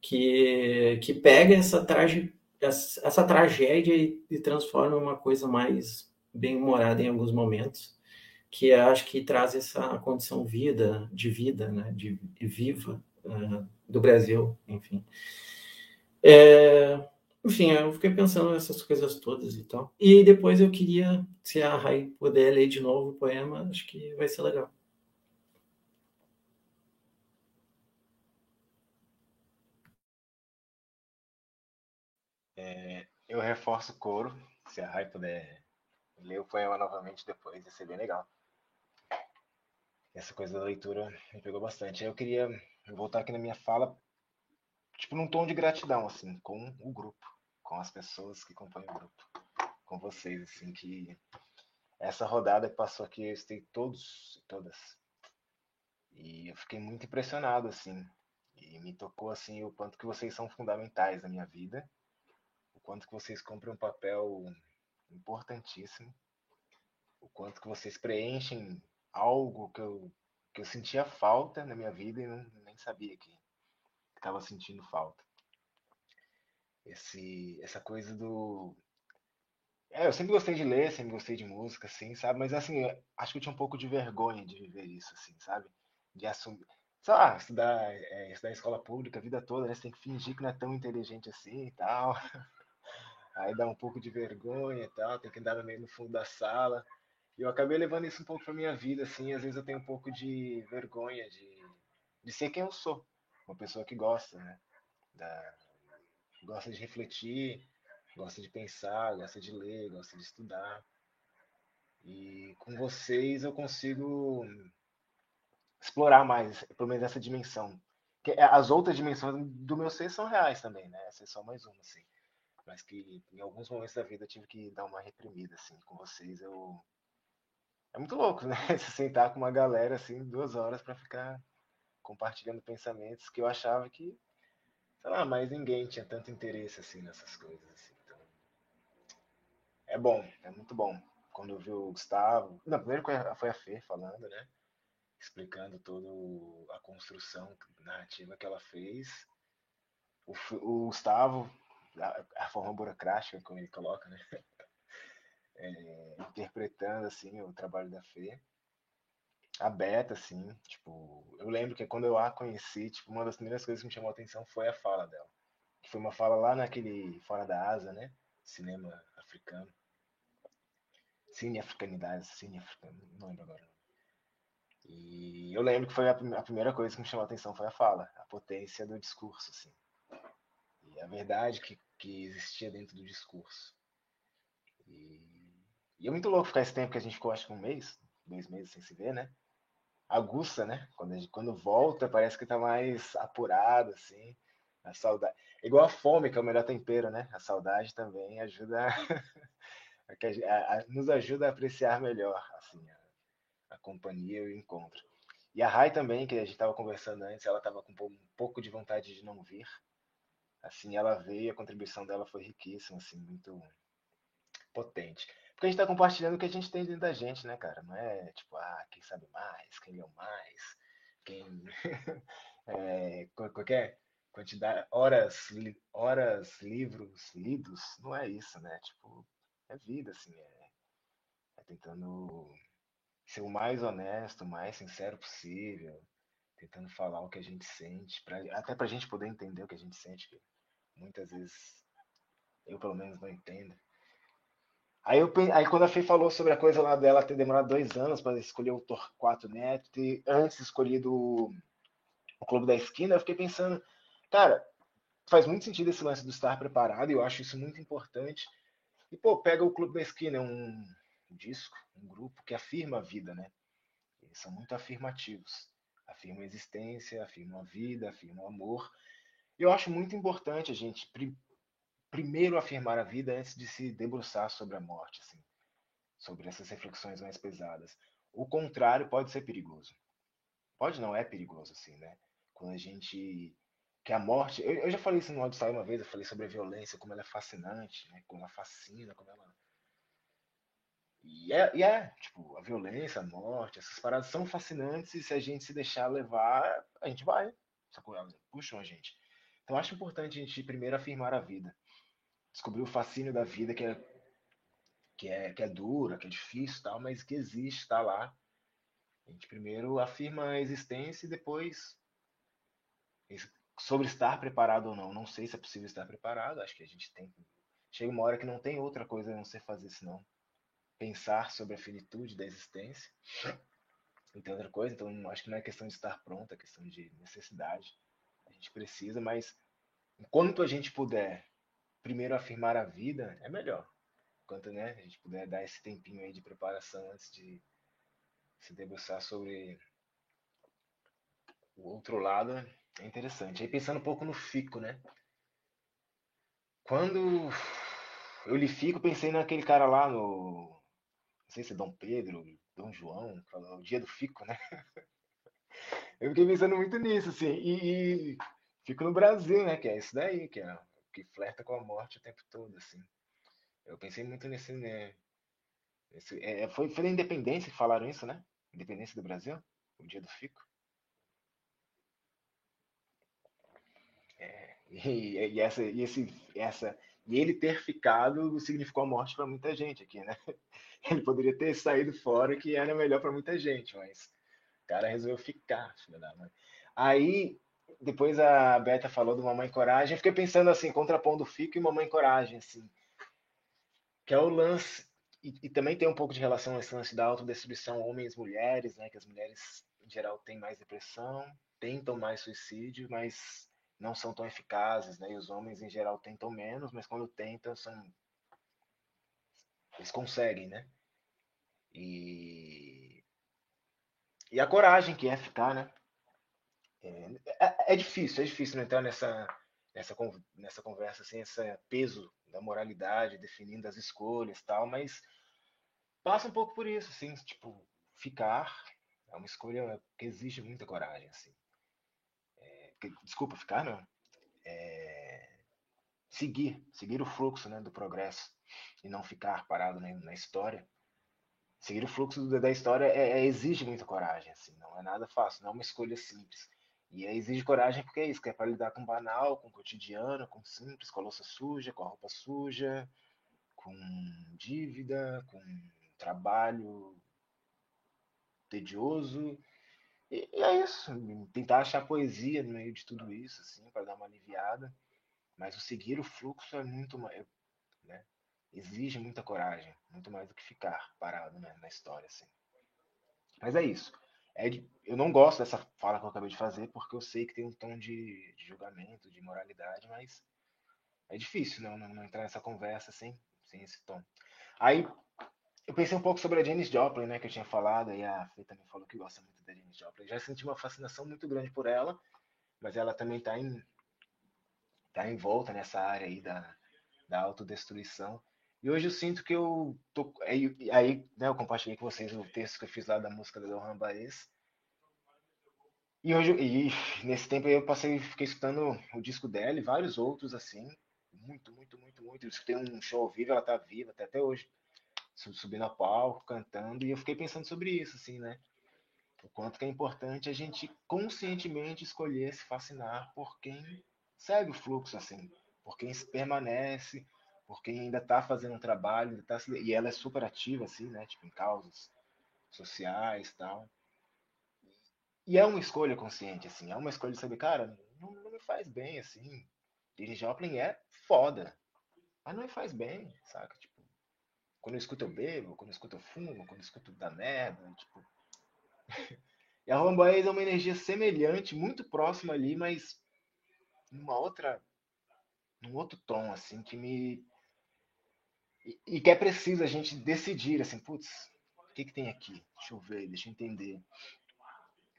que, que pega essa, trage, essa, essa tragédia e, e transforma em uma coisa mais bem-humorada em alguns momentos, que acho que traz essa condição vida, de vida, né, de, de viva uh, do Brasil, enfim. É, enfim, eu fiquei pensando nessas coisas todas e tal. E depois eu queria, se a Rai puder ler de novo o poema, acho que vai ser legal. É, eu reforço o coro, se a Rai puder ler o poema novamente depois, ia ser bem legal. Essa coisa da leitura me pegou bastante. Eu queria voltar aqui na minha fala tipo, num tom de gratidão, assim, com o grupo, com as pessoas que compõem o grupo, com vocês, assim, que essa rodada que passou aqui, eu estei todos e todas. E eu fiquei muito impressionado, assim, e me tocou, assim, o quanto que vocês são fundamentais na minha vida, quanto que vocês cumprem um papel importantíssimo, o quanto que vocês preenchem algo que eu, que eu sentia falta na minha vida e não, nem sabia que estava sentindo falta. Esse, essa coisa do. É, eu sempre gostei de ler, sempre gostei de música, assim, sabe? Mas assim, acho que eu tinha um pouco de vergonha de viver isso, assim, sabe? De assumir. lá, estudar, é, estudar escola pública a vida toda, né? Você tem que fingir que não é tão inteligente assim e tal. [laughs] Aí dá um pouco de vergonha e tal, tem que andar no meio no fundo da sala. E eu acabei levando isso um pouco pra minha vida, assim, às vezes eu tenho um pouco de vergonha de, de ser quem eu sou. Uma pessoa que gosta, né? Da, gosta de refletir, gosta de pensar, gosta de ler, gosta de estudar. E com vocês eu consigo explorar mais, pelo menos essa dimensão. Que as outras dimensões do meu ser são reais também, né? Essa é só mais uma, assim. Mas que em alguns momentos da vida eu tive que dar uma reprimida, assim. Com vocês eu. É muito louco, né? [laughs] Se sentar com uma galera, assim, duas horas para ficar compartilhando pensamentos que eu achava que, sei lá, mais ninguém tinha tanto interesse, assim, nessas coisas, assim. Então, é bom, é muito bom. Quando eu vi o Gustavo. Não, primeiro foi a Fê falando, né? explicando toda a construção narrativa que ela fez. O Gustavo, a, forma burocrática como ele coloca, né? É, interpretando assim o trabalho da Fê. A Beta, assim, tipo, eu lembro que quando eu a conheci, tipo, uma das primeiras coisas que me chamou a atenção foi a fala dela. Que foi uma fala lá naquele Fora da Asa, né? Cinema africano. Cine africanidade, cine africano, não lembro agora. E eu lembro que foi a, a, primeira coisa que me chamou a atenção foi a fala, a potência do discurso, assim. E a verdade que, que existia dentro do discurso. E, e é muito louco ficar esse tempo que a gente ficou, acho que um mês, dois meses sem se ver, né? Aguça, né? Quando, gente, quando volta, parece que tá mais apurado, assim. A saudade. Igual a fome, que é o melhor tempero, né? A saudade também ajuda [laughs] a, a, a, nos ajuda a apreciar melhor, assim, a companhia e o encontro. E a Rai também, que a gente estava conversando antes, ela estava com um pouco de vontade de não vir. Assim, ela veio, a contribuição dela foi riquíssima, assim, muito potente. Porque a gente está compartilhando o que a gente tem dentro da gente, né, cara? Não é tipo, ah, quem sabe mais, quem leu mais, quem. [laughs] é, qualquer quantidade, horas, horas, livros lidos, não é isso, né? Tipo, é vida, assim, é, é tentando ser o mais honesto, o mais sincero possível, tentando falar o que a gente sente, pra, até para a gente poder entender o que a gente sente, que muitas vezes eu pelo menos não entendo. Aí, eu, aí quando a Fê falou sobre a coisa lá dela ter demorado dois anos para escolher o Torquato Neto, e antes escolhido o, o Clube da Esquina, eu fiquei pensando, cara, faz muito sentido esse lance do estar preparado, e eu acho isso muito importante. E, pô, pega o Clube da Esquina, é um disco, um grupo que afirma a vida, né? Eles são muito afirmativos. Afirmam a existência, afirmam a vida, afirmam o amor. Eu acho muito importante a gente pri primeiro afirmar a vida antes de se debruçar sobre a morte, assim, sobre essas reflexões mais pesadas. O contrário pode ser perigoso. Pode não, é perigoso, assim, né? Quando a gente que a morte. Eu, eu já falei isso no auditório uma vez, eu falei sobre a violência, como ela é fascinante, né? Como ela fascina, como ela e é, e é, tipo, a violência, a morte, essas paradas são fascinantes e se a gente se deixar levar, a gente vai. Sacou? Elas puxam a gente. Então acho importante a gente primeiro afirmar a vida. Descobrir o fascínio da vida que é, que é, que é dura, que é difícil tal, mas que existe, está lá. A gente primeiro afirma a existência e depois sobre estar preparado ou não. Não sei se é possível estar preparado, acho que a gente tem. Chega uma hora que não tem outra coisa a não ser fazer senão pensar sobre a finitude da existência. Então, outra coisa, então acho que não é questão de estar pronto, é questão de necessidade. A gente precisa, mas enquanto a gente puder primeiro afirmar a vida, é melhor. Enquanto né, a gente puder dar esse tempinho aí de preparação antes de se debruçar sobre o outro lado, é interessante. Aí pensando um pouco no fico, né? Quando eu lhe fico, pensei naquele cara lá no não sei se é Dom Pedro, Dom João, o dia do fico, né? [laughs] Eu fiquei pensando muito nisso, assim, e, e fico no Brasil, né? Que é isso daí, que é que flerta com a morte o tempo todo, assim. Eu pensei muito nesse, né? Nesse, é, foi, foi na Independência que falaram isso, né? Independência do Brasil, o dia do fico. É, [laughs] e, e, essa, e esse, essa, e ele ter ficado significou a morte para muita gente aqui, né? [laughs] Ele poderia ter saído fora, que era melhor para muita gente, mas o cara resolveu ficar, filho da mãe. Aí, depois a Beta falou do Mamãe Coragem, fiquei pensando assim, contrapondo Fico e Mamãe Coragem, assim. Que é o lance, e, e, também tem um pouco de relação a esse lance da autodestruição homens mulheres, né? Que as mulheres, em geral, têm mais depressão, tentam mais suicídio, mas não são tão eficazes, né? E os homens, em geral, tentam menos, mas quando tentam, são... eles conseguem, né? E... e a coragem que é ficar, né? É, é, é difícil, é difícil não entrar nessa, nessa, nessa conversa assim, esse peso da moralidade, definindo as escolhas tal, mas passa um pouco por isso, assim, tipo, ficar é uma escolha que exige muita coragem, assim. É, desculpa, ficar não. É, seguir, seguir o fluxo né, do progresso e não ficar parado na história. Seguir o fluxo da história é, é, exige muita coragem, assim, não é nada fácil, não é uma escolha simples. E exige coragem porque é isso, que é para lidar com o banal, com o cotidiano, com o simples, com a louça suja, com a roupa suja, com dívida, com trabalho tedioso. E, e é isso, tentar achar poesia no meio de tudo isso, assim, para dar uma aliviada. Mas o seguir o fluxo é muito mais, né? Exige muita coragem, muito mais do que ficar parado né, na história, assim. Mas é isso é eu não gosto dessa fala que eu acabei de fazer, porque eu sei que tem um tom de, de julgamento, de moralidade, mas é difícil não, não, não, entrar nessa conversa sem, sem esse tom. Aí eu pensei um pouco sobre a Janis Joplin, né, que eu tinha falado, e a Fê também falou que gosta muito da Janis Joplin. Já senti uma fascinação muito grande por ela, mas ela também está em, tá em volta nessa área aí da, da autodestruição. E hoje eu sinto que eu tô. Aí, aí né, eu compartilhei com vocês o texto que eu fiz lá da música da Lohan Baez. E hoje, e nesse tempo eu passei, fiquei escutando o disco dela e vários outros assim. Muito, muito, muito, muito. Eu escutei um show ao vivo, ela tá viva até, até hoje. Subindo a palco, cantando, e eu fiquei pensando sobre isso, assim, né? O quanto que é importante a gente conscientemente escolher se fascinar por quem segue o fluxo, assim, por quem permanece, porque ainda está fazendo um trabalho, tá, e ela é super ativa, assim, né? Tipo, em causas sociais tal. E é uma escolha consciente, assim, é uma escolha de saber, cara, não, não me faz bem, assim. Janis Joplin é foda, mas não me faz bem, saca? Tipo, quando eu escuto eu bebo, quando eu escuto eu fumo, quando eu escuto da merda, tipo... [laughs] e a Rambaez é uma energia semelhante, muito próxima ali, mas numa outra num outro tom assim que me e, que é preciso a gente decidir, assim, putz, o que, que tem aqui? Deixa eu ver, deixa eu entender.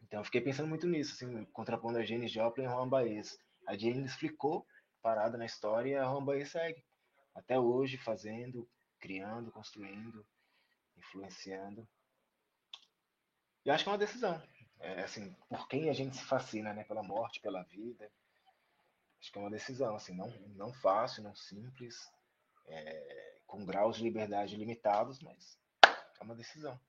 Então eu fiquei pensando muito nisso, assim, contrapondo a Janis Joplin e Juan Baez. A Janis ficou parada na história e a Juan Baez segue. Até hoje, fazendo, criando, construindo, influenciando. E acho que é uma decisão. É, assim, por quem a gente se fascina, né? Pela morte, pela vida. Acho que é uma decisão, assim, não, não fácil, não simples. É, com graus de liberdade limitados, mas é uma decisão.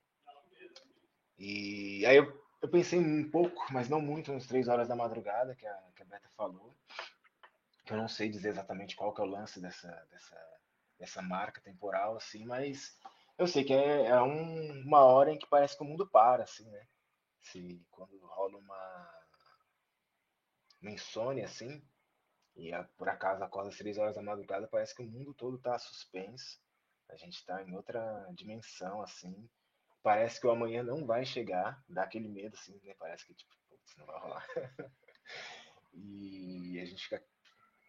E aí eu, eu pensei um pouco, mas não muito, nas três horas da madrugada, que a, que a Beta falou, que eu não sei dizer exatamente qual que é o lance dessa, dessa, dessa marca temporal, assim, mas eu sei que é, é um, uma hora em que parece que o mundo para, assim, né? Se, quando rola uma, uma insônia, assim, e a, por acaso acorda às três horas da madrugada, parece que o mundo todo está suspenso. A gente está em outra dimensão, assim. Parece que o amanhã não vai chegar, dá aquele medo, assim, né? Parece que, tipo, putz, não vai rolar. [laughs] e a gente fica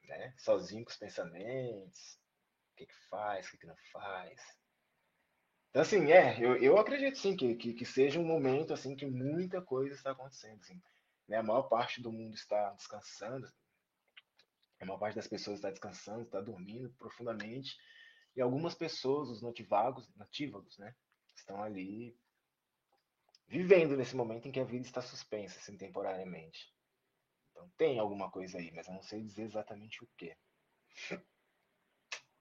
né, sozinho com os pensamentos. O que, que faz, o que, que não faz. Então, assim, é, eu, eu acredito sim que, que, que seja um momento assim que muita coisa está acontecendo. Assim, né? A maior parte do mundo está descansando, a maior parte das pessoas está descansando, está dormindo profundamente. E algumas pessoas, os nativagos, natívagos, né, estão ali vivendo nesse momento em que a vida está suspensa, assim, temporariamente. Então tem alguma coisa aí, mas eu não sei dizer exatamente o que.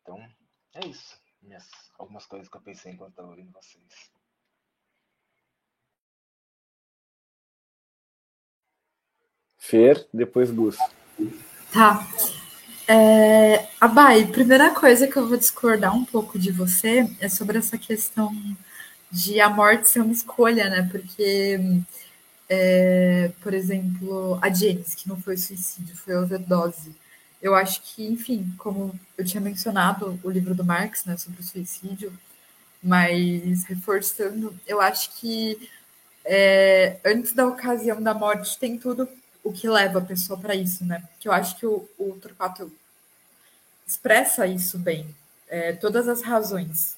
Então, é isso. Minhas, algumas coisas que eu pensei enquanto estava ouvindo vocês. Fer, depois Gus. Tá. É, Abai, primeira coisa que eu vou discordar um pouco de você é sobre essa questão de a morte ser uma escolha, né? Porque é, por exemplo, a James, que não foi suicídio, foi overdose. Eu acho que, enfim, como eu tinha mencionado o livro do Marx, né, sobre o suicídio, mas reforçando, eu acho que é, antes da ocasião da morte tem tudo o que leva a pessoa para isso, né? Que eu acho que o, o Torquato expressa isso bem, é, todas as razões.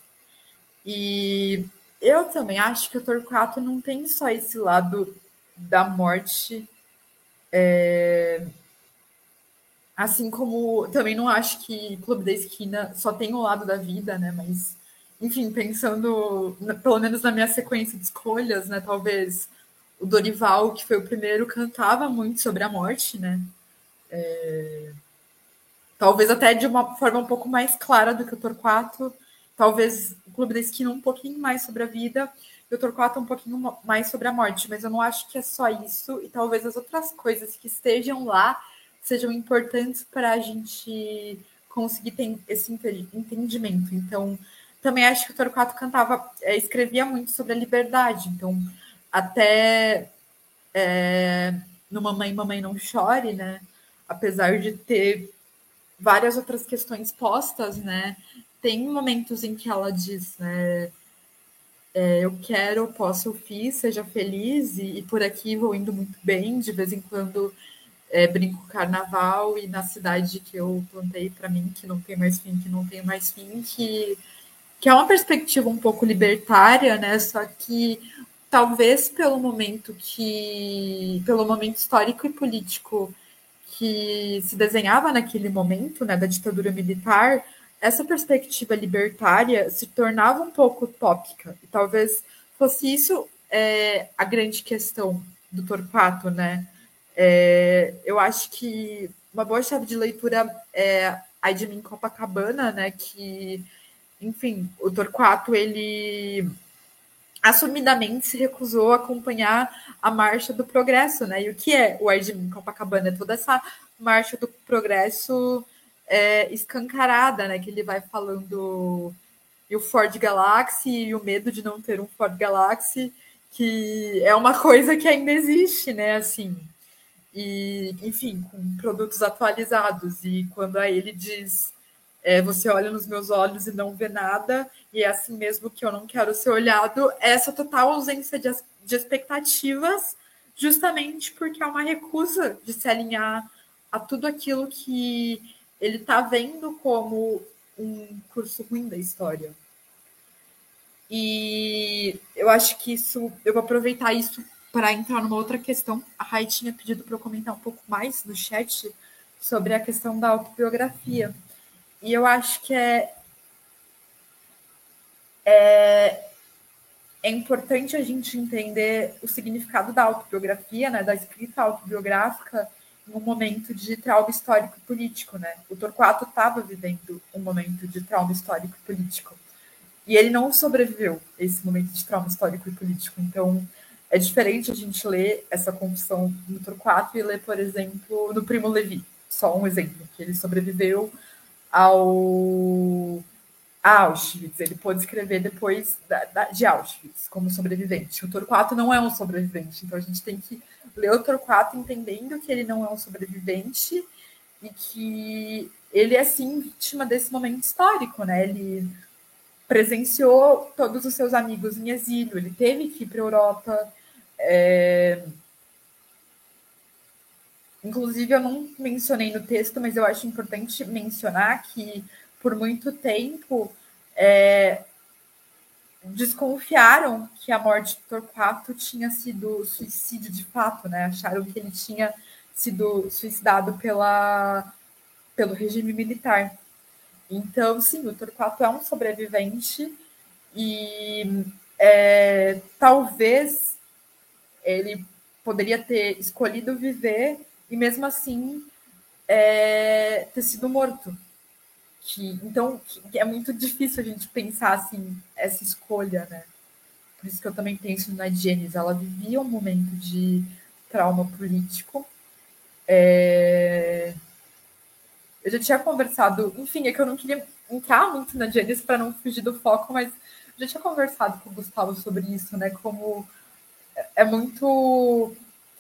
E eu também acho que o Torquato não tem só esse lado da morte, é, assim como também não acho que Clube da Esquina só tem o lado da vida, né? Mas enfim, pensando pelo menos na minha sequência de escolhas, né? Talvez o Dorival, que foi o primeiro, cantava muito sobre a morte, né? É... Talvez até de uma forma um pouco mais clara do que o Torquato. Talvez o Clube da Esquina um pouquinho mais sobre a vida e o Torquato um pouquinho mais sobre a morte. Mas eu não acho que é só isso. E talvez as outras coisas que estejam lá sejam importantes para a gente conseguir ter esse entendimento. Então, também acho que o Torquato cantava, é, escrevia muito sobre a liberdade. Então, até é, no Mamãe, Mamãe Não Chore, né? Apesar de ter várias outras questões postas, né? Tem momentos em que ela diz, né? É, eu quero, posso, eu fiz, seja feliz, e, e, por aqui vou indo muito bem, de vez em quando é, brinco carnaval, e na cidade que eu plantei para mim, que não tem mais fim, que não tem mais fim, que que é uma perspectiva um pouco libertária, né? Só que talvez pelo momento que, pelo momento histórico e político que se desenhava naquele momento, né, da ditadura militar, essa perspectiva libertária se tornava um pouco utópica. E talvez fosse isso é, a grande questão do Torquato, né? É, eu acho que uma boa chave de leitura é a mim Copacabana, né? Que enfim, o Torquato, ele assumidamente se recusou a acompanhar a marcha do progresso, né? E o que é o Ardim Copacabana? É toda essa marcha do progresso é, escancarada, né? Que ele vai falando e o Ford Galaxy e o medo de não ter um Ford Galaxy, que é uma coisa que ainda existe, né? Assim, e enfim, com produtos atualizados. E quando aí ele diz é, você olha nos meus olhos e não vê nada, e é assim mesmo que eu não quero ser olhado, essa total ausência de, de expectativas, justamente porque é uma recusa de se alinhar a tudo aquilo que ele está vendo como um curso ruim da história. E eu acho que isso, eu vou aproveitar isso para entrar numa outra questão. A Rai tinha pedido para eu comentar um pouco mais no chat sobre a questão da autobiografia. E eu acho que é, é, é importante a gente entender o significado da autobiografia, né, da escrita autobiográfica, num momento de trauma histórico e político. Né? O Torquato estava vivendo um momento de trauma histórico e político. E ele não sobreviveu a esse momento de trauma histórico e político. Então, é diferente a gente ler essa confissão no Torquato e ler, por exemplo, no Primo Levi. Só um exemplo, que ele sobreviveu ao Auschwitz. Ele pôde escrever depois da, da, de Auschwitz como sobrevivente. O Torquato não é um sobrevivente, então a gente tem que ler o Torquato entendendo que ele não é um sobrevivente e que ele é sim vítima desse momento histórico, né? Ele presenciou todos os seus amigos em exílio, ele teve que ir para a Europa. É Inclusive, eu não mencionei no texto, mas eu acho importante mencionar que, por muito tempo, é, desconfiaram que a morte do Torquato tinha sido suicídio de fato, né? Acharam que ele tinha sido suicidado pela, pelo regime militar. Então, sim, o Torquato é um sobrevivente e é, talvez ele poderia ter escolhido viver e mesmo assim é, ter sido morto. Que, então, que é muito difícil a gente pensar assim, essa escolha, né? Por isso que eu também penso na Janice. Ela vivia um momento de trauma político. É... Eu já tinha conversado, enfim, é que eu não queria entrar muito na Janice para não fugir do foco, mas já tinha conversado com o Gustavo sobre isso, né? Como é muito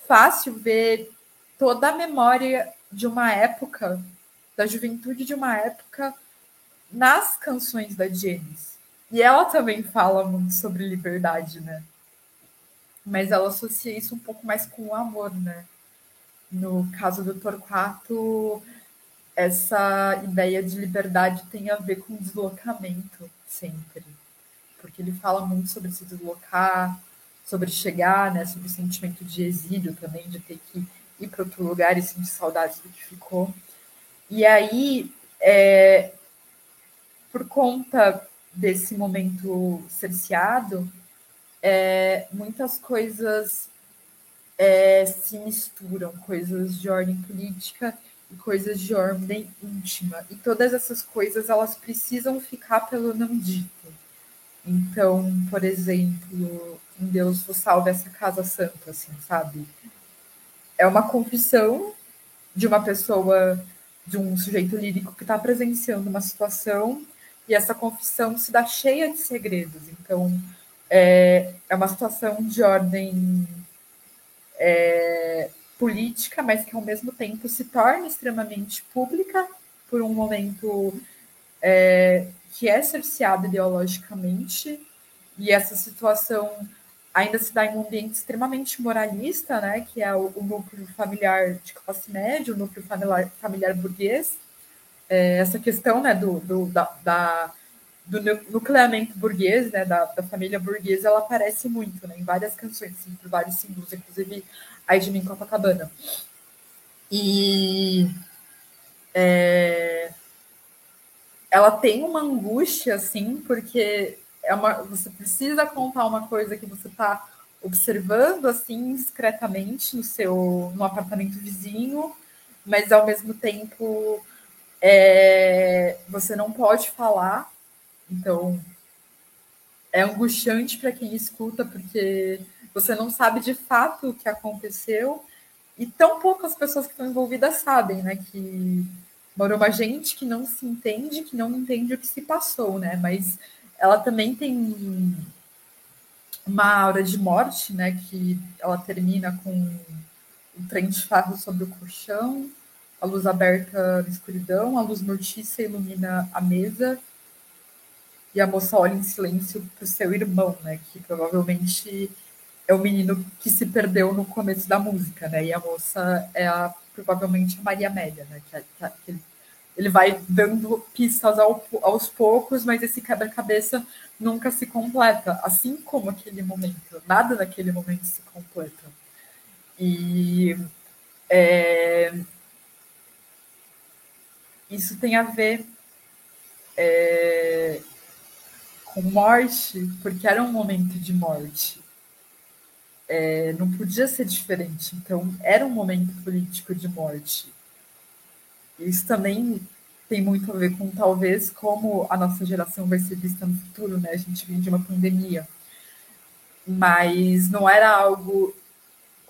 fácil ver toda a memória de uma época, da juventude de uma época, nas canções da Janis. E ela também fala muito sobre liberdade, né? Mas ela associa isso um pouco mais com o amor, né? No caso do Torquato, essa ideia de liberdade tem a ver com deslocamento sempre. Porque ele fala muito sobre se deslocar, sobre chegar, né, sobre o sentimento de exílio também, de ter que ir para outro lugar e sentir saudade do que ficou. E aí, é, por conta desse momento cerceado, é, muitas coisas é, se misturam, coisas de ordem política e coisas de ordem íntima. E todas essas coisas elas precisam ficar pelo não dito. Então, por exemplo, em Deus vos salve essa casa santa, assim, sabe? É uma confissão de uma pessoa, de um sujeito lírico que está presenciando uma situação e essa confissão se dá cheia de segredos. Então, é, é uma situação de ordem é, política, mas que ao mesmo tempo se torna extremamente pública por um momento é, que é cerceado ideologicamente, e essa situação ainda se dá em um ambiente extremamente moralista, né, que é o, o núcleo familiar de classe média, o núcleo familiar, familiar burguês, é, essa questão né, do, do, da, da, do nucleamento burguês, né, da, da família burguesa, ela aparece muito né, em várias canções, assim, por vários símbolos, inclusive a de mim Copacabana. E é, ela tem uma angústia, assim, porque é uma, você precisa contar uma coisa que você está observando, assim, discretamente no seu no apartamento vizinho, mas ao mesmo tempo é, você não pode falar, então é angustiante para quem escuta, porque você não sabe de fato o que aconteceu e tão poucas pessoas que estão envolvidas sabem, né? Que mora uma gente que não se entende, que não entende o que se passou, né? Mas ela também tem uma aura de morte, né? Que ela termina com um trem de ferro sobre o colchão, a luz aberta na escuridão, a luz mortiça ilumina a mesa e a moça olha em silêncio para o seu irmão, né? Que provavelmente é o menino que se perdeu no começo da música, né? E a moça é a, provavelmente a Maria Amélia, né? Que, é, que, é, que ele vai dando pistas ao, aos poucos, mas esse quebra-cabeça nunca se completa, assim como aquele momento. Nada naquele momento se completa. E é, isso tem a ver é, com morte, porque era um momento de morte. É, não podia ser diferente. Então, era um momento político de morte. Isso também tem muito a ver com, talvez, como a nossa geração vai ser vista no futuro, né? A gente vem de uma pandemia. Mas não era algo,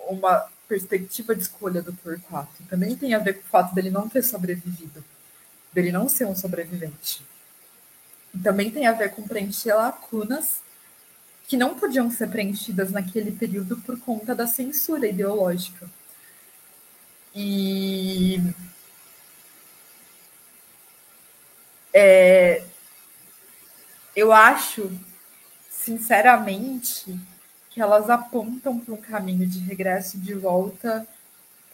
uma perspectiva de escolha do Torquato. Também tem a ver com o fato dele não ter sobrevivido, dele não ser um sobrevivente. E também tem a ver com preencher lacunas que não podiam ser preenchidas naquele período por conta da censura ideológica. E é, eu acho, sinceramente, que elas apontam para um caminho de regresso de volta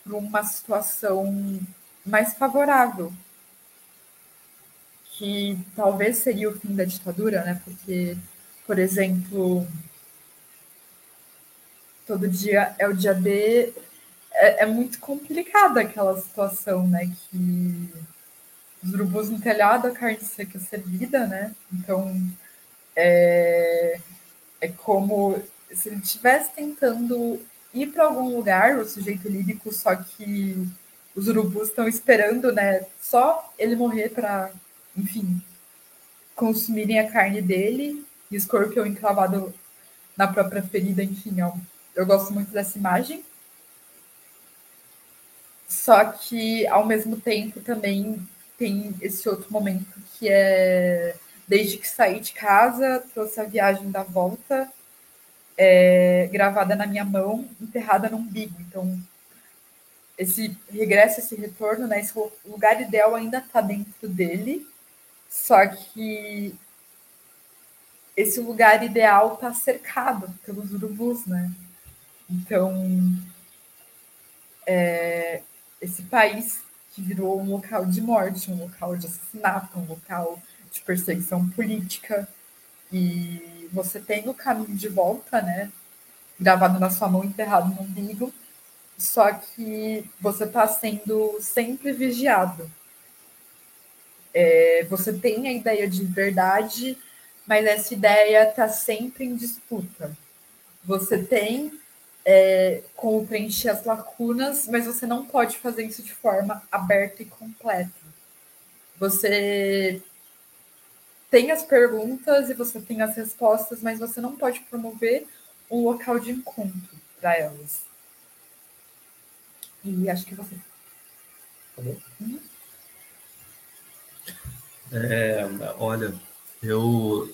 para uma situação mais favorável, que talvez seria o fim da ditadura, né? Porque por exemplo, todo dia é o dia D, é, é muito complicada aquela situação, né? Que os urubus no telhado, a carne seca servida, né? Então, é, é como se ele estivesse tentando ir para algum lugar, o sujeito lírico, só que os urubus estão esperando, né? Só ele morrer para, enfim, consumirem a carne dele e escorpião encravado na própria ferida, enfim, eu, eu gosto muito dessa imagem. Só que, ao mesmo tempo, também tem esse outro momento que é desde que saí de casa, trouxe a viagem da volta, é, gravada na minha mão, enterrada no umbigo. Então, esse regresso, esse retorno, né, esse lugar ideal ainda está dentro dele, só que esse lugar ideal está cercado pelos urubus, né? Então, é, esse país que virou um local de morte, um local de assassinato, um local de perseguição política, e você tem o caminho de volta, né? Gravado na sua mão, enterrado no umbigo, só que você está sendo sempre vigiado. É, você tem a ideia de verdade, mas essa ideia está sempre em disputa. Você tem é, como preencher as lacunas, mas você não pode fazer isso de forma aberta e completa. Você tem as perguntas e você tem as respostas, mas você não pode promover um local de encontro para elas. E acho que você. Tá bom? Uhum. É, olha, eu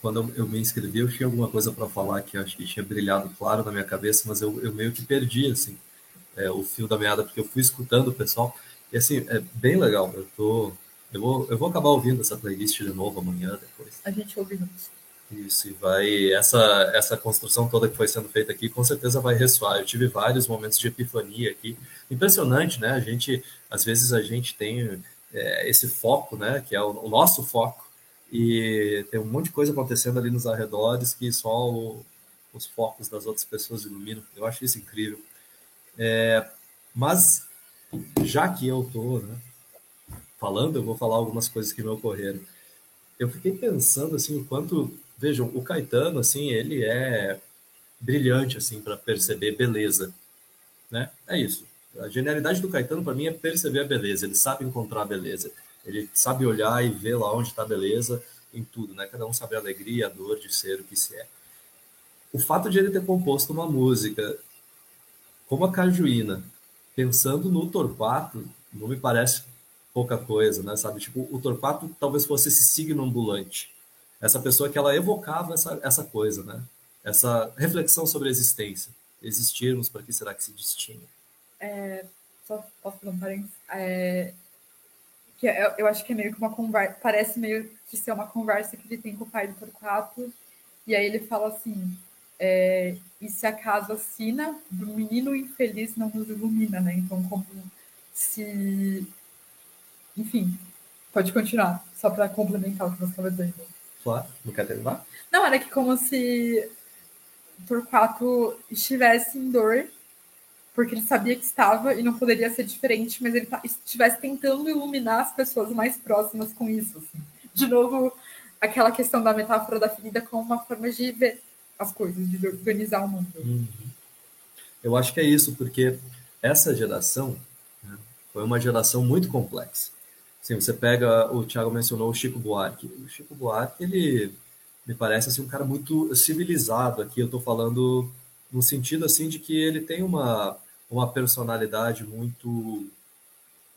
quando eu me inscrevi, eu tinha alguma coisa para falar que acho que tinha brilhado claro na minha cabeça, mas eu, eu meio que perdi assim é, o fio da meada porque eu fui escutando o pessoal e assim é bem legal. Eu tô eu vou, eu vou acabar ouvindo essa playlist de novo amanhã depois. A gente ouve juntos. Isso, e vai. Essa, essa construção toda que foi sendo feita aqui com certeza vai ressoar. Eu tive vários momentos de epifania aqui. Impressionante, né? A gente, às vezes, a gente tem é, esse foco, né? Que é o, o, nosso foco, e tem um monte de coisa acontecendo ali nos arredores que só o, os focos das outras pessoas iluminam. Eu acho isso incrível. É, mas, já que eu estou né, falando, eu vou falar algumas coisas que me ocorreram. Eu fiquei pensando assim, o quanto, vejam, o Caetano assim, ele é brilhante assim para perceber beleza, né? É isso. A genialidade do Caetano para mim é perceber a beleza. Ele sabe encontrar a beleza. Ele sabe olhar e ver lá onde está a beleza em tudo, né? Cada um sabe a alegria, a dor de ser o que se é. O fato de ele ter composto uma música como a Cajuína, pensando no Torquato, não me parece pouca coisa, né? Sabe? Tipo, o Torquato talvez fosse esse signo ambulante. Essa pessoa que ela evocava essa, essa coisa, né? Essa reflexão sobre a existência. Existirmos, para que será que se destina? É, só posso dar um parênteses? É, que eu, eu, acho que é meio que uma conversa, parece meio que ser uma conversa que ele tem com o pai do Torquato, e aí ele fala assim, é, e se acaso a sina do menino infeliz não nos ilumina, né? Então, como se enfim, pode continuar, só para complementar o que você estava dizendo. Claro, não quer terminar? Não, era que como se Torquato estivesse em dor, porque ele sabia que estava e não poderia ser diferente, mas ele tá, estivesse tentando iluminar as pessoas mais próximas com isso. Assim. De novo, aquela questão da metáfora da ferida como uma forma de ver as coisas, de organizar o mundo. Uhum. Eu acho que é isso, porque essa geração né, foi uma geração muito complexa. Sim, você pega, o Thiago mencionou o Chico Buarque. O Chico Buarque, ele me parece assim, um cara muito civilizado aqui. Eu estou falando no sentido assim de que ele tem uma, uma personalidade muito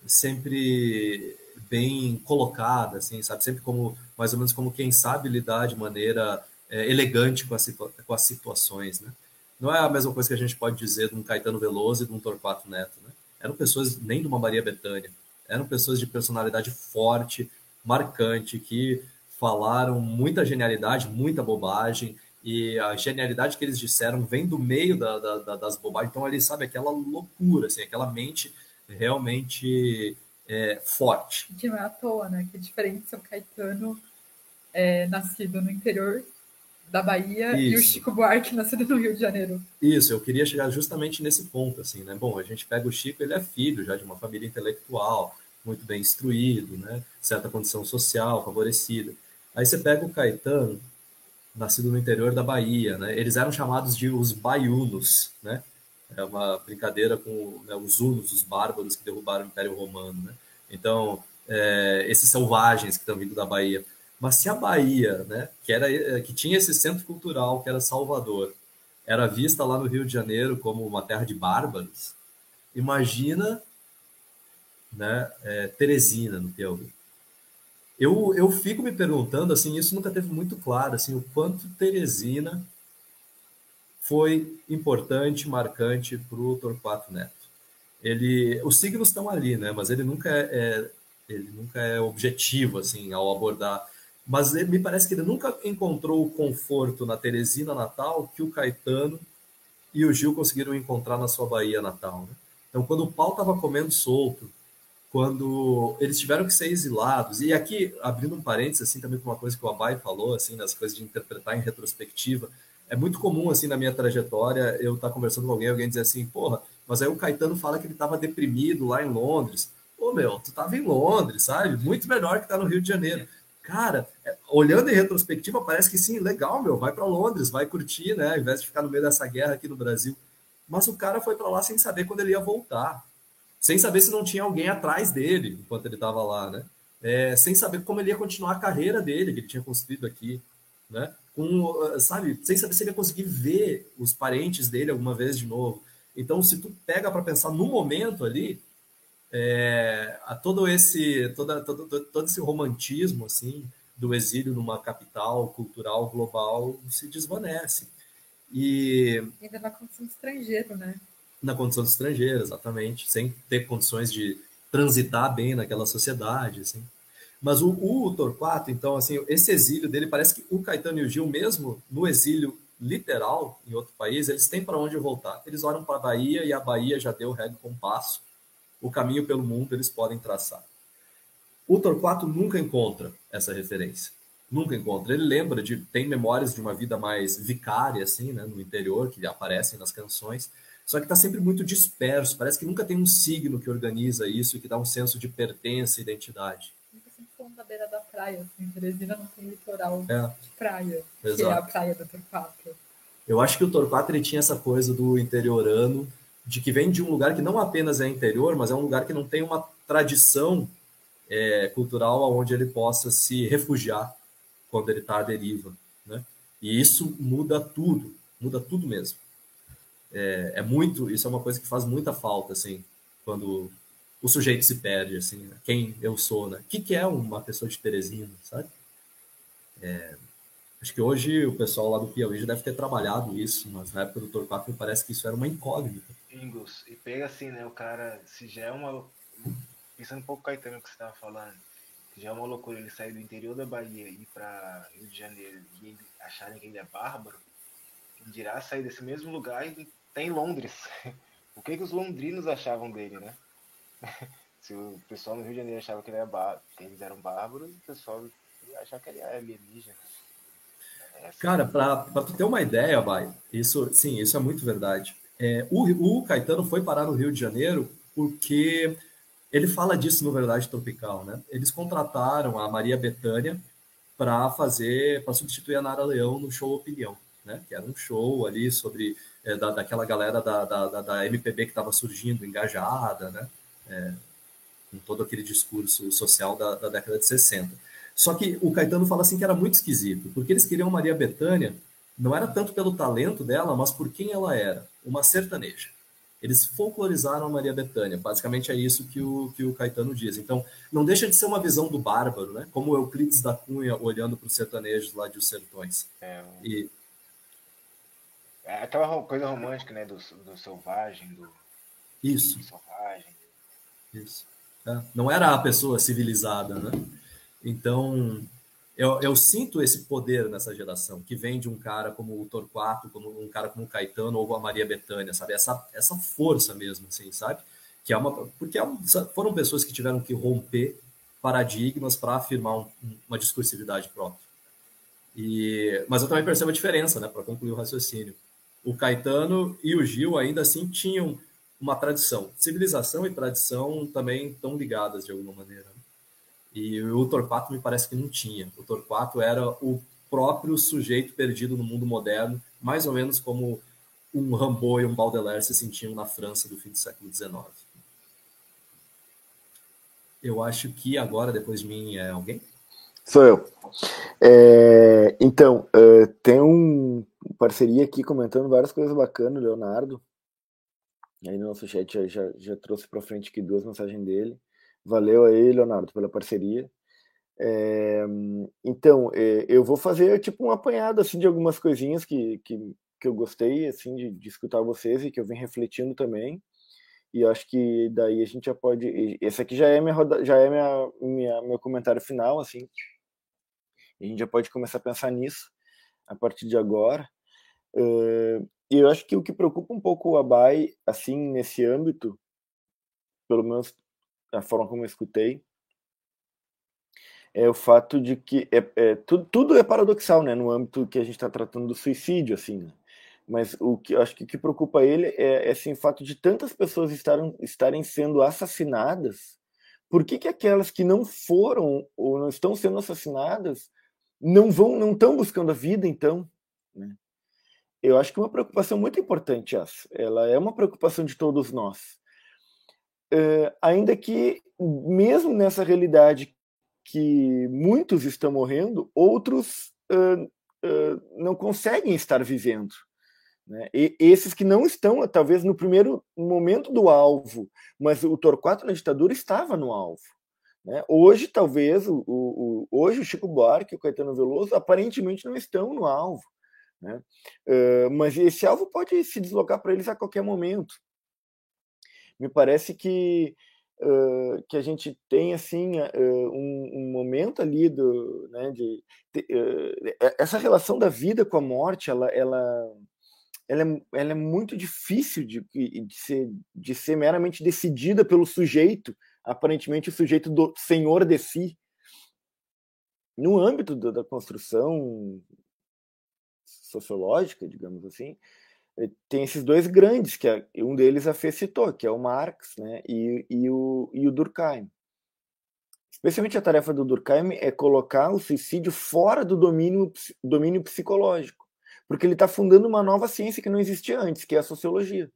sempre bem colocada, assim, sabe? Sempre como mais ou menos como quem sabe lidar de maneira é, elegante com, com as situações, né? Não é a mesma coisa que a gente pode dizer de um Caetano Veloso e de um Torquato Neto, né? Eram pessoas nem de uma Maria Bethânia eram pessoas de personalidade forte, marcante, que falaram muita genialidade, muita bobagem, e a genialidade que eles disseram vem do meio da, da, das bobagens. Então, ali, sabe, aquela loucura, assim, aquela mente realmente é, forte. Que não é à toa, né? Que é diferente de São Caetano, é, nascido no interior da Bahia Isso. e o Chico Buarque [laughs] nascido no Rio de Janeiro. Isso, eu queria chegar justamente nesse ponto, assim, né? Bom, a gente pega o Chico, ele é filho já de uma família intelectual, muito bem instruído, né? Certa condição social favorecida. Aí você pega o Caetano, nascido no interior da Bahia, né? Eles eram chamados de os baiunos, né? É uma brincadeira com né, os hunos, os bárbaros que derrubaram o Império Romano, né? Então, é, esses selvagens que estão vindo da Bahia. Mas se a Bahia, né, que, era, eh, que tinha esse centro cultural, que era Salvador, era vista lá no Rio de Janeiro como uma terra de bárbaros, imagina né, é, Teresina, no Piauí. Eu, eu fico me perguntando, assim, isso nunca teve muito claro, assim, o quanto Teresina foi importante, marcante para o Torquato Neto. Ele, os signos estão ali, né? Mas ele nunca é, é ele nunca é objetivo assim ao abordar. Mas ele, me parece que ele nunca encontrou o conforto na Teresina natal que o Caetano e o Gil conseguiram encontrar na sua Bahia natal. Né? Então, quando o pau estava comendo solto, quando eles tiveram que ser exilados, e aqui, abrindo um parênteses, assim, também com uma coisa que o Abai falou, assim, nas coisas de interpretar em retrospectiva, é muito comum, assim, na minha trajetória, eu estar tá conversando com alguém, alguém dizer assim, porra, mas aí o Caetano fala que ele estava deprimido lá em Londres. Pô, meu, tu estava em Londres, sabe? Muito melhor que tá no Rio de Janeiro. Cara, é, olhando em retrospectiva, parece que sim, legal, meu, vai para Londres, vai curtir, né? Ao invés de ficar no meio dessa guerra aqui no Brasil. Mas o cara foi para lá sem saber quando ele ia voltar, sem saber se não tinha alguém atrás dele enquanto ele estava lá, né? É, sem saber como ele ia continuar a carreira dele que ele tinha construído aqui, né? Com, sabe, sem saber se ele ia conseguir ver os parentes dele alguma vez de novo. Então, se tu pega para pensar no momento ali, é, a todo esse toda, todo, todo esse romantismo assim do exílio numa capital cultural global se desvanece e ainda na condição de estrangeiro né na condição de estrangeiro exatamente sem ter condições de transitar bem naquela sociedade assim mas o, o Torquato então assim esse exílio dele parece que o Caetano e o Gil mesmo no exílio literal em outro país eles têm para onde voltar eles olham para a Bahia e a Bahia já deu o ré do compasso o caminho pelo mundo eles podem traçar. O Torquato nunca encontra essa referência. Nunca encontra. Ele lembra de. tem memórias de uma vida mais vicária, assim, né, no interior, que aparecem nas canções, só que está sempre muito disperso. Parece que nunca tem um signo que organiza isso e que dá um senso de pertença e identidade. Nunca sempre falando da beira da praia, assim. Teresina não tem litoral é. de praia, Exato. que é a praia do Torquato. Eu acho que o Torquato ele tinha essa coisa do interiorano de que vem de um lugar que não apenas é interior, mas é um lugar que não tem uma tradição é, cultural onde ele possa se refugiar quando ele está à deriva. Né? E isso muda tudo, muda tudo mesmo. É, é, muito, isso é uma coisa que faz muita falta, assim, quando o sujeito se perde, assim, né? quem eu sou, né? O que, que é uma pessoa de Teresina, sabe? É, acho que hoje o pessoal lá do Piauí já deve ter trabalhado isso, mas na época do Torquato me parece que isso era uma incógnita. Pingos. E pega assim, né? O cara, se já é uma. Pensando um pouco Caetano que você estava falando, já é uma loucura ele sair do interior da Bahia e ir para Rio de Janeiro e acharem que ele é bárbaro, dirá sair desse mesmo lugar e em Londres. [laughs] O que, que os londrinos achavam dele, né? [laughs] Se o pessoal no Rio de Janeiro achava que, ele era bar... que eles eram bárbaros, o pessoal achava que ele era alienígena. É assim. Cara, para tu ter uma ideia, Bai, isso, sim, isso é muito verdade. É, o, o, Caetano foi parar no Rio de Janeiro porque ele fala disso no Verdade Tropical, né? Eles contrataram a Maria Bethânia para fazer, para substituir a Nara Leão no show Opinião, né? Que era um show ali sobre é, da, daquela galera da, da, da MPB que estava surgindo, engajada, né? É, com todo aquele discurso social da, da década de 60. Só que o Caetano fala assim que era muito esquisito, porque eles queriam Maria Bethânia não era tanto pelo talento dela, mas por quem ela era, uma sertaneja. Eles folclorizaram a Maria Bethânia, basicamente é isso que o, que o Caetano diz. Então, não deixa de ser uma visão do bárbaro, né? como Euclides da Cunha olhando para os sertanejos lá de Os Sertões. É, e... é aquela coisa romântica, né, do, do selvagem, do... Isso. Do selvagem. Isso. É. Não era a pessoa civilizada, né? Então, eu, eu, sinto esse poder nessa geração, que vem de um cara como o Torquato, como um cara como o Caetano ou a Maria Bethânia, sabe? Essa, essa força mesmo, assim, sabe? Que é uma, porque é foram pessoas que tiveram que romper paradigmas para afirmar um, uma discursividade própria. E, mas eu também percebo a diferença, né, para concluir o raciocínio. O Caetano e o Gil ainda assim tinham uma tradição. Civilização e tradição também estão ligadas de alguma maneira. E o Torquato me parece que não tinha. O Torquato era o próprio sujeito perdido no mundo moderno, mais ou menos como um Rambaud e um Baudelaire se sentiam na França do fim do século XIX. Eu acho que agora, depois de mim, é alguém? Sou eu. É, então, uh, tem um parceria aqui comentando várias coisas bacanas, Leonardo. Aí no nosso chat já, já, já trouxe para frente aqui duas mensagens dele. Valeu aí, Leonardo, pela parceria. É, então, é, eu vou fazer tipo um apanhado assim de algumas coisinhas que, que, que eu gostei assim de, de escutar vocês e que eu vim refletindo também. E acho que daí a gente já pode. Esse aqui já é minha roda, já é minha, minha meu comentário final, assim. A gente já pode começar a pensar nisso a partir de agora. E eu acho que o que preocupa um pouco o Abai, assim, nesse âmbito, pelo menos a forma como eu escutei, é o fato de que é, é tudo, tudo, é paradoxal, né, no âmbito que a gente está tratando do suicídio, assim. Né? Mas o que acho que que preocupa ele é, é assim, o fato de tantas pessoas estarem, estarem sendo assassinadas. Por que, que aquelas que não foram ou não estão sendo assassinadas não vão, não estão buscando a vida, então? Né? Eu acho que é uma preocupação muito importante essa. Ela é uma preocupação de todos nós. Uh, ainda que, mesmo nessa realidade que muitos estão morrendo, outros não conseguem estar vivendo. Né? E esses que não estão, talvez no primeiro momento do alvo, mas o Torquato na ditadura estava no alvo. Né? Hoje, talvez, o, o, hoje o Chico Buarque e o Caetano Veloso aparentemente não estão no alvo. Né? Uh, mas esse alvo pode se deslocar para eles a qualquer momento. Me parece que uh, que a gente tem assim uh, um, um, momento ali do, né, de, de essa relação da vida com a morte, ela, ela, ela, é, ela é muito difícil de, de, ser, de ser meramente decidida pelo sujeito, aparentemente o sujeito do senhor de si. No âmbito da, construção sociológica, digamos assim, eh, tem esses dois grandes, que é, um deles a Fê citou, que é o Marx né, e, e, o, e o Durkheim. Especialmente a tarefa do Durkheim é colocar o suicídio fora do domínio, domínio psicológico, porque ele está fundando uma nova ciência que não existia antes, que é a sociologia.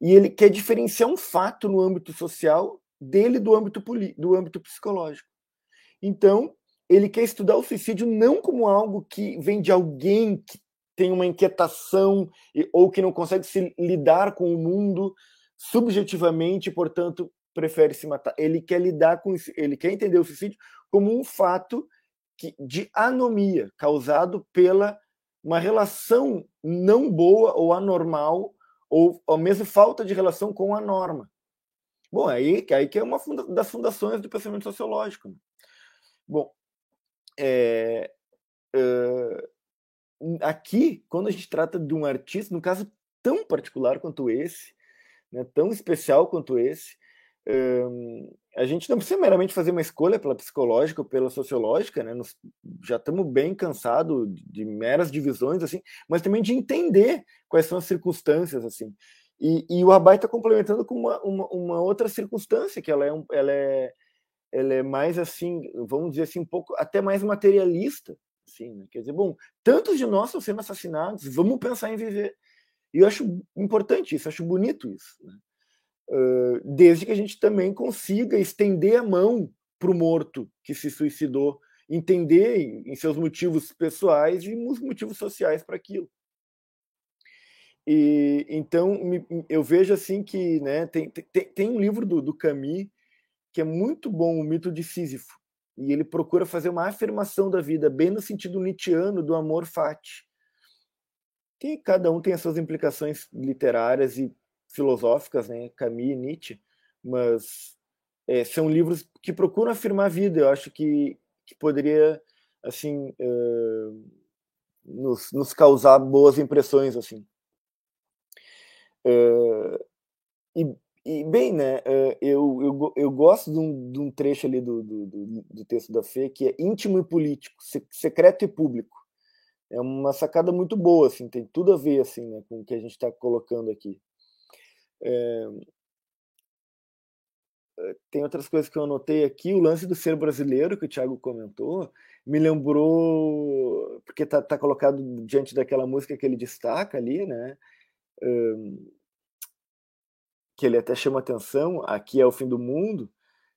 E ele quer diferenciar um fato no âmbito social dele do âmbito, do âmbito psicológico. Então, ele quer estudar o suicídio não como algo que vem de alguém que tem uma inquietação ou que não consegue se lidar com o mundo subjetivamente, portanto, prefere se matar. Ele quer lidar com isso, ele quer entender o suicídio como um fato que, de anomia causado pela uma relação não boa ou anormal ou, ou mesmo falta de relação com a norma. Bom, aí, aí que é uma funda das fundações do pensamento sociológico. Né? Bom, é, é, aqui, quando a gente trata de um artista, no caso tão particular quanto esse, né, tão especial quanto esse, a gente não precisa meramente fazer uma escolha pela psicológica ou pela sociológica, né? Nos, já estamos bem cansados de, de, meras divisões, assim, mas também de entender quais são as circunstâncias, assim. E, e o Abai está complementando com uma, uma, uma, outra circunstância, que ela é, um, ela, é, ela é mais, assim, vamos dizer assim, um pouco até mais materialista, Assim, né? Quer dizer, bom, tantos de nós estão sendo assassinados, vamos pensar em viver. E eu acho importante isso, acho bonito isso. Né? Uh, desde que a gente também consiga estender a mão para o morto que se suicidou, entender em, em seus motivos pessoais e os motivos sociais para aquilo. E então me, eu vejo assim que né, tem, tem, tem um livro do, do Camus que é muito bom, o mito de Sísifo, e ele procura fazer uma afirmação da vida, bem no sentido nietzschiano do amor fati. Que cada um tem as suas implicações literárias e filosóficas, né? Camus e Nietzsche, mas é, são livros que procuram afirmar a vida. Eu acho que, que poderia, assim, uh, nos, nos causar boas impressões, assim. Uh, e e, bem, né, eh, eu, eu, eu gosto de um, de um trecho ali do, do, do, texto da Fê que é íntimo e político, secreto e público. É uma sacada muito boa, assim, tem tudo a ver assim, né, com o que a gente está colocando aqui. É... Tem outras coisas que eu anotei aqui, o lance do ser brasileiro, que o Thiago comentou, me lembrou, porque está tá colocado diante daquela música que ele destaca ali, né? Que ele até chama atenção, aqui é o fim do mundo,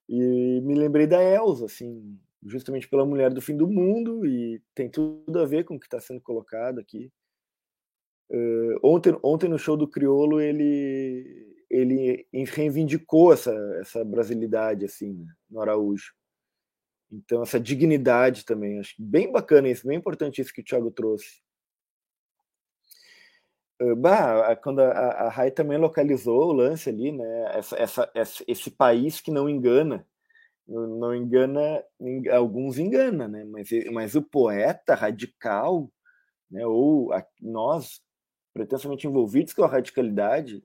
e me lembrei da Elsa, assim, justamente pela mulher do fim do mundo, e tem tudo a ver com o que está sendo colocado aqui. Uh, ontem, ontem no show do Criolo ele ele reivindicou essa, essa brasilidade assim né, no Araújo. Então essa dignidade também, acho bem bacana isso, bem importante isso que o Thiago trouxe. Bah, quando a, Rai também localizou o lance ali, né? Essa, essa, essa, esse país que não engana, não engana, alguns engana, né? Mas, mas o poeta radical, né? Ou a, nós pretensamente envolvidos com a radicalidade,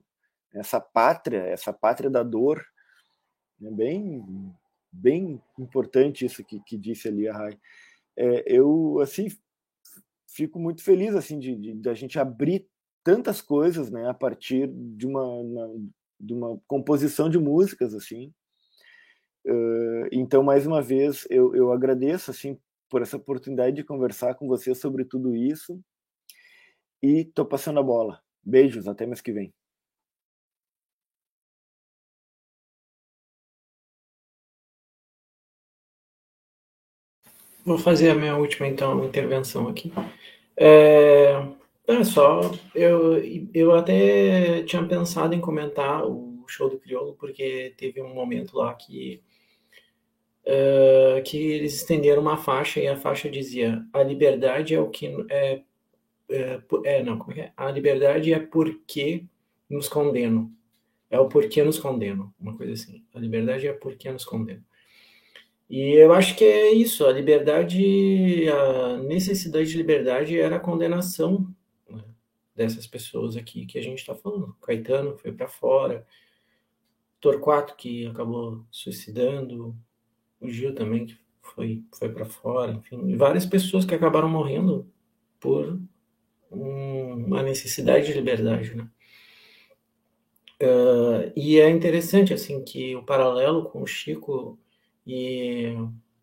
essa pátria, essa pátria da dor, é bem, bem importante isso que, que disse ali a Rai. É, eu assim fico muito feliz assim de, de, de, a gente abrir tantas coisas, né, a partir de uma, uma de uma composição de músicas assim. Uh, então mais uma vez eu, eu agradeço assim por essa oportunidade de conversar com você sobre tudo isso e tô passando a bola. Beijos, até mês que vem. Vou fazer a minha última, então, intervenção aqui. É, é só, eu, eu até tinha pensado em comentar o show do Criolo, porque teve um momento lá que, é, que eles estenderam uma faixa e a faixa dizia: a liberdade é o que é, é, é não, como é, é? A liberdade é porque nos condenam. É o porquê nos condenam, uma coisa assim. A liberdade é porque nos condenam. E eu acho que é isso, a liberdade, a necessidade de liberdade era a condenação dessas pessoas aqui que a gente está falando. Caetano foi para fora, Torquato que acabou suicidando, o Gil também que foi, foi para fora, enfim, várias pessoas que acabaram morrendo por um, uma necessidade de liberdade, né? Uh, e é interessante assim que o paralelo com o Chico e,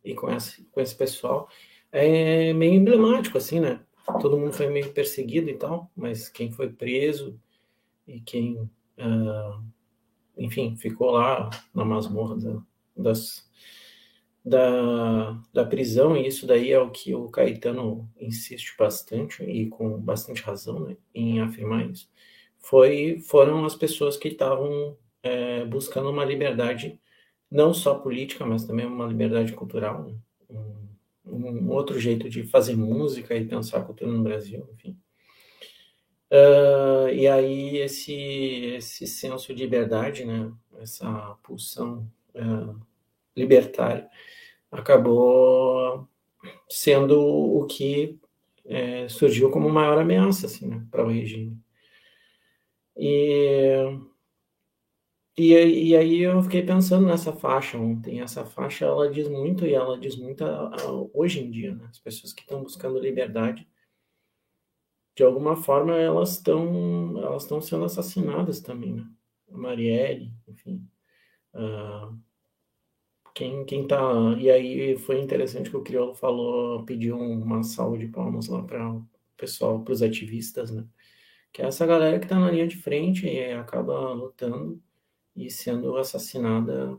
e com, esse, com esse pessoal é meio emblemático, assim, né? Todo mundo foi meio perseguido e tal, mas quem foi preso e quem, uh, enfim, ficou lá na masmorra da, das, da, da prisão, e isso daí é o que o Caetano insiste bastante, e com bastante razão, né, em afirmar isso, foi, foram as pessoas que estavam é, buscando uma liberdade não só política, mas também uma liberdade cultural, né? Um, outro jeito de fazer música e pensar cultura no Brasil, enfim. Uh, e aí esse esse senso de liberdade, né, essa pulsão uh, libertária, acabou sendo o que é, surgiu como maior ameaça assim, né, para o regime. E e, e aí eu fiquei pensando nessa faixa ontem. Essa faixa ela diz muito e ela diz muito a, a, hoje em dia, né? As pessoas que estão buscando liberdade, de alguma forma elas estão elas estão sendo assassinadas também, né? A Marielle, enfim. Uh, quem quem tá e aí foi interessante que o Criolo falou, pediu uma salva de palmas lá para o pessoal, para os ativistas, né? Que é essa galera que está na linha de frente e acaba lutando e sendo assassinada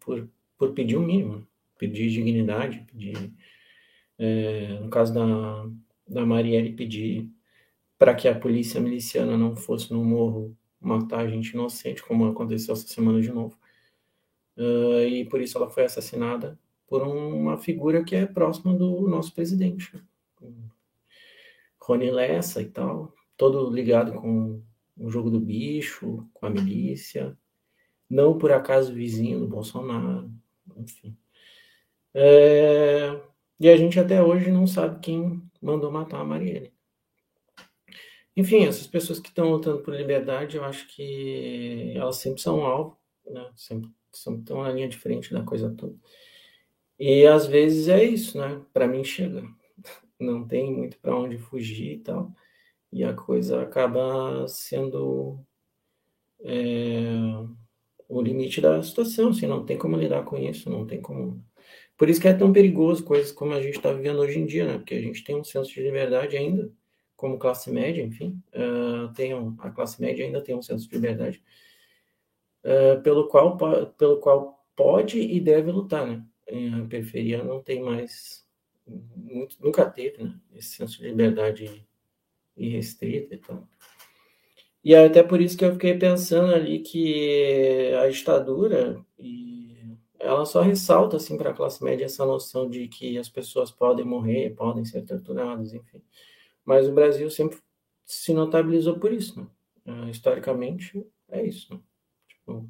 por, por pedir o mínimo, pedir dignidade, pedir, é, no caso da, da Marielle, pedir para que a polícia miliciana não fosse no morro matar gente inocente, como aconteceu essa semana de novo. Uh, e por isso ela foi assassinada por uma figura que é próxima do nosso presidente. Rony Lessa e tal, todo ligado com o jogo do bicho, com a milícia, não por acaso vizinho do Bolsonaro, enfim. É, e a gente até hoje não sabe quem mandou matar a Marielle. Enfim, essas pessoas que estão lutando por liberdade, eu acho que elas sempre são alvo, né? sempre, estão na linha de frente da coisa toda. E às vezes é isso, né? Para mim chega. Não tem muito para onde fugir e tal e a coisa acaba sendo é, o limite da situação, assim, não tem como lidar com isso, não tem como... Por isso que é tão perigoso coisas como a gente está vivendo hoje em dia, né? Porque a gente tem um senso de liberdade ainda, como classe média, enfim, uh, tem um, a classe média ainda tem um senso de liberdade, uh, pelo, qual, pelo qual pode e deve lutar, né? A periferia não tem mais, nunca teve, né? Esse senso de liberdade e restrita e tal. E é até por isso que eu fiquei pensando ali que a ditadura ela só ressalta assim para a classe média essa noção de que as pessoas podem morrer, podem ser torturadas, enfim. Mas o Brasil sempre se notabilizou por isso, né? Uh, historicamente, é isso. Né? Tipo,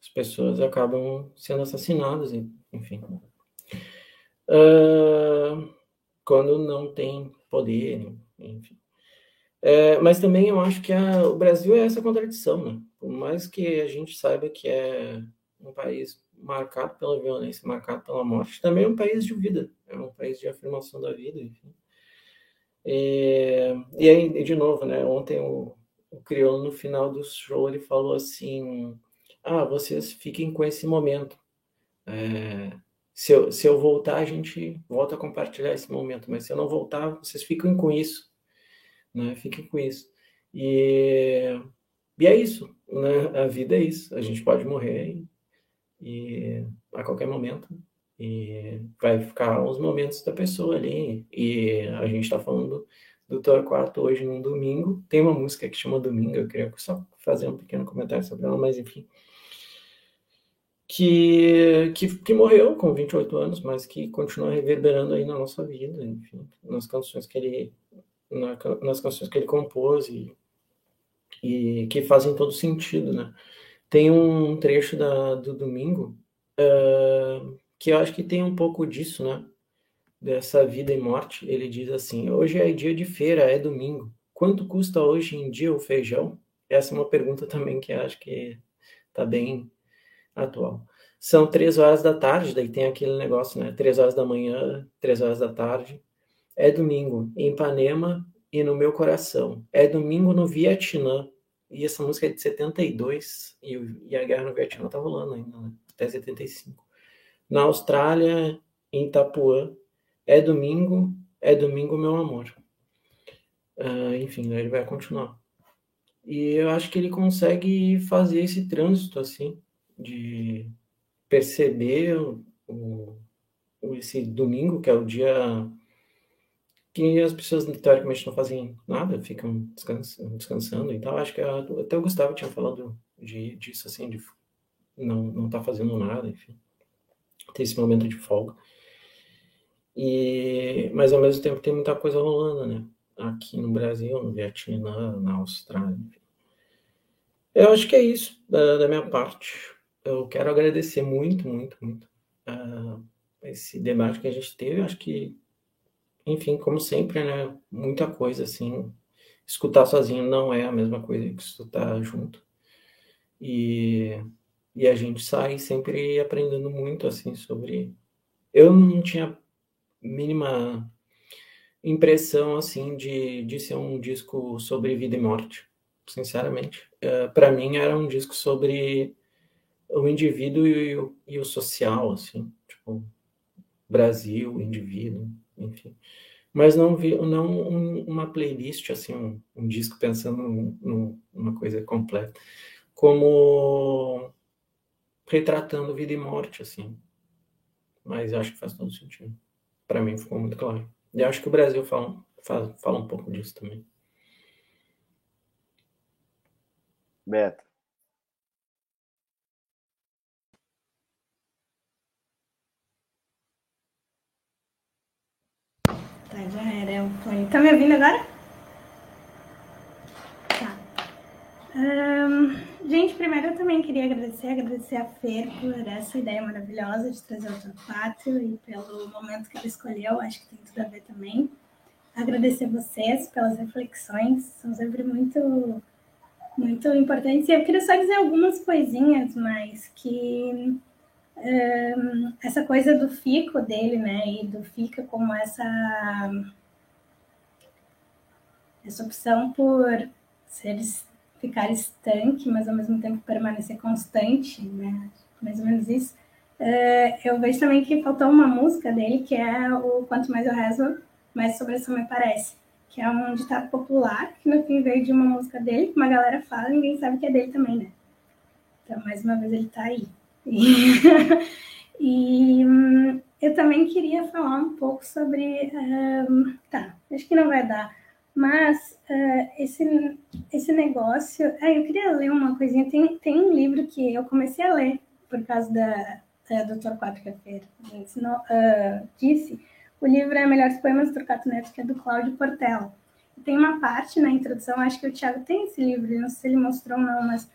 as pessoas acabam sendo assassinadas, enfim. Uh, quando não tem poder, enfim. É, mas também eu acho que a, o Brasil é essa contradição, né? Por mais que a gente saiba que é um país marcado pela violência, marcado pela morte, também é um país de vida, é um país de afirmação da vida, enfim. E, e aí, de novo, né? Ontem o, o crioulo, no final do show, ele falou assim: Ah, vocês fiquem com esse momento. É, se, eu, se eu voltar, a gente volta a compartilhar esse momento, mas se eu não voltar, vocês ficam com isso. Né? Fiquem com isso. E, e é isso. Né? A vida é isso. A gente pode morrer e, e a qualquer momento. E vai ficar uns momentos da pessoa ali. E a gente está falando do Torquato hoje num domingo. Tem uma música que chama Domingo, eu queria só fazer um pequeno comentário sobre ela, mas enfim. Que, que, que morreu com 28 anos, mas que continua reverberando aí na nossa vida, enfim, nas canções que ele na, nas canções que ele compôs e, e que fazem todo sentido, né? Tem um trecho da, do domingo uh, que eu acho que tem um pouco disso, né? Dessa vida e morte. Ele diz assim: Hoje é dia de feira, é domingo. Quanto custa hoje em dia o feijão? Essa é uma pergunta também que acho que está bem atual. São três horas da tarde, daí tem aquele negócio, né? Três horas da manhã, três horas da tarde. É domingo em Ipanema e no meu coração. É domingo no Vietnã. E essa música é de 72 e, e a guerra no Vietnã tá rolando ainda, né? até 75. Na Austrália, em Itapuã, é domingo, é domingo, meu amor. Uh, enfim, ele vai continuar. E eu acho que ele consegue fazer esse trânsito, assim, de perceber o, o, esse domingo, que é o dia que as pessoas teoricamente não fazem nada, ficam descansando, descansando e tal. Acho que até o Gustavo tinha falado de, disso, assim, de não, não tá fazendo nada, enfim. Ter esse momento de folga. E, mas ao mesmo tempo tem muita coisa rolando, né? Aqui no Brasil, no Vietnã, na Austrália, enfim. Eu acho que é isso da, da minha parte. Eu quero agradecer muito, muito, muito uh, esse debate que a gente teve. Eu acho que enfim, como sempre, né? Muita coisa assim. Escutar sozinho não é a mesma coisa que escutar junto. E, e a gente sai sempre aprendendo muito assim sobre. Eu não tinha mínima impressão assim de, de ser um disco sobre vida e morte, sinceramente. Uh, é, Para mim era um disco sobre o indivíduo e o, e o social, assim, tipo Brasil, indivíduo, enfim. Mas não vi, não um, uma playlist, assim, um, um disco pensando num, numa coisa completa, como retratando vida e morte, assim. Mas acho que faz todo sentido. Para mim ficou muito claro. E acho que o Brasil fala, fala, fala um pouco disso também. Beto. Tá, já era. É o play. Tá me ouvindo agora? Tá. Gente, primeiro eu também queria agradecer, agradecer a Fer por essa ideia maravilhosa de trazer o Torquato e pelo momento que ele escolheu, acho que tem tudo a ver também. Agradecer vocês pelas reflexões, são sempre muito, muito importantes. E eu queria só dizer algumas coisinhas, mas que essa coisa do fico dele, né? E do fica como essa essa opção por ser ficar estanque, mas ao mesmo tempo permanecer constante, né? Mais ou menos isso. Uh, eu vejo também que faltou uma música dele que é o Quanto Mais Eu Rezo, Mais Sobre Isso Me Parece, que é um ditado popular que no fim veio de uma música dele, que uma galera fala e ninguém sabe que é dele também, né? Então, mais uma vez, ele tá aí. E, [laughs] e hum, eu também queria falar um pouco sobre. Um, tá, acho que não vai dar. Mas uh, esse, esse negócio. Ah, eu queria ler uma coisinha. Tem, tem um livro que eu comecei a ler por causa da, da doutora Quatro Feira. Uh, disse. O livro é Melhores Poemas do Torquato Neto, que é do Cláudio Portela. tem uma parte na introdução, acho que o Thiago tem esse livro, não sei se ele mostrou ou não, mas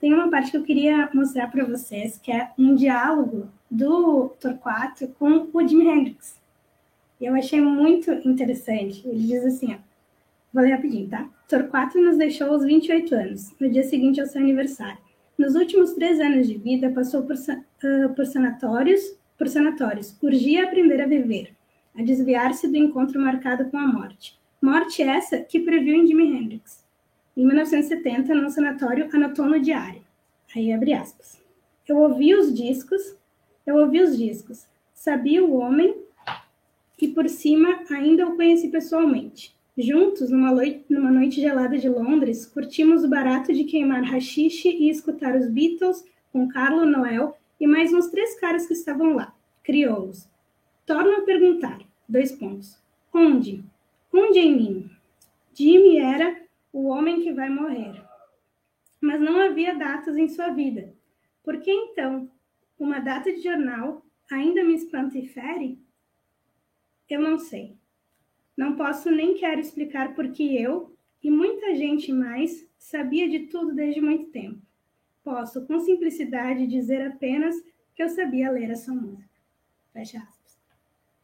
tem uma parte que eu queria mostrar para vocês, que é um diálogo do Torquato com o Jimi Hendrix. Eu achei muito interessante. Ele diz assim, ó, vou ler rapidinho, tá? Torquato nos deixou aos 28 anos, no dia seguinte ao seu aniversário. Nos últimos três anos de vida, passou por, uh, por sanatórios, por sanatórios, urgia aprender a viver, a desviar-se do encontro marcado com a morte. Morte essa que previu em Jimi Hendrix. Em 1970, num sanatório, anotou no diário. Aí abre aspas. Eu ouvi os discos, eu ouvi os discos, sabia o homem e por cima ainda o conheci pessoalmente. Juntos, numa noite, numa noite gelada de Londres, curtimos o barato de queimar rachixe e escutar os Beatles com Carlo Noel e mais uns três caras que estavam lá, crioulos. Torno a perguntar, dois pontos. Onde? Onde em mim? Jimmy era o homem que vai morrer. Mas não havia datas em sua vida. Por que então uma data de jornal ainda me espanta e fere? Eu não sei. Não posso nem quero explicar porque eu e muita gente mais sabia de tudo desde muito tempo. Posso, com simplicidade, dizer apenas que eu sabia ler essa música. Fecha aspas.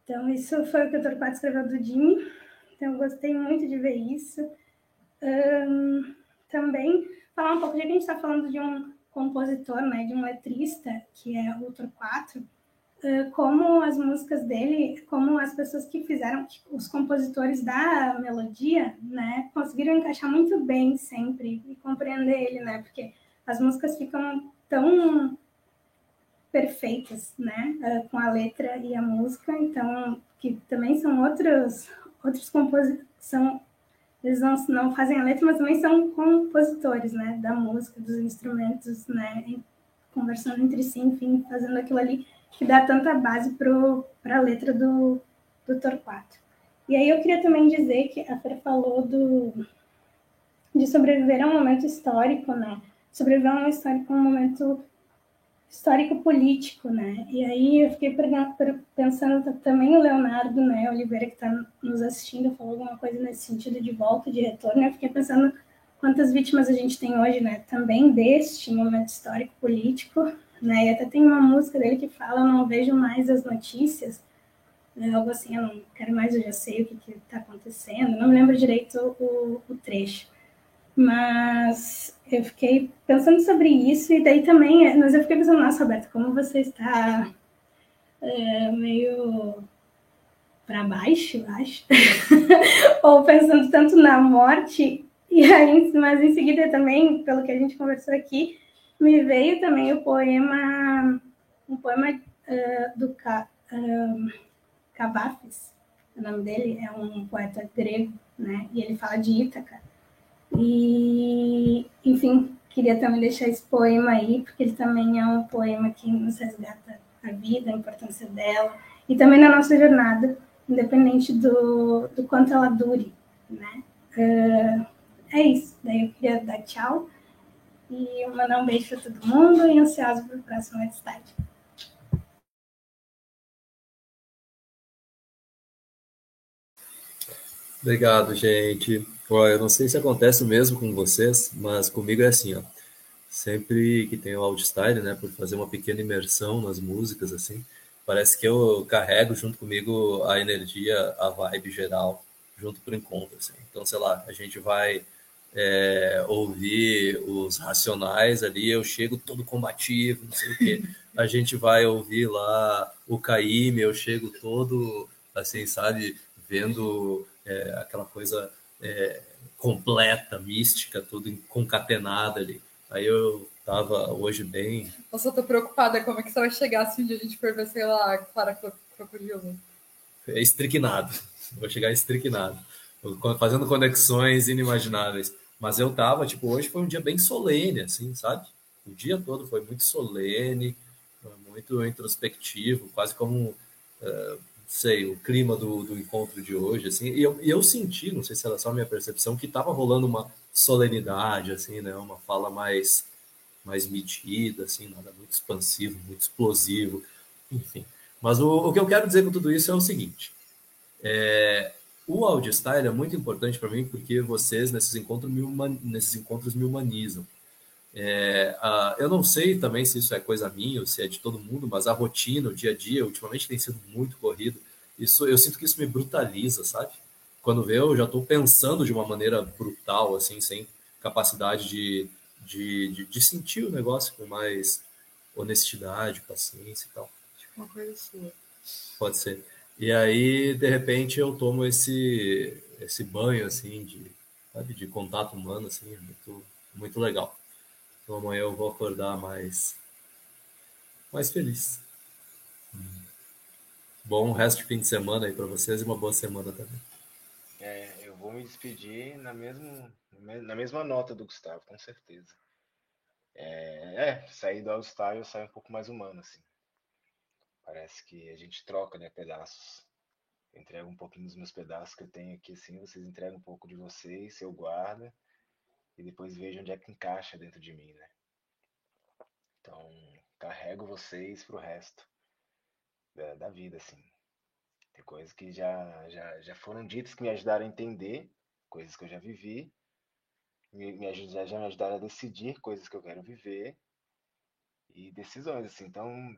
Então, isso foi o que o Torquato escreveu do Jimmy. Então, gostei muito de ver isso. Um, também, falar um pouco, já que a gente está falando de um compositor, né, de um letrista, que é o Torquato, como as músicas dele, como as pessoas que fizeram, os compositores da melodia, né, conseguiram encaixar muito bem sempre e compreender ele, né, porque as músicas ficam tão perfeitas, né, com a letra e a música, então que também são outros outros compositores, são eles não, não fazem a letra, mas também são compositores, né, da música, dos instrumentos, né, conversando entre si, enfim, fazendo aquilo ali que dá tanta base para a letra do, do Torquato. E aí eu queria também dizer que a Fer falou do, de sobreviver a um momento histórico, né? Sobreviver a um, histórico, um momento histórico-político, né? E aí eu fiquei pensando também o Leonardo, né, Oliveira, que está nos assistindo, falou alguma coisa nesse sentido de volta, de retorno, eu fiquei pensando quantas vítimas a gente tem hoje, né, também deste momento histórico-político, né? E até tem uma música dele que fala: Não vejo mais as notícias, né? algo assim, eu não quero mais, eu já sei o que está acontecendo. Não me lembro direito o, o, trecho, mas eu fiquei pensando sobre isso, e daí também, mas eu fiquei pensando: Nossa, Roberto, como você está é, meio para baixo, acho, [laughs] ou pensando tanto na morte, e aí, mas em seguida também, pelo que a gente conversou aqui, me veio também o poema, um poema uh, do uh, Cavafis, o nome dele é um poeta grego, né? E ele fala de Ítaca. E, enfim, queria também deixar esse poema aí, porque ele também é um poema que nos resgata a vida, a importância dela, e também na nossa jornada, independente do, do quanto ela dure, né? Uh, é isso. Daí eu queria dar tchau e mandar um beijo para todo mundo e ansiosa para o próximo estágio. Obrigado, gente. Olha, eu não sei se acontece mesmo com vocês, mas comigo é assim, ó. Sempre que tem o Audistyle, né, por fazer uma pequena imersão nas músicas, assim, parece que eu carrego junto comigo a energia, a vibe geral, junto pro encontro, assim. Então, sei lá, a gente vai é, ouvir os Racionais ali, eu chego todo combativo, não sei o quê. A gente vai ouvir lá o Caíme, eu chego todo, assim, sabe, vendo é, aquela coisa é, completa, mística, tudo concatenada ali. Aí eu tava hoje bem. Eu tô preocupada como é que você vai chegar se um dia a gente for ver, sei lá, Clara Crocodilo. É estricnado. [laughs] Vou chegar estricnado. Fazendo conexões inimagináveis. Mas eu tava, tipo, hoje foi um dia bem solene, assim, sabe? O dia todo foi muito solene, muito introspectivo, quase como, uh, sei, o clima do, do encontro de hoje, assim. E eu, e eu senti, não sei se era só a minha percepção, que tava rolando uma solenidade, assim, né? Uma fala mais, mais medida, assim, nada muito expansivo, muito explosivo, enfim. Mas o, o que eu quero dizer com tudo isso é o seguinte: é, o audio style é muito importante para mim porque vocês nesses encontros me, nesses encontros me humanizam. É, a, eu não sei também se isso é coisa minha ou se é de todo mundo, mas a rotina, o dia a dia, ultimamente tem sido muito corrido. Isso, eu sinto que isso me brutaliza, sabe? Quando vê, eu já estou pensando de uma maneira brutal, assim, sem capacidade de, de, de, de, sentir o negócio com mais honestidade, paciência e tal. Tipo uma coisa sua. Pode ser. E aí, de repente, eu tomo esse, esse banho, assim, de, sabe, de contato humano, assim, é muito, muito legal. Então amanhã eu vou acordar mais, mais feliz. Bom resto de fim de semana aí para vocês e uma boa semana também. É, eu vou me despedir na, mesmo, na mesma nota do Gustavo, com certeza. É, é sair do All-Star eu saio um pouco mais humano, assim. Parece que a gente troca, né, pedaços. Eu entrego um pouquinho dos meus pedaços que eu tenho aqui, assim, vocês entregam um pouco de vocês, eu guardo e depois vejo onde é que encaixa dentro de mim, né? Então, carrego vocês pro resto da, da vida, assim. Tem coisas que já, já, já foram ditas que me ajudaram a entender, coisas que eu já vivi, me, me já me ajudaram a decidir coisas que eu quero viver e decisões, assim. Então,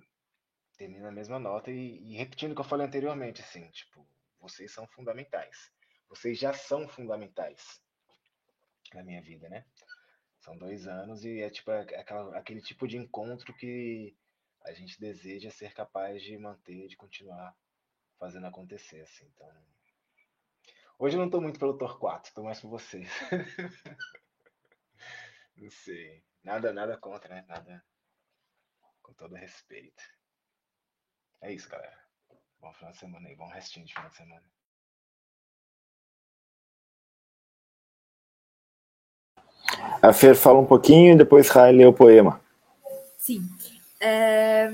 termina a mesma nota e, e repetindo o que eu falei anteriormente, assim, tipo, vocês são fundamentais. Vocês já são fundamentais na minha vida, né? São dois anos e é tipo aquela, aquele tipo de encontro que a gente deseja ser capaz de manter, de continuar fazendo acontecer, assim. Então, hoje eu não tô muito pelo Torquato, tô mais por vocês. [laughs] não sei, nada, nada contra, né? Nada com todo respeito. É isso, galera. Bom final de semana aí, bom restinho de final de semana. A Fer fala um pouquinho e depois Rai lê o poema. Sim. É...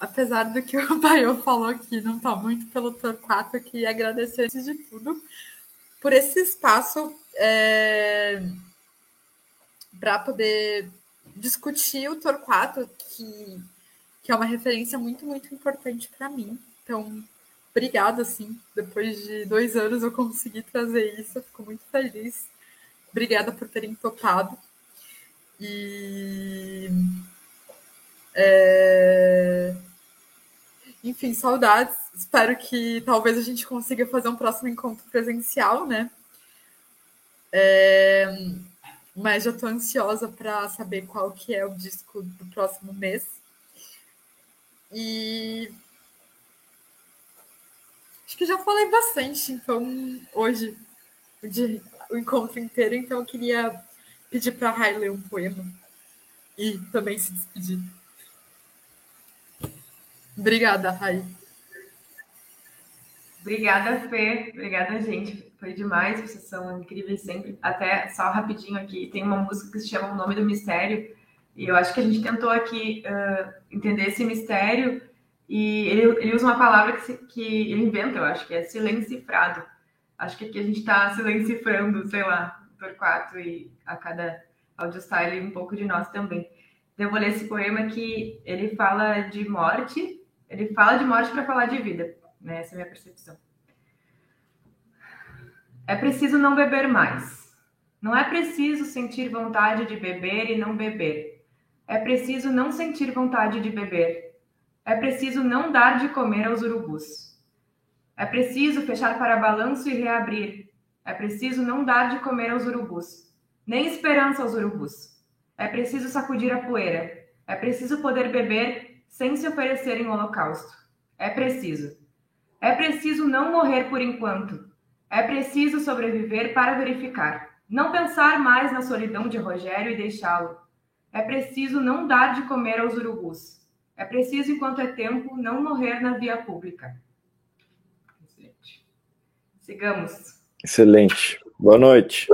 Apesar do que [laughs] o Baio falou aqui, não está muito pelo Torquato, queria agradecer antes de tudo por esse espaço é... para poder discutir o Torquato, que, que é uma referência muito, muito importante para mim. Então, obrigada, assim. Depois de dois anos eu consegui trazer isso, eu fico muito feliz. Obrigada por terem topado. E. É... Enfim, saudades. Espero que talvez a gente consiga fazer um próximo encontro presencial, né? É... Mas já estou ansiosa para saber qual que é o disco do próximo mês. E Acho que já falei bastante, então, hoje, o, encontro inteiro, então eu queria pedir para a Rai ler um poema e também se despedir. Obrigada, Rai. Obrigada, Fê. Obrigada, gente. Foi demais. Vocês são incríveis sempre. Até só rapidinho aqui, tem uma música que se chama O Nome do Mistério. E eu acho que a gente tentou aqui uh, entender esse mistério e ele, ele usa uma palavra que, se, que ele inventa, eu acho, que é silencifrado. Acho que aqui a gente está silencifrando, sei lá, Torquato e a cada audio style um pouco de nós também. Então, eu vou ler esse poema que ele fala de morte, ele fala de morte para falar de vida, né? Essa é a minha percepção. É preciso não beber mais. Não é preciso sentir vontade de beber e não beber. É preciso não sentir vontade de beber é preciso não dar de comer aos urubus. É preciso fechar para balanço e reabrir. É preciso não dar de comer aos urubus. Nem esperança aos urubus. É preciso sacudir a poeira. É preciso poder beber sem se oferecer em holocausto. É preciso. É preciso não morrer por enquanto. É preciso sobreviver para verificar. Não pensar mais na solidão de Rogério e deixá-lo. É preciso não dar de comer aos urubus. É preciso, enquanto é tempo, não morrer na via pública. Excelente. Sigamos. Excelente. Boa noite.